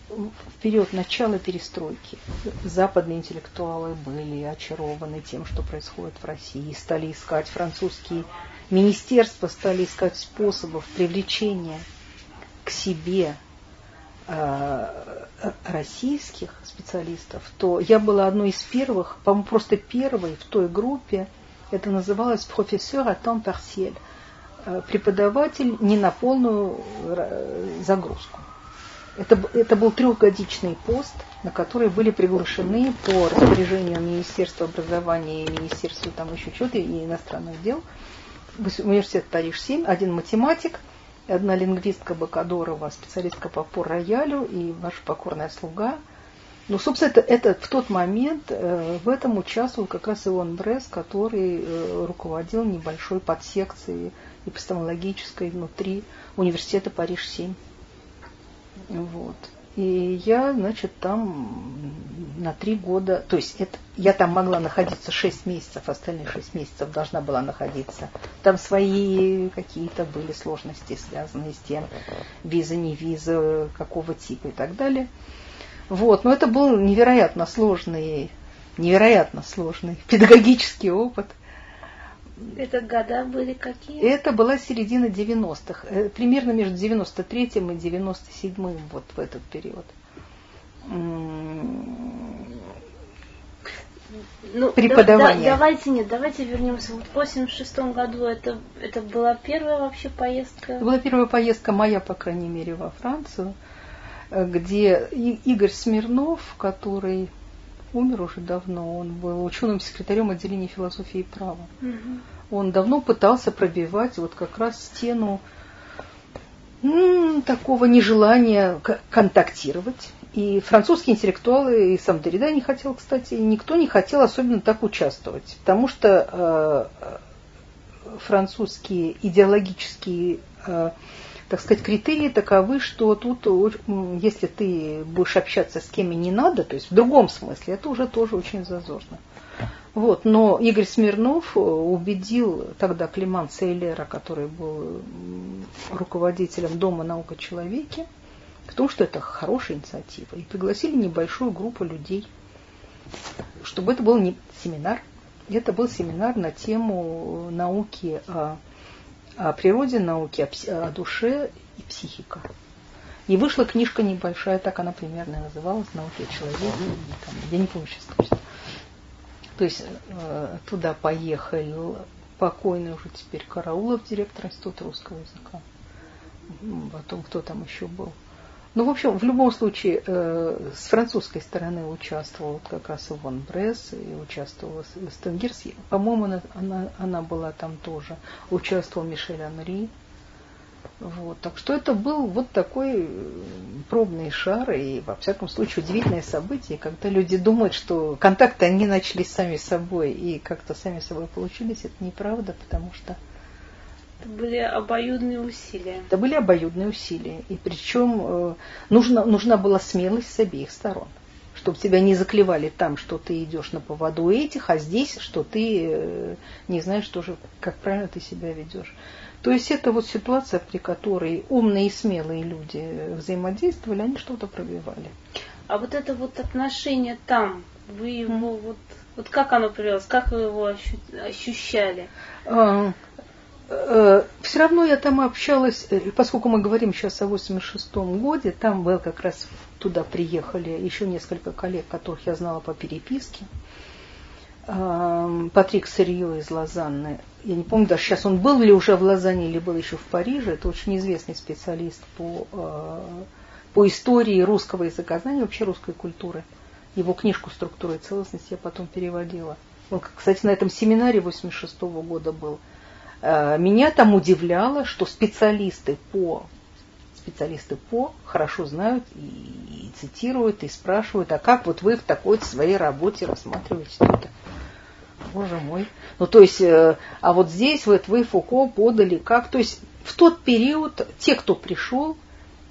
в период начала перестройки западные интеллектуалы были очарованы тем, что происходит в России, стали искать французские министерства, стали искать способов привлечения к себе э, российских специалистов, то я была одной из первых, по-моему, просто первой в той группе, это называлось профессор à temps partiel, э, преподаватель не на полную э, загрузку. Это, это был трехгодичный пост, на который были приглашены по распоряжению Министерства образования и Министерства там еще чего-то и иностранных дел. Университет Париж-7, один математик, одна лингвистка Бакадорова, специалистка по пор-роялю и ваша покорная слуга. Ну, собственно, это, это в тот момент э, в этом участвовал как раз Ион Брес, который э, руководил небольшой подсекцией эпистемологической внутри университета Париж-7. Вот. И я, значит, там на три года, то есть это, я там могла находиться шесть месяцев, остальные шесть месяцев должна была находиться. Там свои какие-то были сложности, связанные с тем, виза, не виза, какого типа и так далее. Вот, но это был невероятно сложный, невероятно сложный педагогический опот – это года были какие? Это была середина 90-х, э, примерно между 93-м и 97-м, вот в этот период. Ну, преподавание. Да, да, давайте нет, давайте вернемся. Вот в 86 году это, это была первая вообще поездка. Это была первая поездка моя, по крайней мере, во Францию, где Игорь Смирнов, который умер уже давно, он был ученым секретарем отделения философии и права. Угу. Он давно пытался пробивать вот как раз стену м, такого нежелания контактировать. И французские интеллектуалы, и сам Дорида не хотел, кстати, никто не хотел особенно так участвовать, потому что э, французские идеологические э, так сказать, критерии таковы, что тут, если ты будешь общаться с кем и не надо, то есть в другом смысле, это уже тоже очень зазорно. Вот, но Игорь Смирнов убедил тогда Климан Сейлера, который был руководителем Дома наук о человеке, в том, что это хорошая инициатива. И пригласили небольшую группу людей, чтобы это был не семинар, это был семинар на тему науки о о природе науки, о, о душе и психика. И вышла книжка небольшая, так она примерно называлась, «Науки о человеке». Там, я не помню сейчас точно. То есть э, туда поехал покойный уже теперь Караулов, директор Института русского языка. Потом кто там еще был. Ну, в общем, в любом случае, э, с французской стороны участвовал как раз Иван Бресс, и участвовала Стенгерс. По-моему, она, она, она была там тоже. Участвовал Мишель Анри. Вот. Так что это был вот такой пробный шар, и, во всяком случае, удивительное событие, когда люди думают, что контакты они начали сами собой, и как-то сами собой получились. Это неправда, потому что это были обоюдные усилия. Это были обоюдные усилия. И причем э, нужна, нужна была смелость с обеих сторон. Чтобы тебя не заклевали там, что ты идешь на поводу этих, а здесь, что ты э, не знаешь тоже, как правильно ты себя ведешь. То есть это вот ситуация, при которой умные и смелые люди взаимодействовали, они что-то пробивали. А вот это вот отношение там, вы его mm. вот, вот как оно проявилось, как вы его ощущали? Э, все равно я там общалась, э, поскольку мы говорим сейчас о 86-м годе, там был как раз туда приехали еще несколько коллег, которых я знала по переписке. Патрик Сырье из Лозанны. Я не помню даже сейчас он был ли уже в Лозанне или был еще в Париже. Это очень известный специалист по, э, по истории русского языка, знания вообще русской культуры. Его книжку «Структура и целостность» я потом переводила. Он, кстати, на этом семинаре 86 -го года был. Э, меня там удивляло, что специалисты по специалисты по хорошо знают и, и цитируют, и спрашивают, а как вот вы в такой своей работе рассматриваете это? Боже мой. Ну, то есть, э, а вот здесь вот вы Фуко подали как? То есть, в тот период те, кто пришел,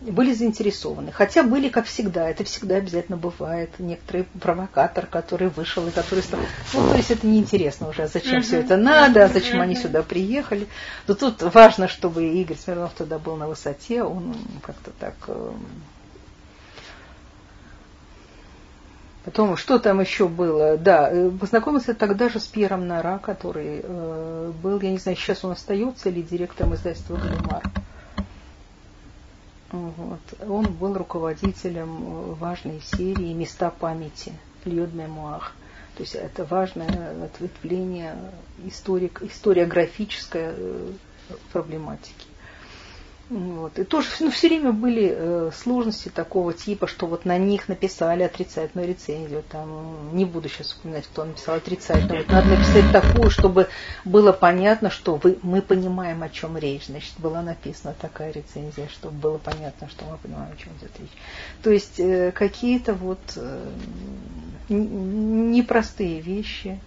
были заинтересованы. Хотя были, как всегда, это всегда обязательно бывает, некоторый провокатор, который вышел и который стал... Ну, то есть это неинтересно уже, зачем все это надо, зачем uh-huh. они сюда приехали. Но тут важно, чтобы Игорь Смирнов тогда был на высоте, он как-то так... Э, потом, что там еще было? Да, э, познакомился тогда же с Пьером Нара, который э, был, я не знаю, сейчас он остается или директором издательства «Галимар». Вот. Он был руководителем важной серии «Места памяти» Льюд Мемуах. То есть это важное ответвление историк, историографической э, проблематики. Вот. И тоже ну, все время были э, сложности такого типа, что вот на них написали отрицательную рецензию. Там, не буду сейчас вспоминать, кто написал отрицательную. Вот надо написать такую, чтобы было понятно, что вы, мы понимаем, о чем речь. Значит, была написана такая рецензия, чтобы было понятно, что мы понимаем, о чем идет речь. То есть э, какие-то вот э, непростые вещи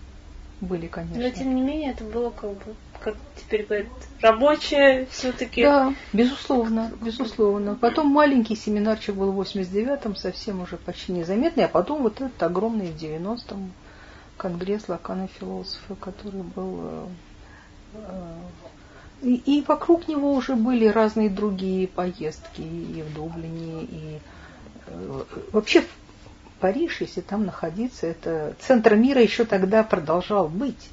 были, конечно. Но тем не менее это было как бы как теперь говорят, рабочая все-таки. Да, безусловно, безусловно. Потом маленький семинарчик был в 89-м, совсем уже почти незаметный, а потом вот этот огромный в 90-м конгресс Лакана философа, который был... Э, э, и, и вокруг него уже были разные другие поездки и в Дублине, и э, вообще Париж, если там находиться, это центр мира еще тогда продолжал быть.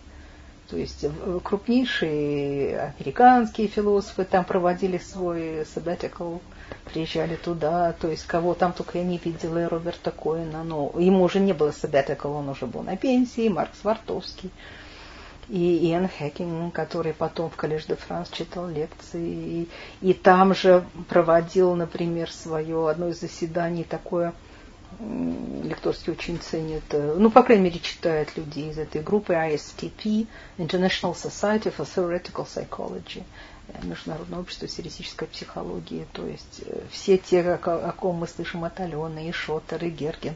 То есть э, крупнейшие американские философы там проводили свой sabbatical, приезжали туда, то есть кого там только я не видела, и Роберта Коэна, но ему уже не было sabbatical, он уже был на пенсии, Марк Свартовский и Иэн Хекинг, который потом в Коллеж де Франс читал лекции, и, и там же проводил, например, свое одно из заседаний такое – Лекторский очень ценит, э, ну, по крайней мере, читает люди из этой группы ISTP, International Society for Theoretical Psychology, э, Международное общество теоретической психологии, то есть э, все те, о, о ком мы слышим от Алены, и Шоттер, и Герген.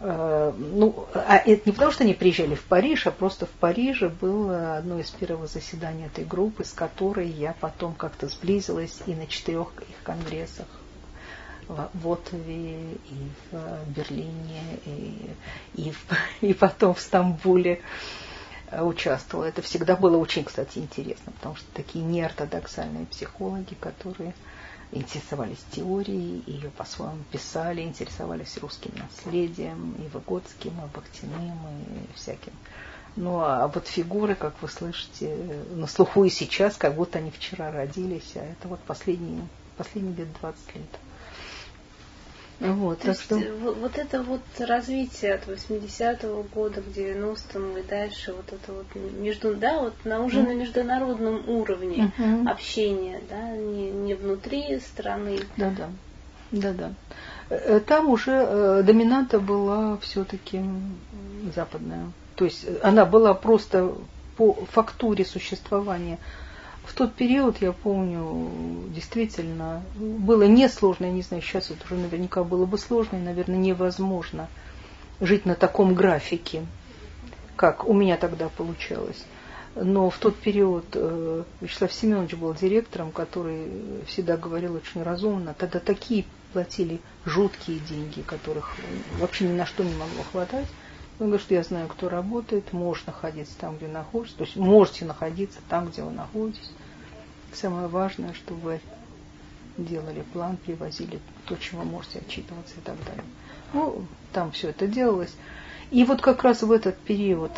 Ну, а это не потому, что они приезжали в Париж, а просто в Париже было одно из первых заседаний этой группы, с которой я потом как-то сблизилась и на четырех их конгрессах в Отове, и в Берлине, и, и, в, [LAUGHS] и потом в Стамбуле участвовала. Это всегда было очень, кстати, интересно, потому что такие неортодоксальные психологи, которые интересовались теорией, ее по-своему писали, интересовались русским наследием, и Выгодским, и Бахтиным, и всяким. Ну, а вот фигуры, как вы слышите, на слуху и сейчас, как будто они вчера родились, а это вот последние, последние лет 20 лет. Вот, То так что... вот это вот развитие от 80-го года к 90-му и дальше, вот это вот между, да, вот на, уже mm. на международном уровне mm-hmm. общения, да, не, не внутри страны. Да-да, да-да. Э, там уже э, доминанта была все-таки западная. То есть она была просто по фактуре существования в тот период, я помню, действительно, было несложно, я не знаю, сейчас это уже наверняка было бы сложно и, наверное, невозможно жить на таком графике, как у меня тогда получалось. Но в тот период э, Вячеслав Семенович был директором, который всегда говорил очень разумно. Тогда такие платили жуткие деньги, которых вообще ни на что не могло хватать. Он говорит, что я знаю, кто работает, можешь находиться там, где находишься, то есть можете находиться там, где вы находитесь. Самое важное, чтобы вы делали план, привозили то, чего можете отчитываться и так далее. Ну, там все это делалось. И вот как раз в этот период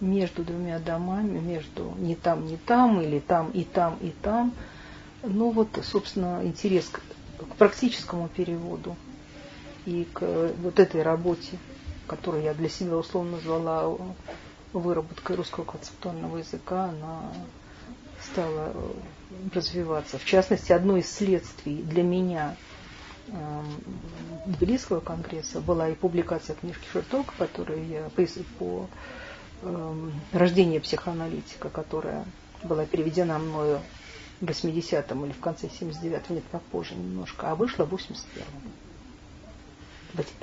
между двумя домами, между не там, не там, или там, и там, и там, ну вот, собственно, интерес к, к практическому переводу и к вот этой работе которую я для себя условно назвала выработкой русского концептуального языка, она стала э, развиваться. В частности, одно из следствий для меня Тбилисского эм, конгресса была и публикация книжки Шерток, которую я по, по э, рождению психоаналитика, которая была переведена мною в 80-м или в конце 79-го, нет, попозже немножко, а вышла в 81-м.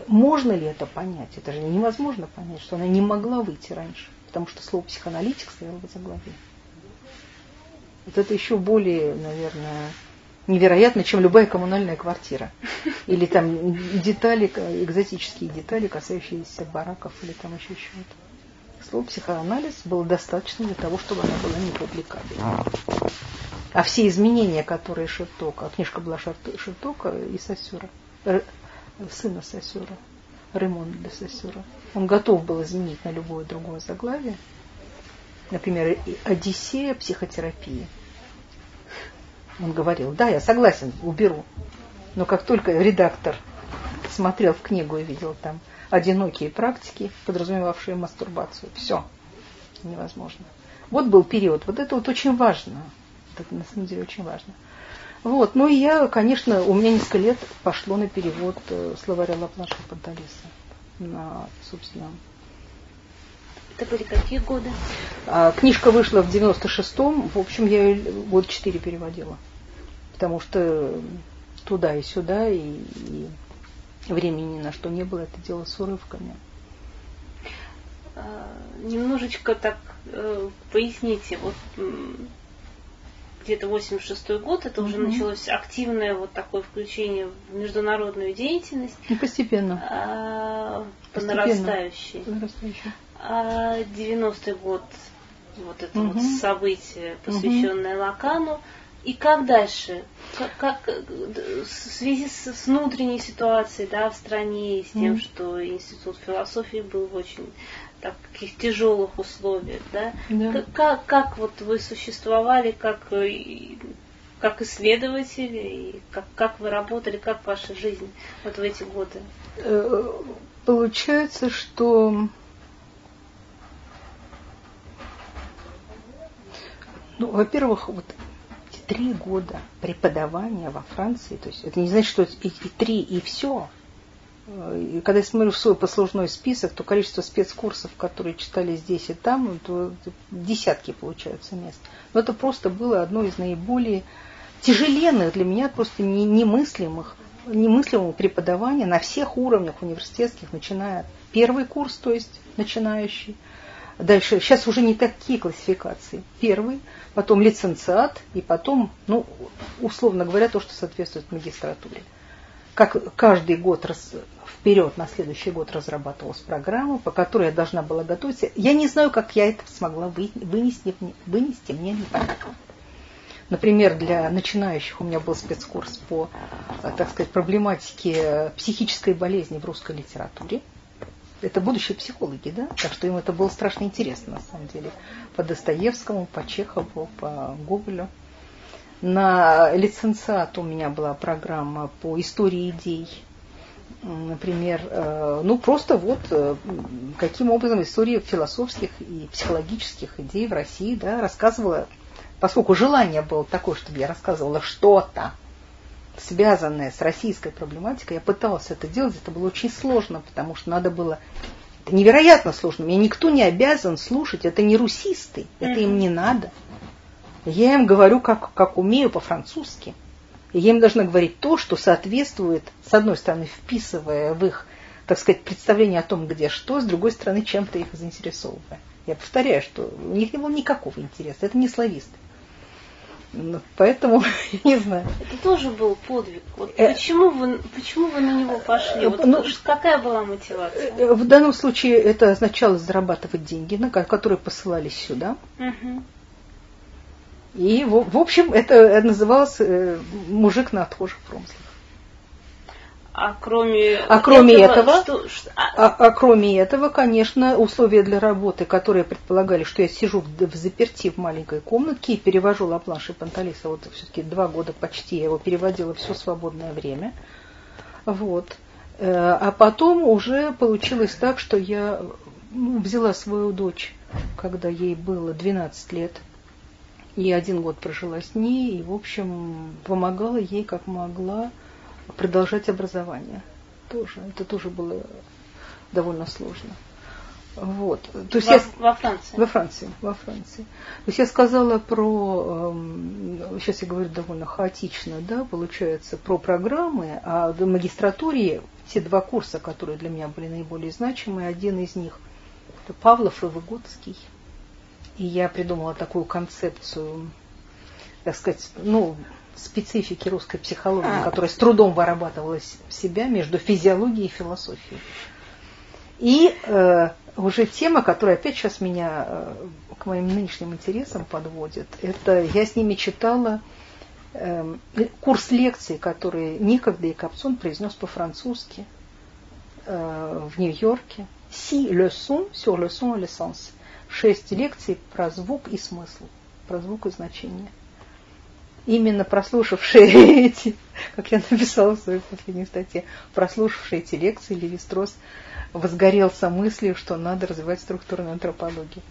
Можно ли это понять? Это же невозможно понять, что она не могла выйти раньше, потому что слово психоаналитик стояло в заглаве. Вот это еще более, наверное, невероятно, чем любая коммунальная квартира. [LAUGHS] Или там детали, экзотические детали, касающиеся бараков или там еще чего-то. Слово психоанализ было достаточно для того, чтобы она была не публикабельна. А все изменения, которые Шертока, а книжка была Шертока и Сосюра, сына Сосюра, Ремон де Сосюра, он готов был изменить на любое другое заглавие. Например, Одиссея психотерапии. Он говорил, да, я согласен, уберу. Но как только редактор смотрел в книгу и видел там одинокие практики, подразумевавшие мастурбацию, все, невозможно. Вот был период. Вот это вот очень важно это на самом деле очень важно. Вот. Ну и я, конечно, у меня несколько лет пошло на перевод э, словаря Лаплаша Панталиса на, собственно, это были какие годы? А, книжка вышла в 96-м. В общем, я ее год четыре переводила. Потому что туда и сюда, и, и времени ни на что не было, это дело с урывками. А, немножечко так э, поясните, вот где-то 86 год, это mm-hmm. уже началось активное вот такое включение в международную деятельность. И постепенно. А, по нарастающей. А 90-й год, вот это mm-hmm. вот событие, посвященное mm-hmm. Лакану. И как дальше? Как, как в связи с, с внутренней ситуацией да, в стране и с тем, mm-hmm. что Институт философии был в очень таких тяжелых условиях, да? да. Как, как вот вы существовали, как, э, как исследователи, и как, как вы работали, как ваша жизнь вот в эти годы? Э, получается, что ну, во-первых, вот три года преподавания во Франции, то есть это не значит, что и, и три, и все. И когда я смотрю в свой послужной список, то количество спецкурсов, которые читали здесь и там, то десятки получаются мест. Но это просто было одно из наиболее тяжеленных для меня, просто немыслимых, немыслимого преподавания на всех уровнях университетских, начиная первый курс, то есть начинающий, Дальше, сейчас уже не такие классификации. Первый, потом лиценциат, и потом, ну, условно говоря, то, что соответствует магистратуре как каждый год раз, вперед на следующий год разрабатывалась программа, по которой я должна была готовиться. Я не знаю, как я это смогла вынести, вынести мне непонятно. Например, для начинающих у меня был спецкурс по, так сказать, проблематике психической болезни в русской литературе. Это будущие психологи, да? Так что им это было страшно интересно, на самом деле. По Достоевскому, по Чехову, по Гоголю. На лиценциат у меня была программа по истории идей. Например, э, ну просто вот э, каким образом история философских и психологических идей в России да, рассказывала, поскольку желание было такое, чтобы я рассказывала что-то, связанное с российской проблематикой, я пыталась это делать, это было очень сложно, потому что надо было это невероятно сложно. Меня никто не обязан слушать. Это не русисты. Это им не надо. Я им говорю, как, как умею по-французски. И я им должна говорить то, что соответствует, с одной стороны, вписывая в их, так сказать, представление о том, где что, с другой стороны, чем-то их заинтересовывая. Я повторяю, что у них не было никакого интереса. Это не слависты. Ну, поэтому, [LAUGHS] не знаю. Это тоже был подвиг. Вот э, почему, вы, почему вы на него пошли? Вот ну, какая была мотивация? Э, в данном случае это означало зарабатывать деньги, на которые посылались сюда. Угу. И, в, в общем, это называлось э, мужик на отхожих промыслах. А кроме, а кроме этого, этого что, что, а... А, а кроме этого, конечно, условия для работы, которые предполагали, что я сижу в, в заперти в маленькой комнатке и перевожу Лапланш и Панталиса, вот все-таки два года почти я его переводила все свободное время. Вот. Э, а потом уже получилось так, что я ну, взяла свою дочь, когда ей было 12 лет, и один год прожила с ней, и, в общем, помогала ей как могла продолжать образование. Тоже, это тоже было довольно сложно. Вот. То есть во, я, во Франции. Во Франции, во Франции. То есть я сказала про, э, сейчас я говорю довольно хаотично, да, получается, про программы, а в магистратуре те два курса, которые для меня были наиболее значимые, один из них это Павлов и Выгодский – и я придумала такую концепцию, так сказать, ну, специфики русской психологии, которая с трудом вырабатывалась в себя между физиологией и философией. И э, уже тема, которая опять сейчас меня э, к моим нынешним интересам подводит, это я с ними читала э, курс лекций, который некогда и Капсон произнес по-французски э, в Нью-Йорке. Si le son sur le son et le sens. Шесть лекций про звук и смысл, про звук и значение. Именно прослушавшие [LAUGHS] эти, как я написала в своей последней статье, прослушавшие эти лекции, Леви Строс возгорелся мыслью, что надо развивать структурную антропологию.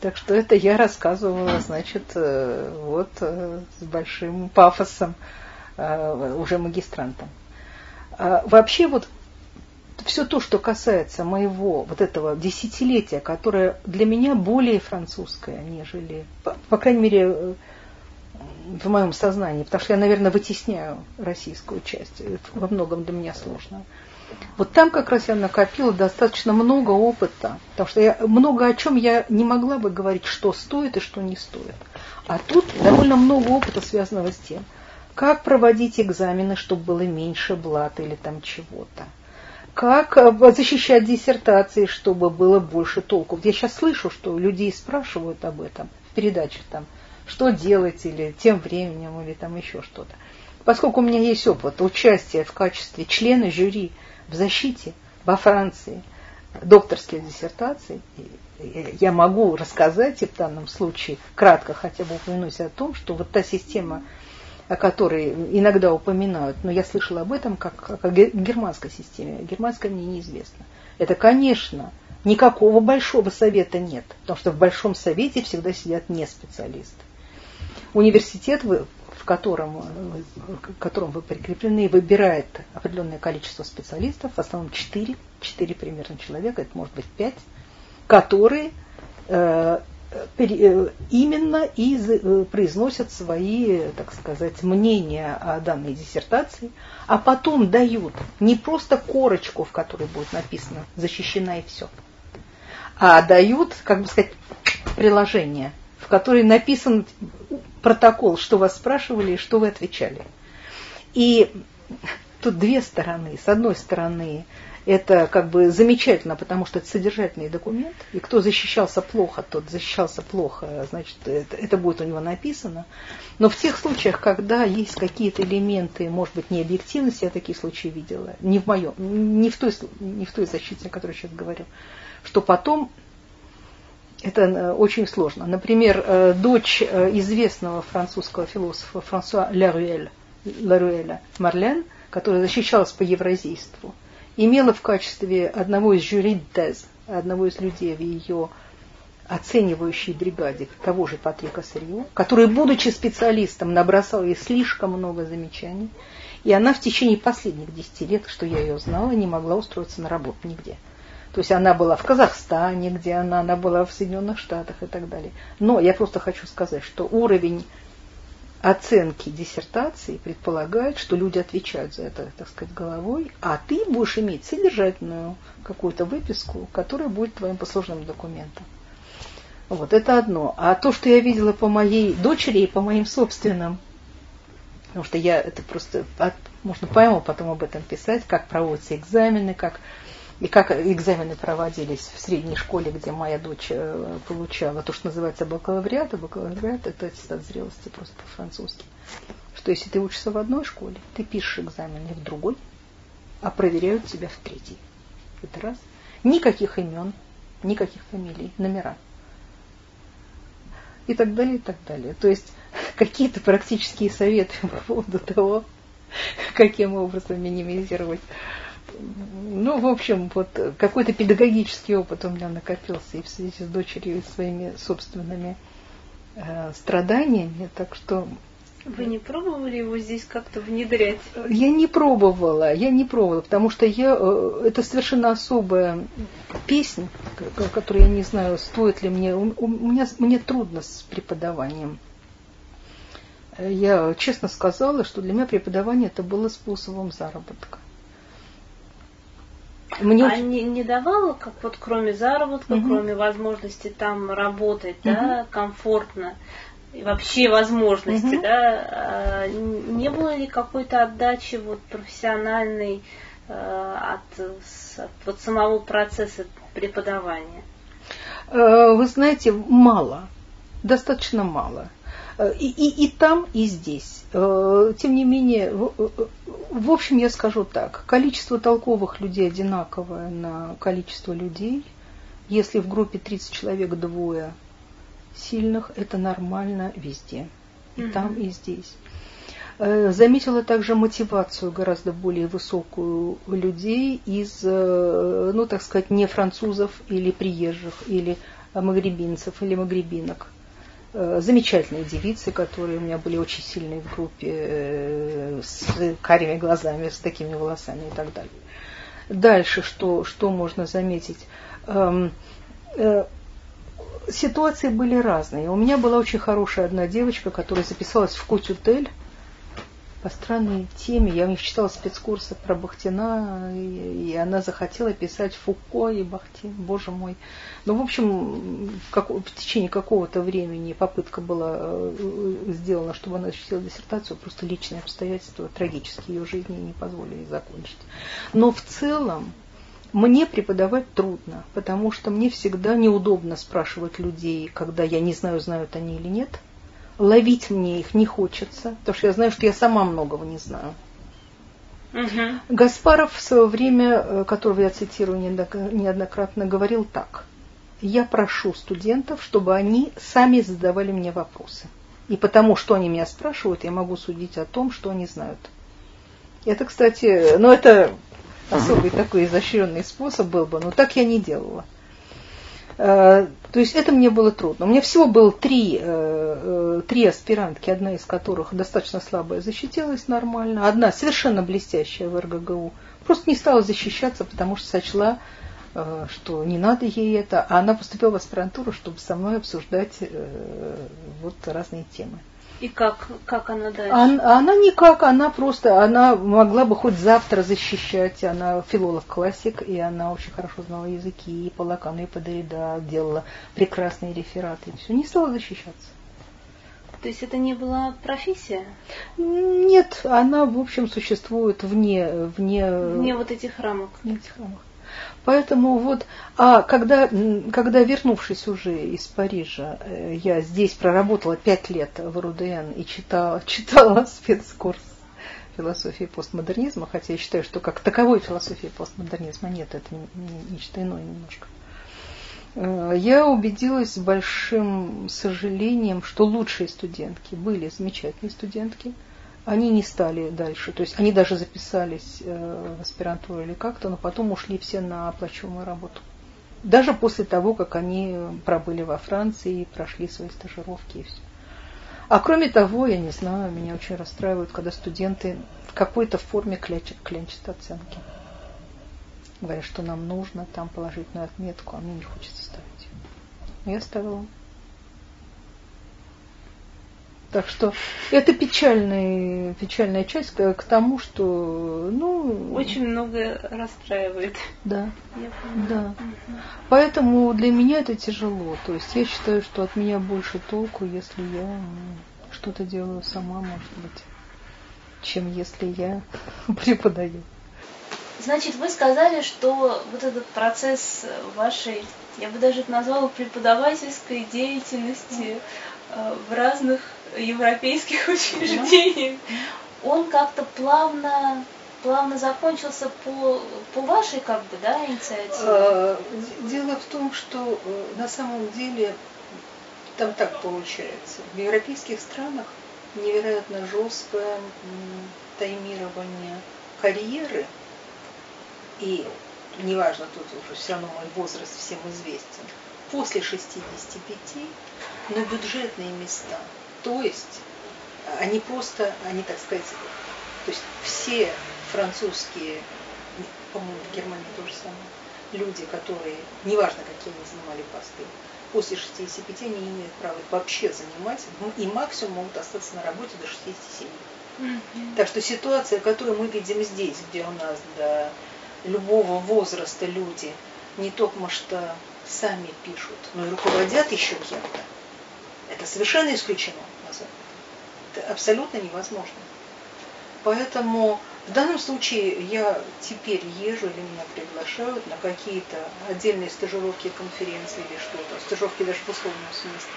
Так что это я рассказывала, значит, э, вот э, с большим пафосом э, уже магистрантам. А вообще вот все то, что касается моего вот этого десятилетия, которое для меня более французское, нежели, по, по крайней мере, в моем сознании, потому что я, наверное, вытесняю российскую часть. Во многом для меня сложно. Вот там как раз я накопила достаточно много опыта, потому что я, много о чем я не могла бы говорить, что стоит и что не стоит. А тут довольно много опыта, связанного с тем, как проводить экзамены, чтобы было меньше блата или там чего-то. Как э, защищать диссертации, чтобы было больше толку. Я сейчас слышу, что людей спрашивают об этом в передачах там, что делать или тем временем, или там еще что-то. Поскольку у меня есть опыт участия в качестве члена жюри в защите во Франции докторских диссертаций, я могу рассказать и в данном случае кратко хотя бы упомянуть о том, что вот та система, о которой иногда упоминают, но я слышала об этом как, как о германской системе, германская мне неизвестно. Это, конечно, никакого большого совета нет, потому что в большом совете всегда сидят не специалисты. Университет в котором, в котором вы прикреплены, выбирает определенное количество специалистов, в основном 4, 4 примерно человека, это может быть 5, которые э, э, именно и э, произносят свои, так сказать, мнения о данной диссертации, а потом дают не просто корочку, в которой будет написано «защищена» и все, а дают, как бы сказать, приложение, которой написан протокол, что вас спрашивали и что вы отвечали. И тут две стороны. С одной стороны, это как бы замечательно, потому что это содержательный документ, и кто защищался плохо, тот защищался плохо, значит, это, это будет у него написано. Но в тех случаях, когда есть какие-то элементы, может быть, необъективности, я такие случаи видела, не в моем, не в той, не в той защите, о которой сейчас говорю, что потом это э, очень сложно. Например, э, дочь э, известного французского философа Франсуа Ларюэля Марлен, которая защищалась по евразийству, имела в качестве одного из жюри тез, одного из людей в ее оценивающей бригаде того же Патрика Сырье, который, будучи специалистом, набросал ей слишком много замечаний, и она в течение последних десяти лет, что я ее знала, не могла устроиться на работу нигде. То есть она была в Казахстане, где она, она была в Соединенных Штатах и так далее. Но я просто хочу сказать, что уровень оценки диссертации предполагает, что люди отвечают за это, так сказать, головой, а ты будешь иметь содержательную какую-то выписку, которая будет твоим послужным документом. Вот, это одно. А то, что я видела по моей дочери и по моим собственным, потому что я это просто, можно пойму потом об этом писать, как проводятся экзамены, как и как экзамены проводились в средней школе, где моя дочь э, получала то, что называется бакалавриат, а бакалавриат это аттестат зрелости просто по-французски. Что если ты учишься в одной школе, ты пишешь экзамены в другой, а проверяют тебя в третьей. Это раз. Никаких имен, никаких фамилий, номера. И так далее, и так далее. То есть [LAUGHS] какие-то практические советы [LAUGHS] по поводу того, [LAUGHS] каким образом минимизировать ну, в общем, вот какой-то педагогический опыт у меня накопился и в связи с дочерью, и своими собственными э, страданиями, так что... Вы не пробовали его здесь как-то внедрять? Я не пробовала, я не пробовала, потому что я, э, это совершенно особая песня, которую я не знаю, стоит ли мне, у, у меня, мне трудно с преподаванием. Я честно сказала, что для меня преподавание это было способом заработка. Мне а не, не давало, как вот кроме заработка, угу. кроме возможности там работать, угу. да, комфортно, и вообще возможности, угу. да, а, не было ли какой-то отдачи вот профессиональной э, от, от вот самого процесса преподавания? Э, вы знаете, мало, достаточно мало. Э, и, и, и там, и здесь. Тем не менее, в, в общем, я скажу так. Количество толковых людей одинаковое на количество людей. Если в группе 30 человек двое сильных, это нормально везде. И mm там, и здесь. Э, заметила также мотивацию гораздо более высокую у людей из, э, ну, так сказать, не французов или приезжих, или магребинцев, или магребинок. Э, замечательные девицы, которые у меня были очень сильные в группе, с карими глазами, с такими волосами и так далее. Дальше, что, что можно заметить? Эм, ситуации были разные. У меня была очень хорошая одна девочка, которая записалась в Котютель по странной теме. Я у них читала спецкурсы про Бахтина, и, и она захотела писать Фуко и Бахтин, боже мой. Ну, в общем, в, как, в течение какого-то времени попытка была э, сделана, чтобы она защитила диссертацию, просто личные обстоятельства, трагические ее жизни не позволили закончить. Но в целом мне преподавать трудно, потому что мне всегда неудобно спрашивать людей, когда я не знаю, знают они или нет. Ловить мне их не хочется, потому что я знаю, что я сама многого не знаю. Угу. Гаспаров в свое время, э, которого я цитирую неоднократно, говорил так. Я прошу студентов, чтобы они сами задавали мне вопросы. И потому, что они меня спрашивают, я могу судить о том, что они знают. Это, кстати, ну это особый такой изощренный способ был бы, но так я не делала. Э, то есть это мне было трудно. У меня всего было три, э, э, три аспирантки, одна из которых достаточно слабая защитилась нормально, одна совершенно блестящая в РГГУ, просто не стала защищаться, потому что сочла, что не надо ей это, а она поступила в аспирантуру, чтобы со мной обсуждать вот разные темы. И как, как она дальше? Она, она никак, она просто, она могла бы хоть завтра защищать, она филолог-классик, и она очень хорошо знала языки, и по Лакану, и по Дорида, делала прекрасные рефераты, и все, не стала защищаться. То есть это не была профессия? Нет, она, в общем, существует вне... Вне, вне вот этих рамок. Вне этих рамок. Поэтому вот, а когда, когда вернувшись уже из Парижа, э, я здесь проработала пять лет в РУДН и читала, [LAUGHS] читала спецкурс философии постмодернизма, хотя я считаю, что как таковой философии постмодернизма нет, это нечто иное немножко. Э, я убедилась с большим сожалением, что лучшие студентки были замечательные студентки – они не стали дальше, то есть они даже записались э, в аспирантуру или как-то, но потом ушли все на оплачиваемую работу. Даже после того, как они пробыли во Франции, прошли свои стажировки и все. А кроме того, я не знаю, меня очень расстраивают, когда студенты в какой-то форме клянчат оценки. Говорят, что нам нужно там положительную отметку, а мне не хочется ставить. Я ставила. Так что это печальная, печальная часть к, к тому, что, ну... Очень много расстраивает. Да, да. Угу. Поэтому для меня это тяжело. То есть я считаю, что от меня больше толку, если я что-то делаю сама, может быть, чем если я [LAUGHS] преподаю. Значит, вы сказали, что вот этот процесс вашей, я бы даже это назвала преподавательской деятельности э, в разных европейских [LAUGHS] учреждениях, он как-то плавно плавно закончился по, по вашей как бы, да, инициативе? А, дело в том, что э, на самом деле там так получается. В европейских странах невероятно жесткое таймирование карьеры. И неважно, тут уже все равно мой возраст всем известен. После 65 на бюджетные места – то есть они просто, они, так сказать, то есть все французские, по-моему, в Германии то же самое, люди, которые, неважно, какие они занимали посты, после 65 они не имеют права вообще занимать, и максимум могут остаться на работе до 67. Mm-hmm. Так что ситуация, которую мы видим здесь, где у нас до любого возраста люди не только что сами пишут, но и руководят еще кем-то, Это совершенно исключено. Это абсолютно невозможно. Поэтому в данном случае я теперь езжу или меня приглашают на какие-то отдельные стажировки, конференции или что-то, стажировки даже в условном смысле.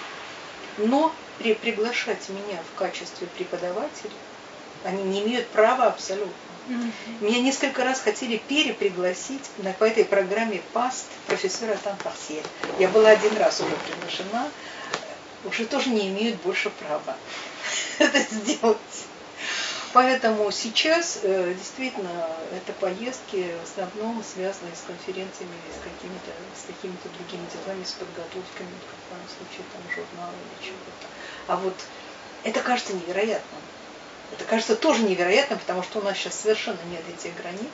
Но при, приглашать меня в качестве преподавателя они не имеют права абсолютно. Меня несколько раз хотели перепригласить на, по этой программе ПАСТ профессора Танфарсье. Я была один раз уже приглашена, уже тоже не имеют больше права [LAUGHS] это сделать. Поэтому сейчас э, действительно это поездки в основном связаны с конференциями с какими-то с какими-то другими делами, с подготовками, в данном случае там журнала или чего-то. А вот это кажется невероятным. Это кажется тоже невероятным, потому что у нас сейчас совершенно нет этих границ.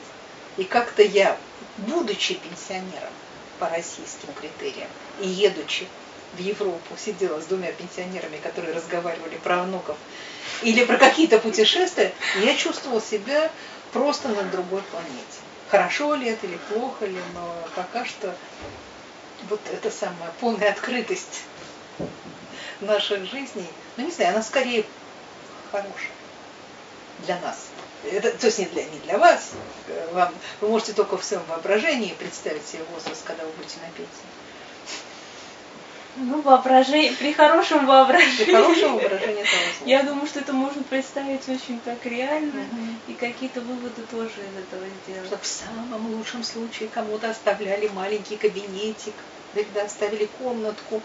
И как-то я, будучи пенсионером по российским критериям и едучи в Европу, сидела с двумя пенсионерами, которые разговаривали про внуков или про какие-то путешествия, я чувствовала себя просто на другой планете. Хорошо ли это или плохо ли, но пока что вот эта самая полная открытость наших жизней, ну не знаю, она скорее хорошая для нас. Это, то есть не для, не для вас. Вам, вы можете только в своем воображении представить себе возраст, когда вы будете на пенсии. Ну, воображение, при хорошем воображении. При хорошем воображении. [LAUGHS] Я думаю, что это можно представить очень так реально, угу. и какие-то выводы тоже из этого сделать. Что в самом лучшем случае кому-то оставляли маленький кабинетик, когда оставили комнатку,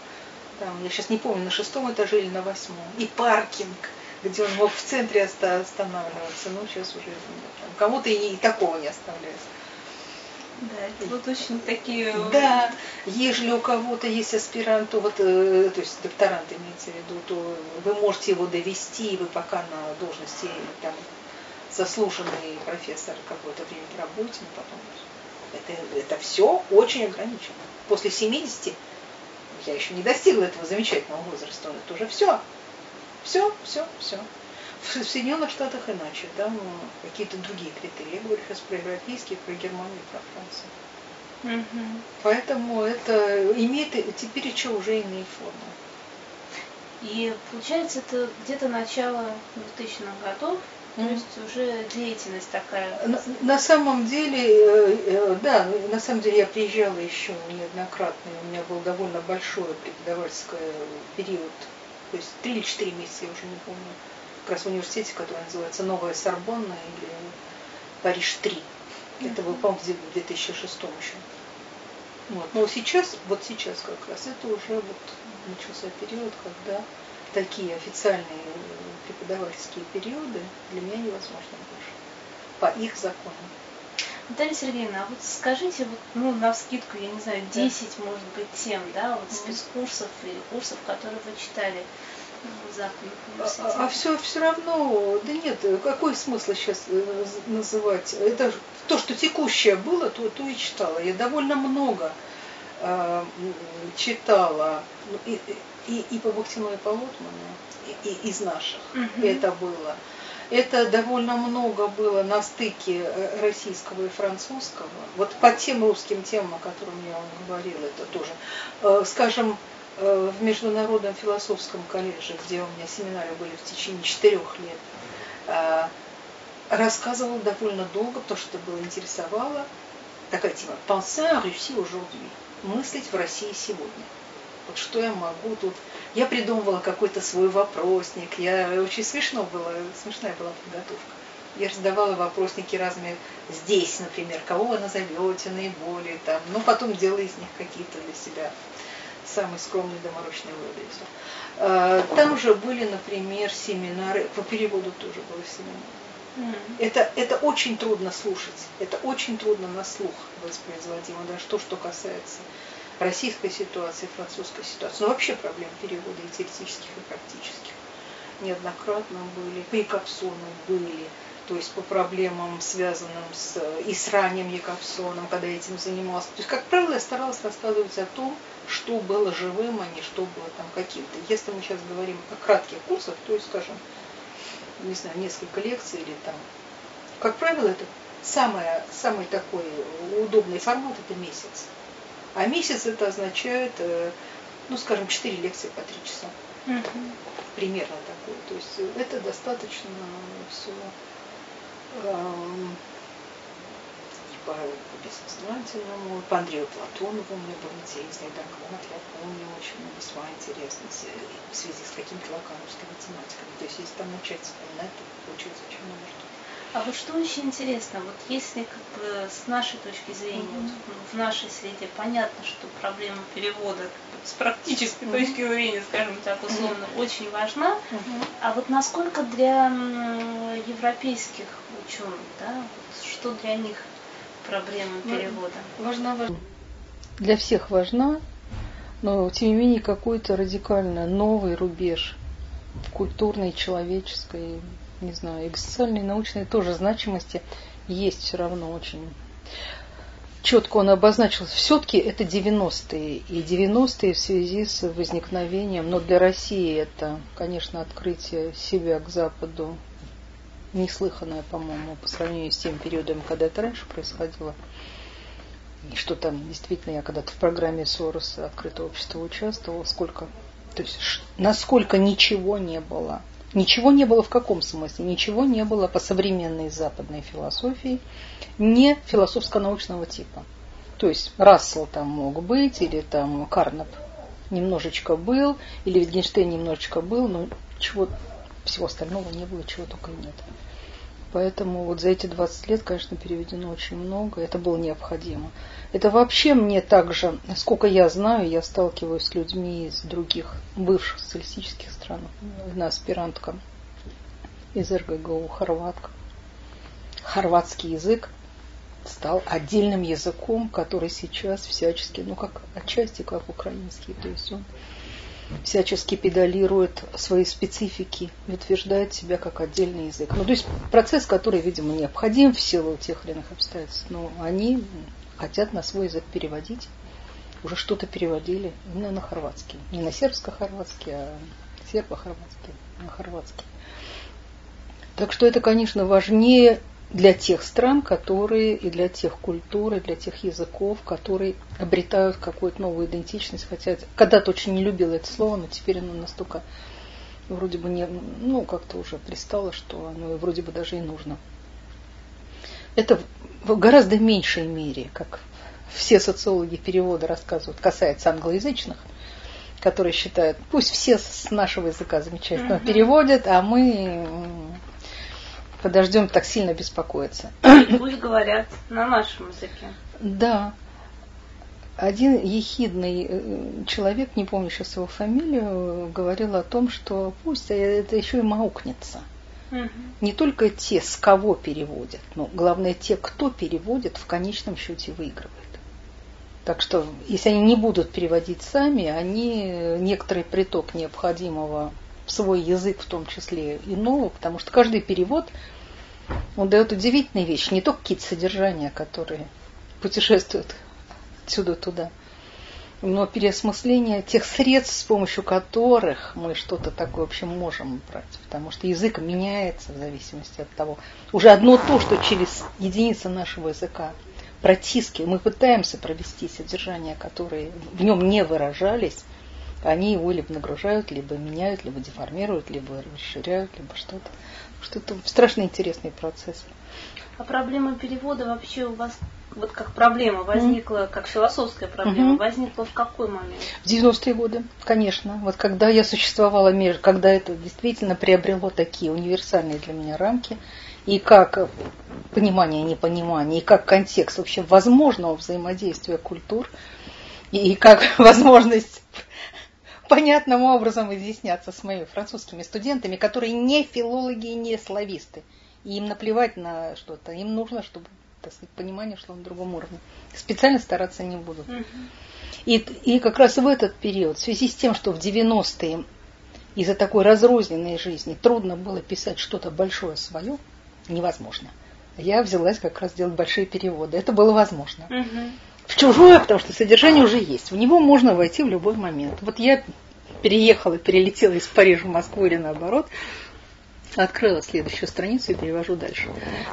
там, я сейчас не помню, на шестом этаже или на восьмом, и паркинг, где он мог в центре останавливаться, ну, сейчас уже кому-то и, такого не оставляют. Да, вот очень такие... Да, если у кого-то есть аспирант, то вот, э, то есть докторант имеется в виду, то вы можете его довести, и вы пока на должности там заслуженный профессор какое-то время работаете, но потом это, это все очень ограничено. После 70 я еще не достигла этого замечательного возраста, это уже все. Все, все, все. В Соединенных Штатах иначе, там какие-то другие критерии. Я говорю сейчас про европейские, про Германию, про Францию. Угу. Поэтому это имеет, теперь еще уже имеет форму. И получается, это где-то начало 2000-х годов, то есть уже деятельность такая. На, на самом деле, э, э, да, на самом деле я приезжала еще неоднократно, у меня был довольно большой преподавательский период, то есть три или четыре месяца, я уже не помню раз в университете, который называется Новая Сорбонна или Париж-3. Это был, по-моему, в 2006 еще. Вот. Но сейчас, вот сейчас как раз, это уже вот начался период, когда такие официальные преподавательские периоды для меня невозможно больше. По их законам. Наталья Сергеевна, а вот скажите, вот, ну, на скидку, я не знаю, 10, да. может быть, тем, да, вот спецкурсов или курсов, которые вы читали а, а все, все равно, да нет, какой смысл сейчас э, называть? Это то, что текущее было, то, то и читала. Я довольно много э, читала ну, и, и, и по Бахтину, и по Лотману, и, и из наших угу. это было. Это довольно много было на стыке э, российского и французского. Вот по тем русским темам, о которых я вам говорила, это тоже. Э, скажем, в Международном философском колледже, где у меня семинары были в течение четырех лет, э, рассказывал довольно долго, потому что было интересовало. Такая тема «Penser en Russie aujourd'hui» – «Мыслить в России сегодня». Вот что я могу тут... Я придумывала какой-то свой вопросник. Я очень смешно было, смешная была подготовка. Я раздавала вопросники разные здесь, например, кого вы назовете наиболее там, но потом делала из них какие-то для себя самый скромный доморощный выразил. А, там же были, например, семинары, по переводу тоже был семинар. Mm. Это, это очень трудно слушать, это очень трудно на слух воспроизводимо, даже то, что касается российской ситуации, французской ситуации, но вообще проблем перевода и теоретических, и практических. Неоднократно были, при Капсону были, то есть по проблемам, связанным с, и с ранним Якобсоном, когда я этим занималась. То есть, как правило, я старалась рассказывать о том, что было живым, а не что было там каким-то. Если мы сейчас говорим о кратких курсах, то есть, скажем, не знаю, несколько лекций или там, как правило, это самое, самый такой удобный формат – это месяц. А месяц это означает, э, ну, скажем, 4 лекции по 3 часа. Угу. Примерно такое. То есть это достаточно все эм, по бессознательному, по Андрею Платонову у меня был интересный доклад, я помню, очень весьма интересный в связи с какими-то лакановскими тематиками. То есть если там начать вспоминать, то получается очень много что. А вот что очень интересно, вот если как бы с нашей точки зрения, mm-hmm. вот, в нашей среде понятно, что проблема перевода с практической mm-hmm. точки зрения, скажем так, условно, mm-hmm. очень важна, mm-hmm. а вот насколько для европейских ученых, да, вот, что для них проблема перевода? Важна, важна. Для всех важна, но тем не менее какой-то радикально новый рубеж культурной, человеческой, не знаю, экзистенциальной, научной тоже значимости есть все равно очень четко он обозначил, все-таки это 90-е. И 90-е в связи с возникновением, но для России это, конечно, открытие себя к Западу неслыханное, по-моему, по сравнению с тем периодом, когда это раньше происходило. И что там, действительно, я когда-то в программе Сороса «Открытое общество» участвовала, сколько, то есть насколько ничего не было. Ничего не было в каком смысле? Ничего не было по современной западной философии, не философско-научного типа. То есть Рассел там мог быть, или там Карнап немножечко был, или Витгенштейн немножечко был, но чего всего остального не было, чего только нет. Поэтому вот за эти 20 лет, конечно, переведено очень много. Это было необходимо. Это вообще мне также, сколько я знаю, я сталкиваюсь с людьми из других бывших социалистических стран. Одна аспирантка из РГГУ, хорватка. Хорватский язык стал отдельным языком, который сейчас всячески, ну как отчасти как украинский, то есть он всячески педалирует свои специфики и утверждает себя как отдельный язык. Ну, то есть процесс, который, видимо, необходим в силу тех или иных обстоятельств, но они хотят на свой язык переводить. Уже что-то переводили именно на хорватский. Не на сербско-хорватский, а сербо-хорватский, на хорватский. Так что это, конечно, важнее для тех стран, которые и для тех культур, и для тех языков, которые обретают какую-то новую идентичность. Хотя когда-то очень не любила это слово, но теперь оно настолько вроде бы не, ну, как-то уже пристало, что оно вроде бы даже и нужно. Это в гораздо меньшей мере, как все социологи перевода рассказывают, касается англоязычных, которые считают, пусть все с нашего языка замечательно mm-hmm. переводят, а мы подождем так сильно беспокоиться. Пусть говорят на нашем языке. Да. Один ехидный э, человек, не помню сейчас его фамилию, говорил о том, что пусть это еще и маукнется. Угу. Не только те, с кого переводят, но главное те, кто переводит, в конечном счете выигрывает. Так что, если они не будут переводить сами, они некоторый приток необходимого в свой язык, в том числе иного, потому что каждый перевод он дает удивительные вещи, не только какие-то содержания, которые путешествуют отсюда туда, но переосмысление тех средств, с помощью которых мы что-то такое вообще можем брать. Потому что язык меняется в зависимости от того. Уже одно то, что через единицы нашего языка протискиваем, мы пытаемся провести содержания, которые в нем не выражались, они его либо нагружают, либо меняют, либо деформируют, либо расширяют, либо что-то что это страшно интересный процесс. А проблема перевода вообще у вас, вот как проблема возникла, mm. как философская проблема, mm-hmm. возникла в какой момент? В 90-е годы, конечно. Вот когда я существовала между, когда это действительно приобрело такие универсальные для меня рамки, и как понимание, непонимание, и как контекст вообще возможного взаимодействия культур, и как [LAUGHS] возможность понятным образом изъясняться с моими французскими студентами, которые не филологи и не слависты. И им наплевать на что-то. Им нужно, чтобы так сказать, понимание шло на другом уровне. Специально стараться не будут. И, и как раз в этот период, в связи с тем, что в 90-е из-за такой разрозненной жизни трудно было писать что-то большое свое, невозможно. Я взялась как раз делать большие переводы. Это было возможно. Угу в чужое, потому что содержание уже есть. В него можно войти в любой момент. Вот я переехала, перелетела из Парижа в Москву или наоборот. Открыла следующую страницу и перевожу дальше.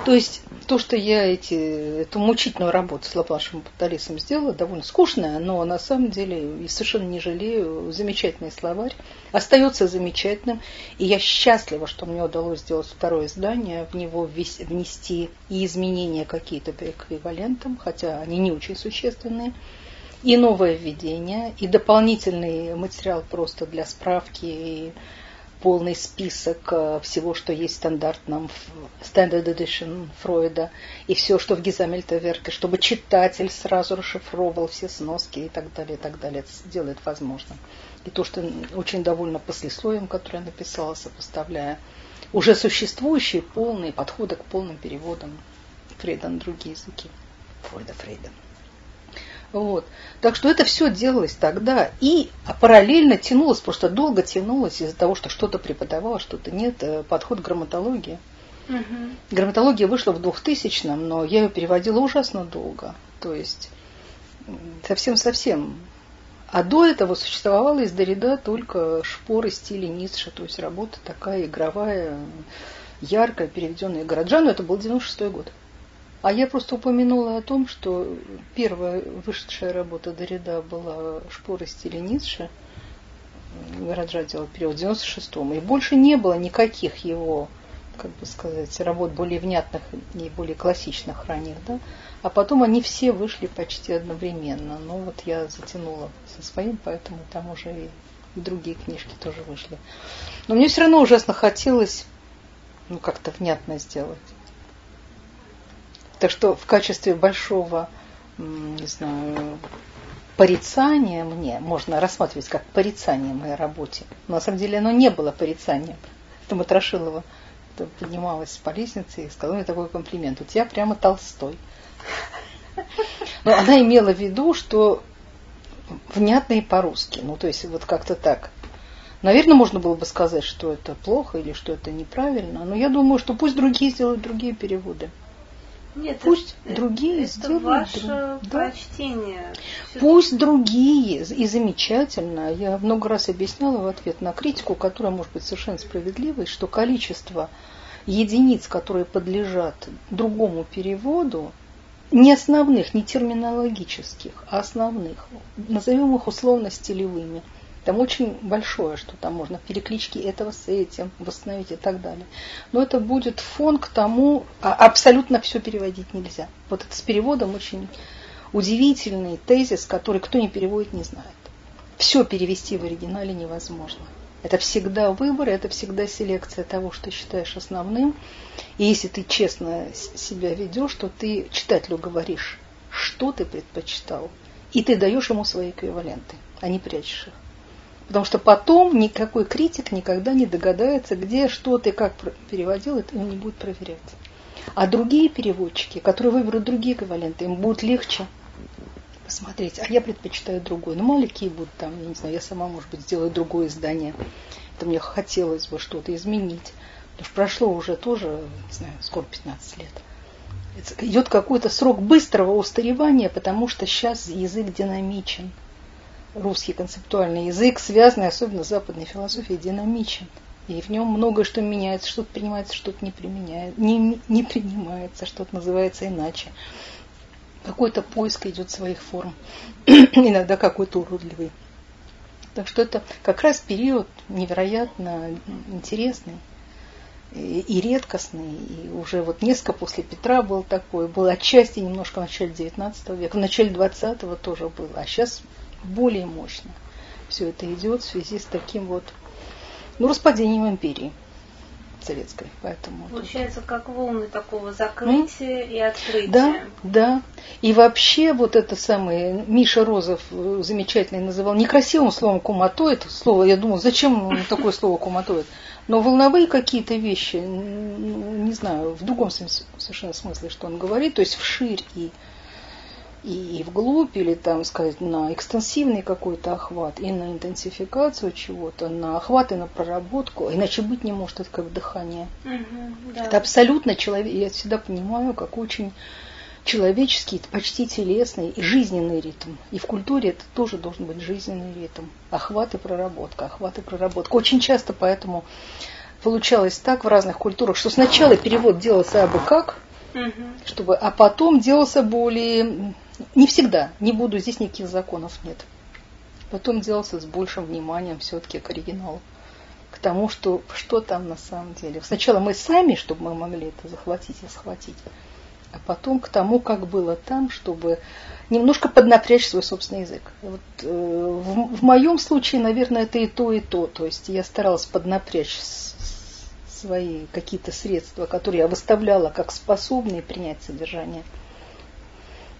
То есть то, что я эти, эту мучительную работу с Лаплашем Паталисом сделала, довольно скучная, но на самом деле совершенно не жалею, замечательный словарь, остается замечательным. И я счастлива, что мне удалось сделать второе издание, в него внести и изменения какие-то по эквивалентам, хотя они не очень существенные и новое введение, и дополнительный материал просто для справки, и полный список э, всего, что есть в стандартном Standard Edition Фройда, и все, что в Гизамельте Верке, чтобы читатель сразу расшифровывал все сноски и так далее, и так далее. Делает возможным. И то, что очень довольна послесловием, которое я написала, сопоставляя уже существующие полные подходы к полным переводам Фрейда на другие языки. Фройда, Фрейда. Вот. Так что это все делалось тогда и параллельно тянулось, просто долго тянулось из-за того, что что-то преподавала, что-то нет, э, подход к грамматологии. Угу. Грамматология вышла в 2000-м, но я ее переводила ужасно долго. То есть совсем-совсем. А до этого существовала из Дорида только шпоры стиля Ницше, то есть работа такая игровая, яркая, переведенная Городжану. Это был 96-й год. А я просто упомянула о том, что первая вышедшая работа Дорида была «Шпоры стиля Ницше». Раджа делал перевод в 96-м. И больше не было никаких его, как бы сказать, работ более внятных и более классичных ранних, да. А потом они все вышли почти одновременно. Ну вот я затянула со своим, поэтому там уже и другие книжки тоже вышли. Но мне все равно ужасно хотелось ну, как-то внятно сделать. Так что в качестве большого, не знаю, порицания мне можно рассматривать как порицание моей работе. Но на самом деле оно не было порицанием. Это Матрошилова поднималась по лестнице и сказала мне такой комплимент. У тебя прямо Толстой. Но она имела в виду, что внятно и по-русски. Ну, то есть вот как-то так. Наверное, можно было бы сказать, что это плохо или что это неправильно, но я думаю, что пусть другие сделают другие переводы. Нет, Пусть это, другие это сделают. ваше да. прочтение. Пусть другие. И замечательно. Я много раз объясняла в ответ на критику, которая может быть совершенно справедливой, что количество единиц, которые подлежат другому переводу, не основных, не терминологических, а основных, назовем их условно стилевыми – там очень большое, что там можно переклички этого с этим восстановить и так далее. Но это будет фон к тому, а абсолютно все переводить нельзя. Вот это с переводом очень удивительный тезис, который кто не переводит, не знает. Все перевести в оригинале невозможно. Это всегда выбор, это всегда селекция того, что считаешь основным. И если ты честно себя ведешь, то ты читателю говоришь, что ты предпочитал, и ты даешь ему свои эквиваленты, а не прячешь их. Потому что потом никакой критик никогда не догадается, где что ты как переводил, это он не будет проверять. А другие переводчики, которые выберут другие эквиваленты, им будет легче посмотреть. А я предпочитаю другой. Ну, какие будут там, я не знаю, я сама, может быть, сделаю другое издание. Это мне хотелось бы что-то изменить. Потому что прошло уже тоже, не знаю, скоро 15 лет. Идет какой-то срок быстрого устаревания, потому что сейчас язык динамичен русский концептуальный язык, связанный особенно с западной философией, динамичен. И в нем многое что меняется, что-то принимается, что-то не, не, не принимается, что-то называется иначе. Какой-то поиск идет своих форм, [CLEARS THROAT] иногда какой-то уродливый. Так что это как раз период невероятно интересный и, редкостный. И уже вот несколько после Петра был такой, был отчасти немножко в начале 19 века, в начале 20-го тоже было, а сейчас более мощно все это идет в связи с таким вот ну, распадением империи советской. Поэтому Получается, тут... как волны такого закрытия mm? и открытия. Да, да. И вообще вот это самое, Миша Розов э, замечательно называл некрасивым словом куматоид. Слово, я думаю, зачем такое слово куматоид? Но волновые какие-то вещи, не знаю, в другом совершенно смысле, что он говорит, то есть вширь и и, и вглубь, или там сказать на экстенсивный какой-то охват, и на интенсификацию чего-то, на охват и на проработку, иначе быть не может, это как дыхание. Угу, да. Это абсолютно человек, я всегда понимаю, как очень человеческий, почти телесный и жизненный ритм. И в культуре это тоже должен быть жизненный ритм. Охват и проработка, охват и проработка. Очень часто поэтому получалось так в разных культурах, что сначала перевод делался абы как, чтобы, а потом делался более... Не всегда, не буду, здесь никаких законов нет. Потом делался с большим вниманием все-таки к оригиналу. К тому, что, что там на самом деле. Сначала мы сами, чтобы мы могли это захватить и схватить, а потом к тому, как было там, чтобы немножко поднапрячь свой собственный язык. Вот, э, в, в моем случае, наверное, это и то, и то. То есть я старалась поднапрячь свои какие-то средства, которые я выставляла как способные принять содержание.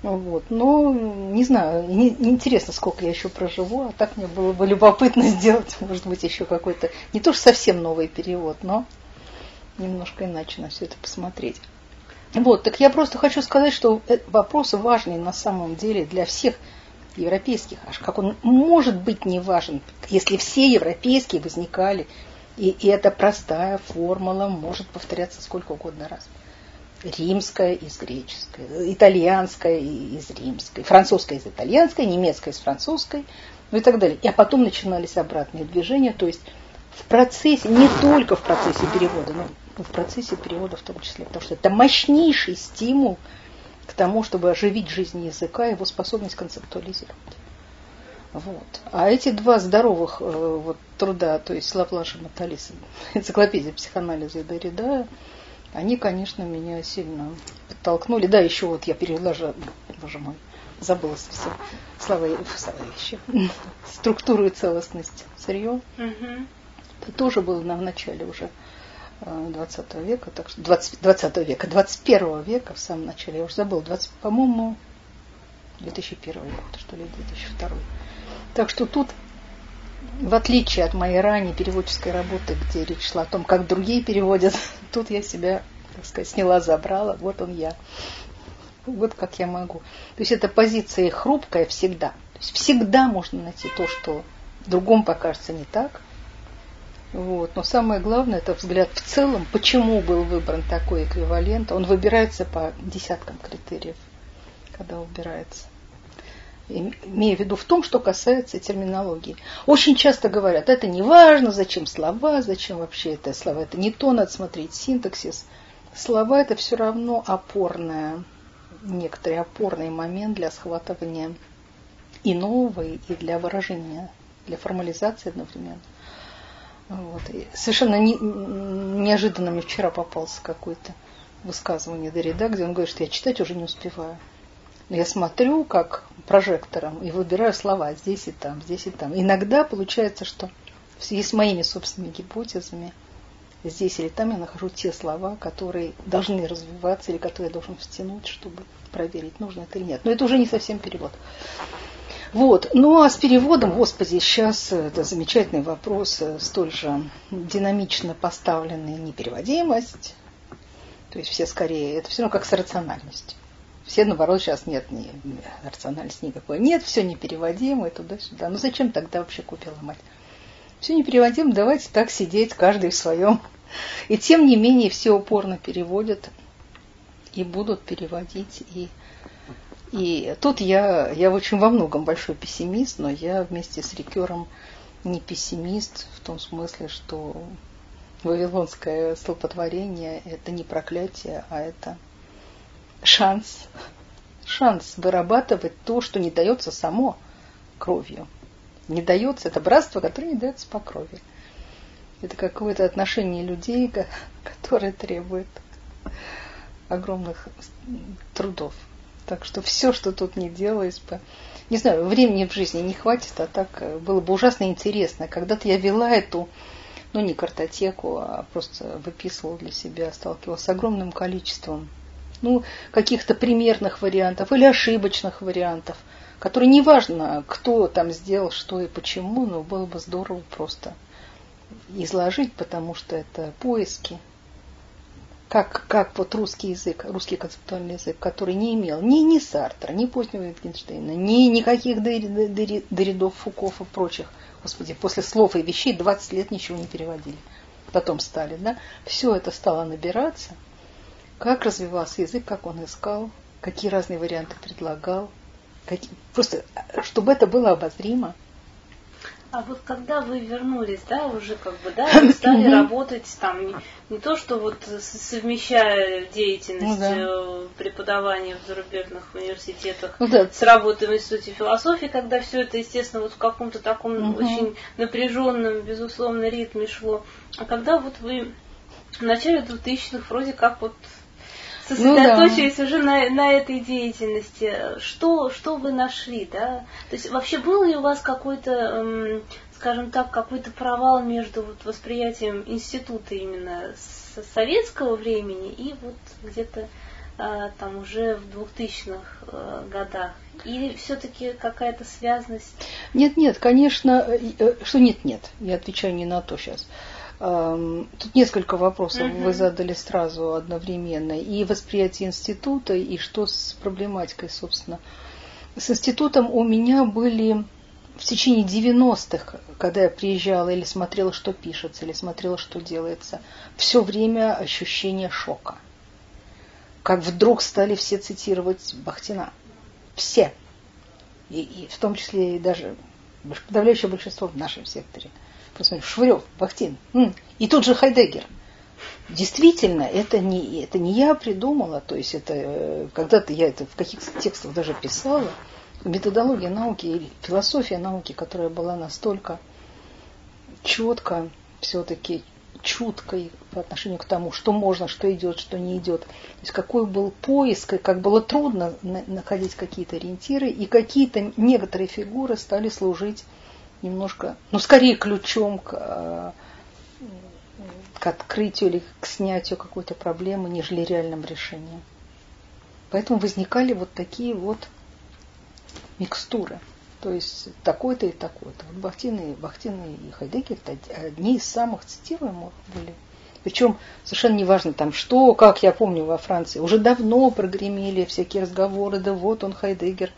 Вот. Но не знаю, не, интересно, сколько я еще проживу, а так мне было бы любопытно [LAUGHS] сделать, может быть, еще какой-то, не то что совсем новый перевод, но немножко иначе на все это посмотреть. Вот, так я просто хочу сказать, что вопрос важный на самом деле для всех европейских, аж как он может быть не важен, если все европейские возникали, и, и эта простая формула может повторяться сколько угодно раз. Римская из греческой, итальянская из римской, французская из итальянской, немецкая из французской, ну и так далее. И а потом начинались обратные движения, то есть в процессе, не только в процессе перевода, но в процессе перевода в том числе, потому что это мощнейший стимул к тому, чтобы оживить жизнь языка, его способность концептуализировать. Вот. А эти два здоровых э, вот, труда, то есть Лаплаша Маталис, [LAUGHS] энциклопедия психоанализа и Дорида, они, конечно, меня сильно подтолкнули. Да, еще вот я же, боже мой, забыла совсем слова, слова вещи, [LAUGHS] структуру и целостность сырье. Угу. Это тоже было на, в начале уже 20 века, так что 20, 20 века, 21 века в самом начале, я уже забыл, 20, по-моему, 2001 год, что ли, 2002. Так что тут, в отличие от моей ранней переводческой работы, где речь шла о том, как другие переводят, [LAUGHS] тут я себя, так сказать, сняла, забрала, вот он я. Вот как я могу. То есть эта позиция хрупкая всегда. То есть всегда можно найти то, что другому покажется не так – вот. Но самое главное, это взгляд в целом, почему был выбран такой эквивалент. Он выбирается по десяткам критериев, когда выбирается. Имея в виду в том, что касается терминологии. Очень часто говорят, это не важно, зачем слова, зачем вообще это слова. Это не то, надо смотреть синтаксис. Слова это все равно опорная, некоторый опорный момент для схватывания и нового, и для выражения, для формализации одновременно. Вот. И совершенно не, неожиданно мне вчера попался какой-то высказывание Дорида, где он говорит, что я читать уже не успеваю. Я смотрю как прожектором и выбираю слова здесь и там, здесь и там. Иногда получается, что в с моими собственными гипотезами здесь или там я нахожу те слова, которые должны развиваться или которые я должен втянуть, чтобы проверить, нужно это или нет. Но это уже не совсем перевод. Вот. Ну а с переводом, господи, сейчас это замечательный вопрос, э, столь же динамично поставленный непереводимость. То есть все скорее, это все равно как с рациональностью. Все, наоборот, сейчас нет ни, рациональности никакой. Нет, все непереводимо и туда-сюда. Ну зачем тогда вообще купила мать? Все непереводимо, давайте так сидеть, каждый в своем. И тем не менее все упорно переводят и будут переводить. И и тут я, я очень во многом большой пессимист, но я вместе с Рикером не пессимист в том смысле, что вавилонское столпотворение – это не проклятие, а это шанс. Шанс вырабатывать то, что не дается само кровью. Не дается, это братство, которое не дается по крови. Это какое-то отношение людей, которое требует огромных трудов. Так что все, что тут не делалось бы, не знаю, времени в жизни не хватит, а так э, было бы ужасно интересно. Когда-то я вела эту, ну не картотеку, а просто выписывала для себя, сталкивалась с огромным количеством ну, каких-то примерных вариантов или ошибочных вариантов, которые неважно, кто там сделал что и почему, но было бы здорово просто изложить, потому что это поиски, как, как вот русский язык, русский концептуальный язык, который не имел ни, ни Сартра, ни позднего Wittgensteina, ни никаких Доридов, Фуков и прочих. Господи, после слов и вещей 20 лет ничего не переводили. Потом стали, да? Все это стало набираться. Как развивался язык, как он искал, какие разные варианты предлагал. Какие, просто, чтобы это было обозримо. А вот когда вы вернулись, да, уже как бы, да, [LAUGHS] вы стали работать там, не, не то, что вот совмещая деятельность ну, да. Э, преподавания в зарубежных университетах ну, да. с работой в Институте философии, когда все это, естественно, вот в каком-то таком угу. очень напряженном, безусловно, ритме шло. А когда вот вы в начале 2000-х вроде как вот сосредоточились ну, да. уже на, на этой деятельности. Что, что вы нашли, да? То есть вообще был ли у вас какой-то, эм, скажем так, какой-то провал между вот восприятием института именно с советского времени и вот где-то э, там уже в 2000-х э, годах? Или все-таки какая-то связность? Нет, нет, конечно, э, что нет, нет. Я отвечаю не на то сейчас. Тут несколько вопросов угу. вы задали сразу одновременно. И восприятие института, и что с проблематикой, собственно. С институтом у меня были в течение 90-х, когда я приезжала или смотрела, что пишется, или смотрела, что делается, все время ощущение шока. Как вдруг стали все цитировать Бахтина. Все. И, и в том числе и даже подавляющее большинство в нашем секторе – посмотри, Швырев, Бахтин, и тут же Хайдеггер. Действительно, это не, это не я придумала, то есть это э, когда-то я это в каких-то текстах даже писала, методология науки или философия науки, которая была настолько четко все-таки чуткой по отношению к тому, что можно, что идет, что не идет. То есть какой был поиск, и как было трудно находить какие-то ориентиры, и какие-то некоторые фигуры стали служить немножко, ну, скорее ключом к, э, к открытию или к снятию какой-то проблемы, нежели реальным решением. Поэтому возникали вот такие вот микстуры. То есть такой-то и такой-то. Вот Бахтин и, Бахтин и Хайдеггер одни из самых цитируемых были. Причем совершенно неважно там что, как я помню во Франции, уже давно прогремели всякие разговоры, да вот он Хайдеггер,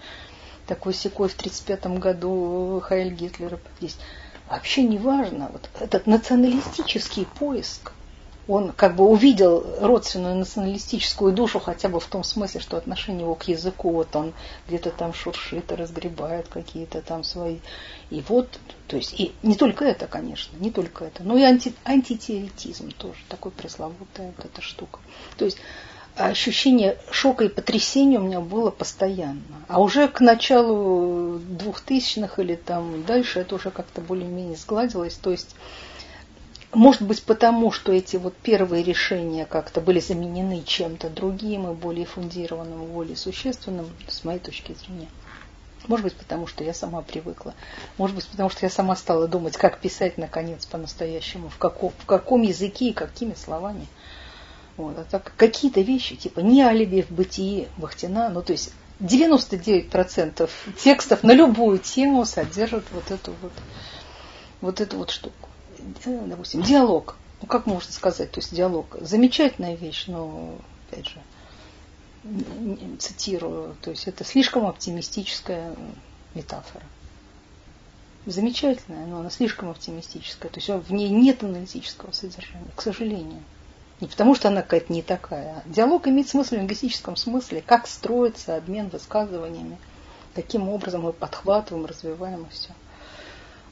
такой секой в 1935 году Хайль Гитлера есть. Вообще не важно. Вот этот националистический поиск, он как бы увидел родственную националистическую душу хотя бы в том смысле, что отношение его к языку, вот он где-то там шуршит разгребает какие-то там свои. И вот, то есть, и не только это, конечно, не только это, но и анти, антитеоретизм тоже, такой пресловутая вот эта штука. То есть ощущение шока и потрясения у меня было постоянно. А уже к началу двухтысячных или там дальше это уже как-то более-менее сгладилось. То есть, может быть, потому, что эти вот первые решения как-то были заменены чем-то другим и более фундированным, более существенным, с моей точки зрения. Может быть, потому что я сама привыкла. Может быть, потому что я сама стала думать, как писать, наконец, по-настоящему, в каком, в каком языке и какими словами. Вот, а так какие-то вещи, типа не алиби в бытии Бахтина, ну то есть 99% текстов на любую тему содержат вот эту вот, вот эту вот штуку. Э, допустим, диалог. Ну, как можно сказать, то есть диалог. Замечательная вещь, но, опять же, цитирую, то есть это слишком оптимистическая метафора. Замечательная, но она слишком оптимистическая. То есть в ней нет аналитического содержания, к сожалению. Не потому, что она какая-то не такая. Диалог имеет смысл в лингвистическом смысле, как строится обмен высказываниями, каким образом мы подхватываем, развиваем и все.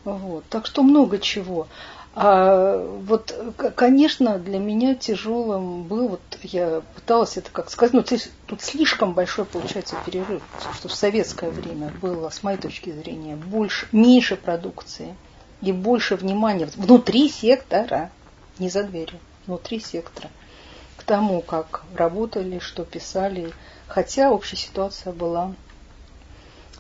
Вот. Так что много чего. А вот, конечно, для меня тяжелым был, вот я пыталась это как сказать, но здесь, тут слишком большой получается перерыв, что в советское время было, с моей точки зрения, больше, меньше продукции и больше внимания внутри сектора, не за дверью внутри сектора. К тому, как работали, что писали, хотя общая ситуация была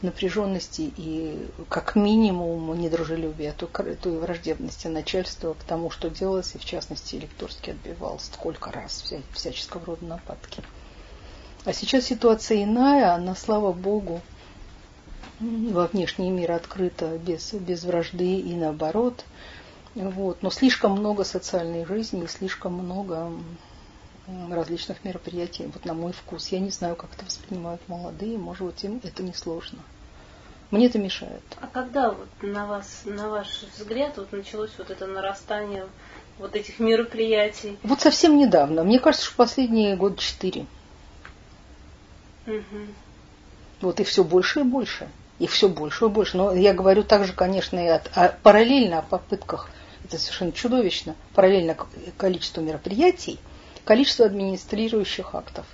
напряженности и как минимум недружелюбия, то, то и враждебности начальства к тому, что делалось, и в частности Электорский отбивал сколько раз вся, всяческого рода нападки. А сейчас ситуация иная, она, слава богу, во внешний мир открыта без, без вражды и наоборот – вот. Но слишком много социальной жизни и слишком много различных мероприятий, вот на мой вкус. Я не знаю, как это воспринимают молодые, может быть, им это несложно. Мне это мешает. А когда вот на вас, на ваш взгляд, вот началось вот это нарастание вот этих мероприятий? Вот совсем недавно. Мне кажется, что последние год четыре. Угу. Вот и все больше и больше. их все больше и больше. Но я говорю также, конечно, и от, а параллельно о попытках, это совершенно чудовищно, параллельно количеству мероприятий, количество администрирующих актов.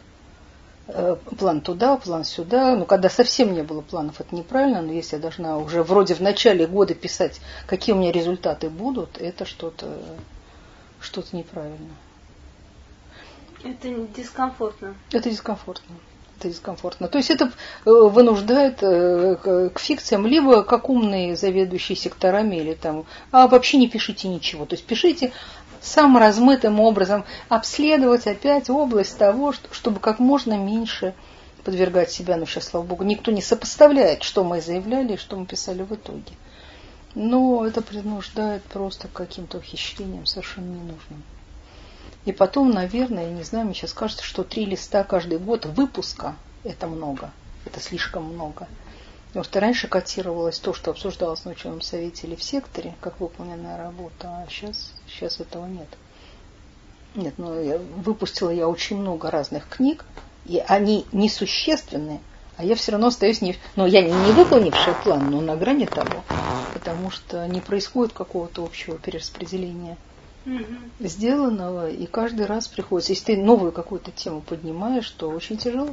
Э, план туда, план сюда. Ну, когда совсем не было планов, это неправильно, но если я должна уже вроде в начале года писать, какие у меня результаты будут, это что-то что-то неправильно. Это дискомфортно. Это дискомфортно это дискомфортно. То есть это э, вынуждает э, к фикциям, либо как умные заведующие секторами, или там, а вообще не пишите ничего. То есть пишите самым размытым образом, обследовать опять область того, чтобы как можно меньше подвергать себя, ну сейчас, слава богу, никто не сопоставляет, что мы заявляли и что мы писали в итоге. Но это принуждает просто к каким-то ухищрениям совершенно ненужным. И потом, наверное, я не знаю, мне сейчас кажется, что три листа каждый год выпуска – это много, это слишком много. Потому что раньше котировалось то, что обсуждалось на ученом совете или в секторе, как выполненная работа, а сейчас, сейчас этого нет. Нет, ну я, выпустила я очень много разных книг, и они несущественные, а я все равно остаюсь не... Ну, я не выполнившая план, но на грани того, потому что не происходит какого-то общего перераспределения угу. сделанного, и каждый раз приходится. Если ты новую какую-то тему поднимаешь, то очень тяжело.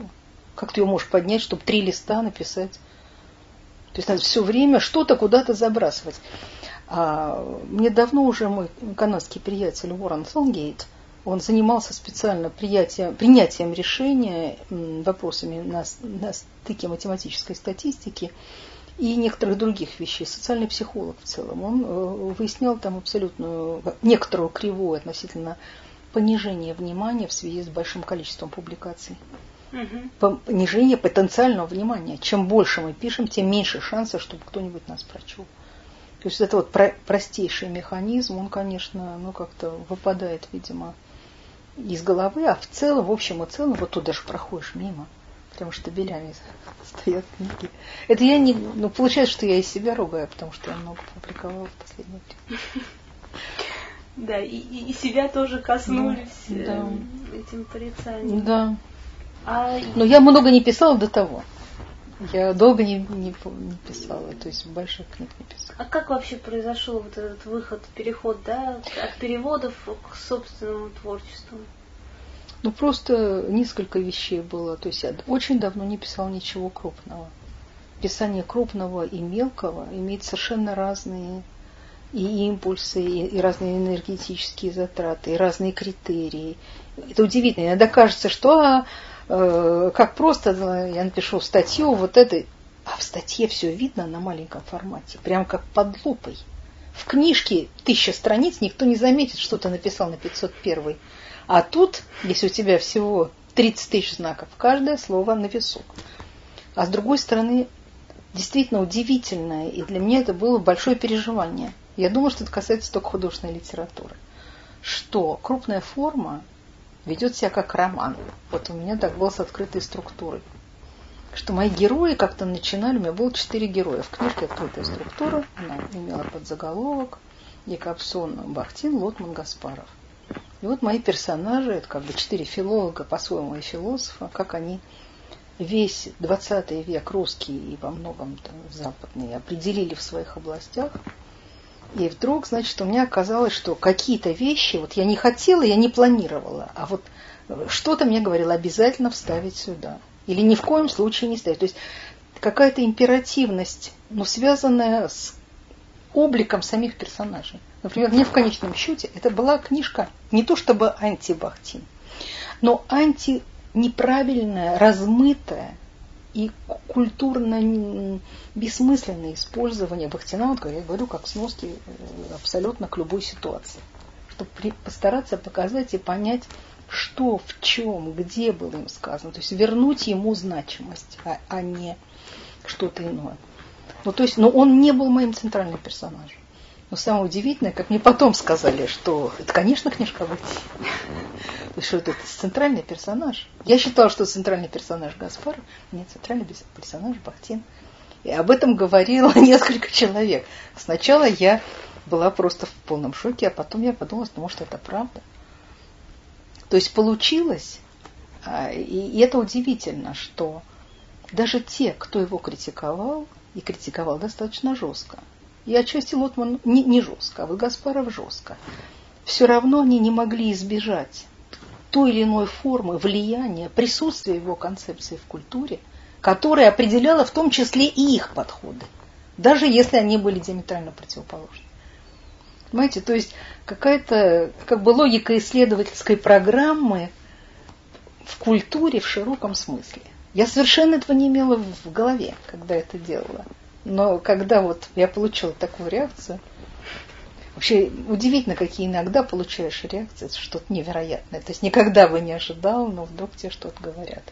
Как ты ее можешь поднять, чтобы три листа написать? То есть надо все время что-то куда-то забрасывать. А мне давно уже мой канадский приятель Уоррен Солгейт, он занимался специально принятием, решения вопросами на, на стыке математической статистики и некоторых других вещей. Социальный психолог в целом. Он э, выяснял там абсолютную, некоторую кривую относительно понижения внимания в связи с большим количеством публикаций. Угу. Понижение потенциального внимания. Чем больше мы пишем, тем меньше шансов, чтобы кто-нибудь нас прочел. То есть это вот про- простейший механизм, он, конечно, ну как-то выпадает, видимо, из головы, а в целом, в общем и целом, вот тут даже проходишь мимо потому что белями [LAUGHS] стоят книги. Это я не... Ну, получается, что я из себя ругаю, потому что я много публиковала в последнее время. [LAUGHS] Да, и, и себя тоже коснулись ну, да. этим порицанием. Да. А... Но я много не писала до того. Я долго не, не, не писала, то есть больших книг не писала. А как вообще произошел вот этот выход, переход, да, от переводов к собственному творчеству? Ну, просто несколько вещей было. То есть я очень давно не писал ничего крупного. Писание крупного и мелкого имеет совершенно разные и импульсы, и, и разные энергетические затраты, и разные критерии. Это удивительно. Иногда кажется, что а, э, как просто я напишу статью, вот это, а в статье все видно на маленьком формате, прям как под лупой. В книжке тысяча страниц никто не заметит, что ты написал на 501 а тут, если у тебя всего 30 тысяч знаков, каждое слово на весу. А с другой стороны, действительно удивительное, и для меня это было большое переживание. Я думаю, что это касается только художественной литературы. Что крупная форма ведет себя как роман. Вот у меня так было с открытой структурой. Что мои герои как-то начинали, у меня было четыре героя. В книжке открытая структура, она имела подзаголовок Якобсон, Бахтин, Лотман, Гаспаров. И вот мои персонажи, это как бы четыре филолога, по-своему и философа, как они весь 20 век русский и во многом там, западный определили в своих областях. И вдруг, значит, у меня оказалось, что какие-то вещи, вот я не хотела, я не планировала, а вот что-то мне говорило обязательно вставить сюда. Или ни в коем случае не ставить. То есть какая-то императивность, но связанная с обликом самих персонажей. Например, мне в конечном счете это была книжка не то чтобы антибахтин, но анти неправильное, размытое и культурно бессмысленное использование Бахтина, вот, я говорю, как сноски э, абсолютно к любой ситуации. Чтобы постараться показать и понять, что, в чем, где было им сказано. То есть вернуть ему значимость, а, а не что-то иное. Ну, то есть, но он не был моим центральным персонажем. Но самое удивительное, как мне потом сказали, что это, конечно, книжка об что это, центральный персонаж. Я считала, что центральный персонаж Гаспар, нет, центральный персонаж Бахтин. И об этом говорило [LAUGHS] несколько человек. Сначала я была просто в полном шоке, а потом я подумала, ну, может, это правда. То есть получилось, а, и это удивительно, что даже те, кто его критиковал, и критиковал достаточно жестко. И отчасти Лотман не, не жестко, а вот Гаспаров жестко. Все равно они не могли избежать той или иной формы влияния, присутствия его концепции в культуре, которая определяла в том числе и их подходы, даже если они были диаметрально противоположны. Понимаете, то есть какая-то как бы логика исследовательской программы в культуре в широком смысле. Я совершенно этого не имела в голове, когда это делала. Но когда вот я получила такую реакцию, вообще удивительно, какие иногда получаешь реакции, это что-то невероятное. То есть никогда бы не ожидал, но вдруг тебе что-то говорят.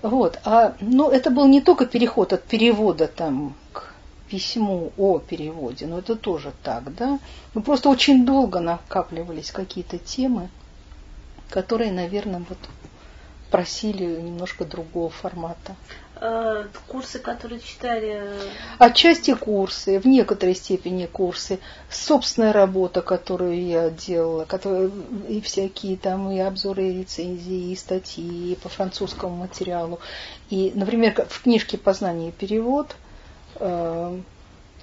Вот. А, ну, это был не только переход от перевода там к письму о переводе, но это тоже так, да. Ну, просто очень долго накапливались какие-то темы, которые, наверное, вот просили немножко другого формата. Э, курсы, которые читали? Э, Отчасти курсы, в некоторой степени курсы. Собственная работа, которую я делала, которые, и всякие там и обзоры, и рецензии, и статьи и по французскому материалу. И, например, в книжке «Познание и перевод» э,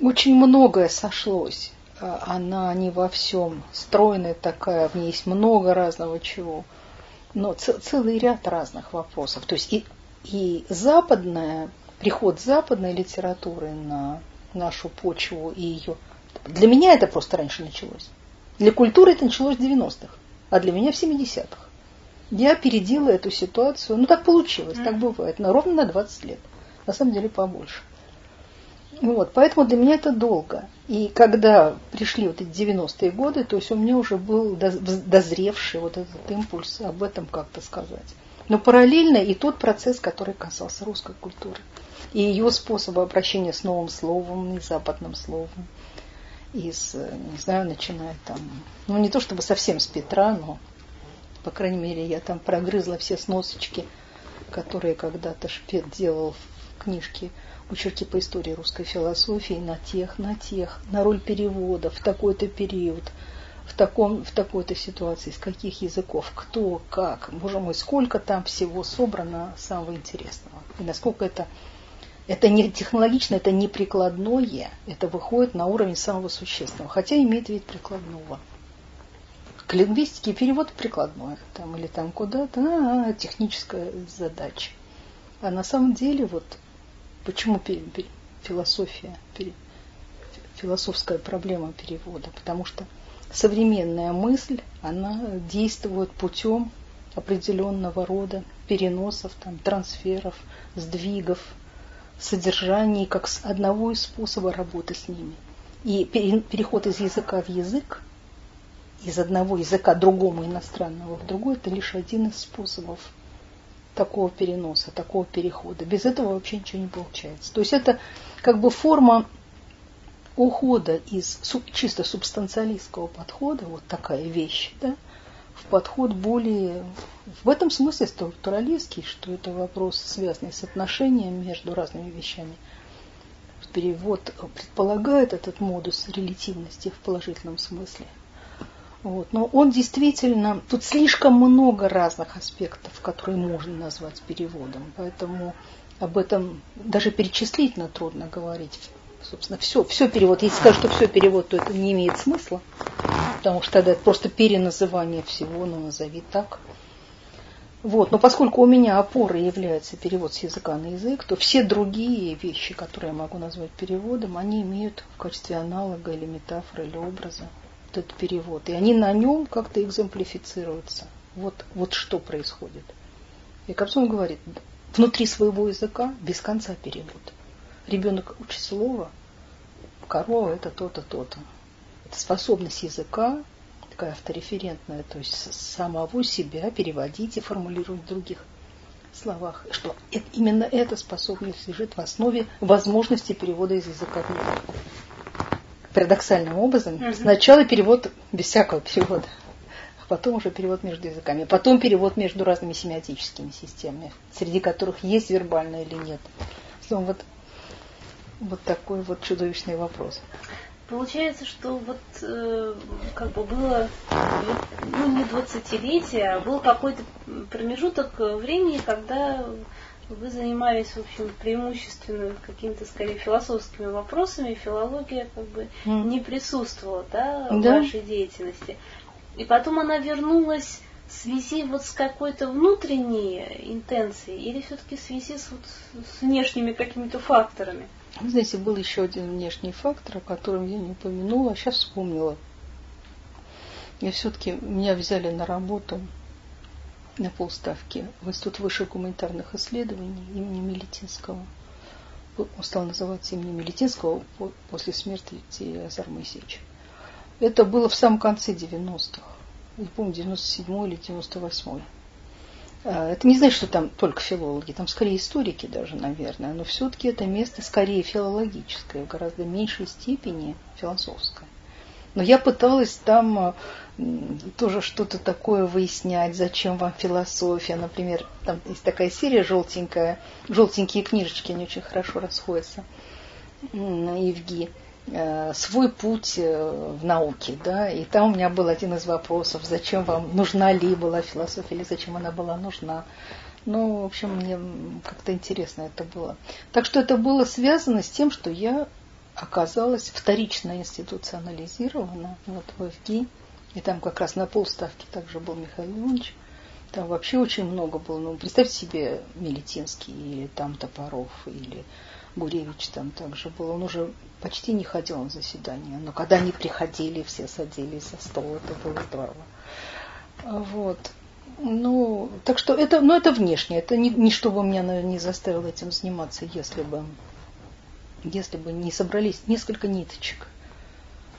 очень многое сошлось. Она не во всем стройная такая, в ней есть много разного чего – но целый ряд разных вопросов. То есть и, и западная, приход западной литературы на нашу почву и ее... Для меня это просто раньше началось. Для культуры это началось в 90-х, а для меня в 70-х. Я опередила эту ситуацию. Ну, так получилось, так бывает. Но ровно на 20 лет. На самом деле побольше. Вот, поэтому для меня это долго. И когда пришли вот эти 90-е годы, то есть у меня уже был дозревший вот этот импульс об этом как-то сказать. Но параллельно и тот процесс, который касался русской культуры. И ее способа обращения с новым словом, и западным словом. И с, не знаю, начиная там, ну не то чтобы совсем с Петра, но, по крайней мере, я там прогрызла все сносочки, которые когда-то Шпет делал в книжке очерки по истории русской философии на тех, на тех, на роль перевода в такой-то период, в, таком, в такой-то ситуации, из каких языков, кто, как, боже мой, сколько там всего собрано самого интересного. И насколько это, это не технологично, это не прикладное, это выходит на уровень самого существенного, хотя имеет вид прикладного. К лингвистике перевод прикладной, там, или там куда-то, а, техническая задача. А на самом деле вот Почему философия, философская проблема перевода? Потому что современная мысль, она действует путем определенного рода переносов, там, трансферов, сдвигов, содержаний, как с одного из способов работы с ними. И переход из языка в язык, из одного языка другому иностранного в другой, это лишь один из способов такого переноса, такого перехода. Без этого вообще ничего не получается. То есть это как бы форма ухода из чисто субстанциалистского подхода, вот такая вещь, да, в подход более, в этом смысле структуралистский, что это вопрос, связанный с отношением между разными вещами. Перевод предполагает этот модус релятивности в положительном смысле. Вот. Но он действительно, тут слишком много разных аспектов, которые можно назвать переводом, поэтому об этом даже перечислительно трудно говорить. Собственно, все, все перевод. Если сказать, что все перевод, то это не имеет смысла, потому что тогда это просто переназывание всего, ну назови так. Вот. Но поскольку у меня опорой является перевод с языка на язык, то все другие вещи, которые я могу назвать переводом, они имеют в качестве аналога или метафоры или образа этот перевод, и они на нем как-то экземплифицируются. Вот, вот что происходит. И Кобзон говорит, внутри своего языка без конца перевод. Ребенок учит слово, корова это то-то, то-то. Это способность языка, такая автореферентная, то есть самого себя переводить и формулировать в других словах. Что именно эта способность лежит в основе возможности перевода из языка в язык парадоксальным образом. Угу. Сначала перевод без всякого перевода, а потом уже перевод между языками, потом перевод между разными семиотическими системами, среди которых есть вербальное или нет. Словом, вот, вот такой вот чудовищный вопрос. Получается, что вот э, как бы было ну не двадцатилетие, а был какой-то промежуток времени, когда вы занимались, в общем, преимущественно какими-то, скорее, философскими вопросами, филология как бы mm. не присутствовала да, в да. вашей деятельности. И потом она вернулась в связи вот с какой-то внутренней интенцией или все-таки в связи с, вот, с внешними какими-то факторами? Вы знаете, был еще один внешний фактор, о котором я не упомянула, а сейчас вспомнила. Я все-таки, меня взяли на работу на полставки в Институт высших гуманитарных исследований имени Милитинского. Он стал называться именем Милитинского после смерти Азар Моисеевича. Это было в самом конце 90-х. Не помню, 97 или 98 а, это не значит, что там только филологи, там скорее историки даже, наверное, но все-таки это место скорее филологическое, в гораздо меньшей степени философское. Но я пыталась там а, тоже что-то такое выяснять, зачем вам философия. Например, там есть такая серия желтенькая, желтенькие книжечки, они очень хорошо расходятся. Евги э, свой путь э, в науке, да, и там у меня был один из вопросов, зачем вам нужна ли была философия, или зачем она была нужна. Ну, в общем, мне как-то интересно это было. Так что это было связано с тем, что я оказалась вторично институционализирована вот в ФГИ. И там как раз на полставки также был Михаил Иванович. Там вообще очень много было. Ну, представьте себе Мелитинский или там Топоров или Гуревич там также был. Он уже почти не ходил на заседания. Но когда они приходили, все садились за стол. Это было здорово. Вот. Ну, так что это, ну, это внешне. Это не, не чтобы меня, наверное, не заставило этим заниматься, если бы, если бы не собрались несколько ниточек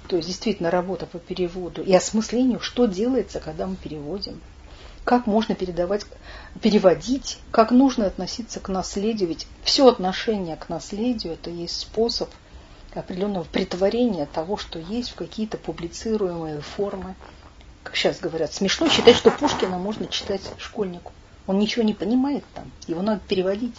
то есть действительно работа по переводу и осмыслению, что делается, когда мы переводим. Как можно передавать, переводить, как нужно относиться к наследию. Ведь все отношение к наследию это есть способ определенного притворения того, что есть в какие-то публицируемые формы. Как сейчас говорят, смешно считать, что Пушкина можно читать школьнику. Он ничего не понимает там, его надо переводить.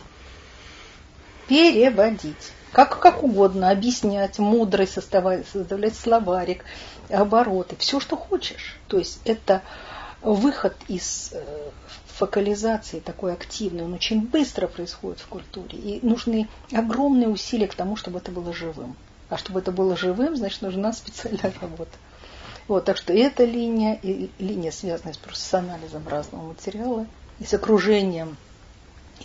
Переводить как, как угодно, объяснять, мудрый составлять, составлять словарик, обороты, все, что хочешь. То есть это выход из э, фокализации такой активной, он очень быстро происходит в культуре. И нужны огромные усилия к тому, чтобы это было живым. А чтобы это было живым, значит, нужна специальная работа. Вот, так что эта линия, и линия, связанная просто с анализом разного материала и с окружением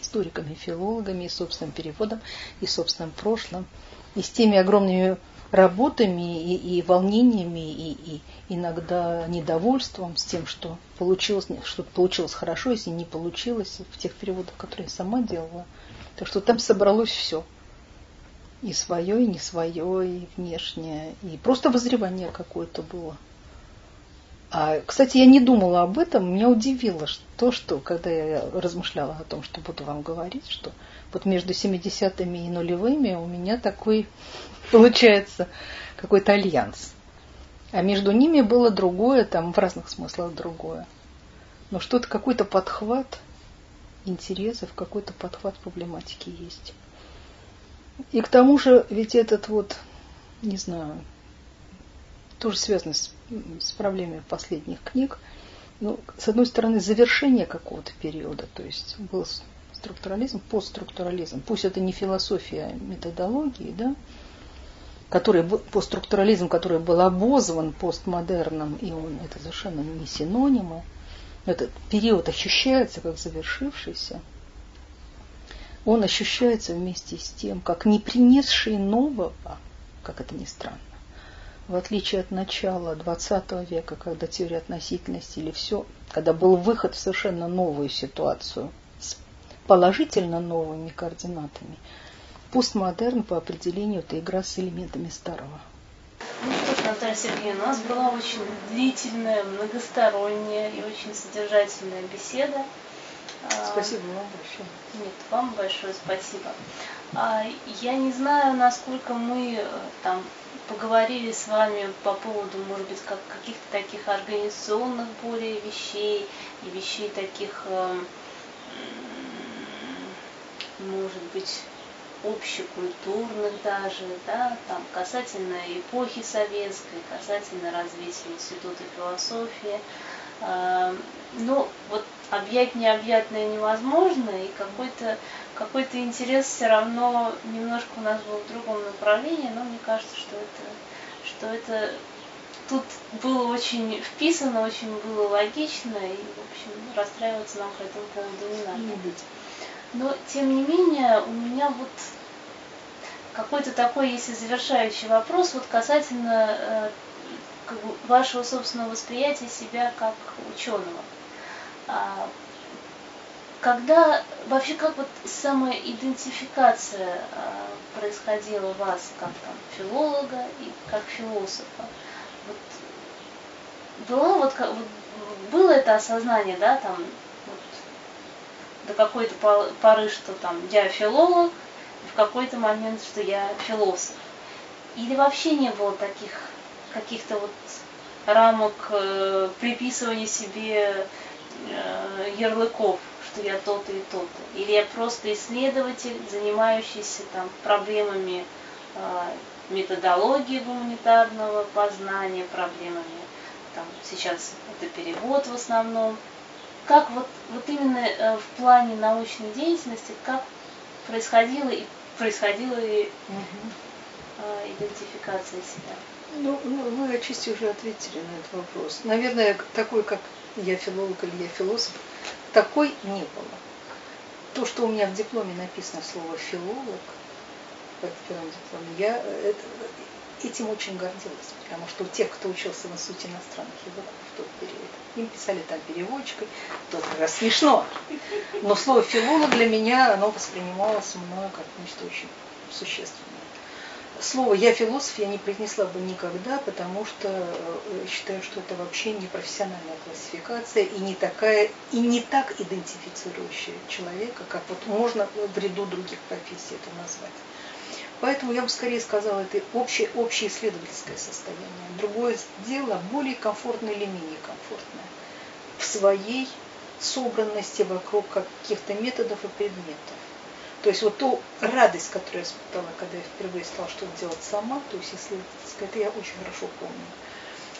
историками, филологами, и собственным переводом, и собственным прошлым, и с теми огромными работами и, и волнениями, и, и иногда недовольством с тем, что получилось, что получилось хорошо, если не получилось в тех переводах, которые я сама делала. Так что там собралось все. И свое, и не свое, и внешнее, и просто возревание какое-то было. А, кстати, я не думала об этом, меня удивило то, что, когда я размышляла о том, что буду вам говорить, что вот между 70-ми и нулевыми у меня такой, [LAUGHS] получается, какой-то альянс. А между ними было другое, там в разных смыслах другое. Но что-то, какой-то подхват интересов, какой-то подхват проблематики есть. И к тому же, ведь этот вот, не знаю, тоже связано с с проблемами последних книг. Ну, с одной стороны, завершение какого-то периода, то есть был структурализм, постструктурализм. Пусть это не философия методологии, да, который, постструктурализм, который был обозван постмодерном, и он это совершенно не синонимы. Этот период ощущается как завершившийся. Он ощущается вместе с тем, как не принесший нового, как это ни странно в отличие от начала XX века, когда теория относительности или все, когда был выход в совершенно новую ситуацию с положительно новыми координатами, постмодерн по определению это игра с элементами старого. Ну что ж, Наталья Сергеевна, у нас была очень длительная, многосторонняя и очень содержательная беседа. А, спасибо вам большое. Нет, вам большое спасибо. А, я не знаю, насколько мы э, там поговорили с вами по поводу, может быть, как, каких-то таких организационных более вещей и вещей таких, э, может быть, общекультурных даже, да, там касательно эпохи советской, касательно развития института философии. Э, ну, вот объять необъятное невозможно, и какой-то какой-то интерес все равно немножко у нас был в другом направлении, но мне кажется, что это, что это тут было очень вписано, очень было логично, и, в общем, расстраиваться нам по этому поводу не надо. Не быть. Но, тем не менее, у меня вот какой-то такой, если завершающий вопрос, вот касательно э, как бы вашего собственного восприятия себя как ученого. А, когда вообще как вот самоидентификация а, происходила у вас как там филолога и как философа? Вот, было вот, вот было это осознание, да, там вот, до какой-то поры, что там я филолог, в какой-то момент, что я философ. Или вообще не было таких каких-то вот рамок э, приписывания себе э, ярлыков, что я то-то и то-то. Или я просто исследователь, занимающийся там проблемами э, методологии гуманитарного познания, проблемами там сейчас это перевод в основном. Как вот, вот именно э, в плане научной деятельности, как происходило и происходила и угу. э, идентификация себя? Ну, ну, вы отчасти уже ответили на этот вопрос. Наверное, такой, как я филолог или я философ, такой не было. То, что у меня в дипломе написано слово филолог, в первом дипломе, я это, этим очень гордилась, потому что у тех, кто учился на сути иностранных языков в тот период, им писали там переводчикой, то раз смешно. Но слово филолог для меня, оно воспринималось мною как нечто очень существенное. Слово «я философ» я не произнесла бы никогда, потому что э, считаю, что это вообще не профессиональная классификация и не такая, и не так идентифицирующая человека, как вот можно в ряду других профессий это назвать. Поэтому я бы скорее сказала, это общее, общее исследовательское состояние. Другое дело, более комфортное или менее комфортное в своей собранности вокруг каких-то методов и предметов. То есть вот ту радость, которую я испытала, когда я впервые стала что-то делать сама, то есть исследовательское, это я очень хорошо помню.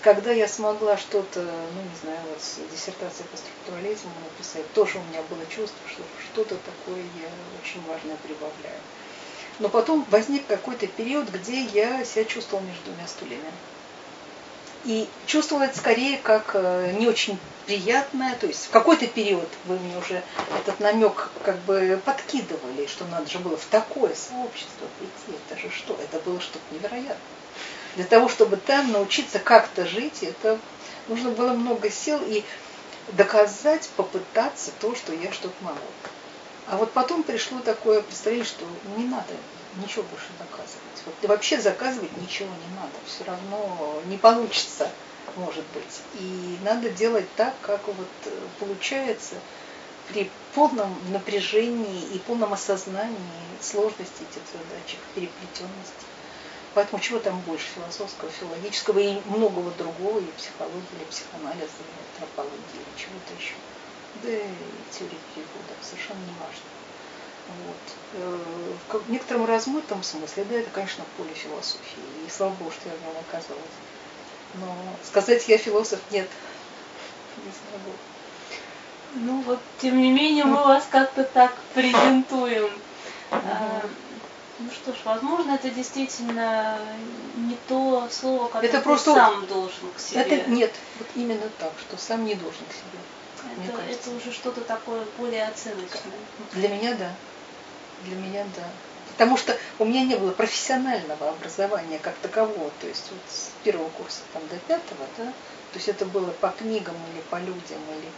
Когда я смогла что-то, ну не знаю, вот с диссертацией по структурализму написать, тоже у меня было чувство, что что-то такое я очень важное прибавляю. Но потом возник какой-то период, где я себя чувствовала между двумя стульями. И чувствовала это скорее как э, не очень приятное. То есть в какой-то период вы мне уже этот намек как бы подкидывали, что надо же было в такое сообщество прийти. Это же что? Это было что-то невероятное. Для того, чтобы там научиться как-то жить, это нужно было много сил и доказать, попытаться то, что я что-то могу. А вот потом пришло такое представление, что не надо ничего больше доказывать. Вот и вообще заказывать ничего не надо. Все равно не получится, может быть. И надо делать так, как вот э, получается при полном напряжении и полном осознании сложности этих задач, переплетенности. Поэтому чего там больше философского, филологического и многого другого, и психологии, или психоанализа, или антропологии, или чего-то еще да и теории перевода, совершенно не важно. Вот. Э, в некотором размытом смысле, да, это, конечно, поле философии. И слава Богу, что я в нем оказалась. Но сказать я философ нет, не смогу. Ну вот, тем не менее, мы вас как-то так презентуем. А, ну что ж, возможно, это действительно не то слово, которое это просто... сам должен к себе. Это нет, вот именно так, что сам не должен к себе. Это, это уже что-то такое более оценочное. Для меня да. Для меня да. Потому что у меня не было профессионального образования как такового. То есть вот с первого курса там, до пятого, да, то есть это было по книгам или по людям, или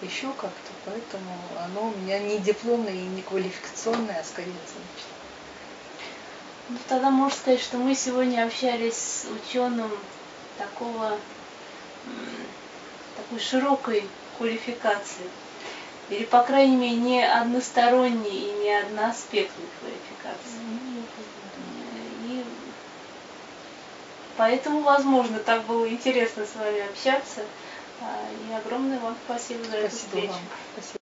еще как-то. Поэтому оно у меня не дипломное и не квалификационное, а скорее оценочное. Ну, тогда можно сказать, что мы сегодня общались с ученым такого такой широкой квалификации. Или, по крайней мере, не односторонней и не одноаспектной квалификации. И поэтому, возможно, так было интересно с вами общаться. А, и огромное вам спасибо за спасибо эту встречу. Вам. Спасибо.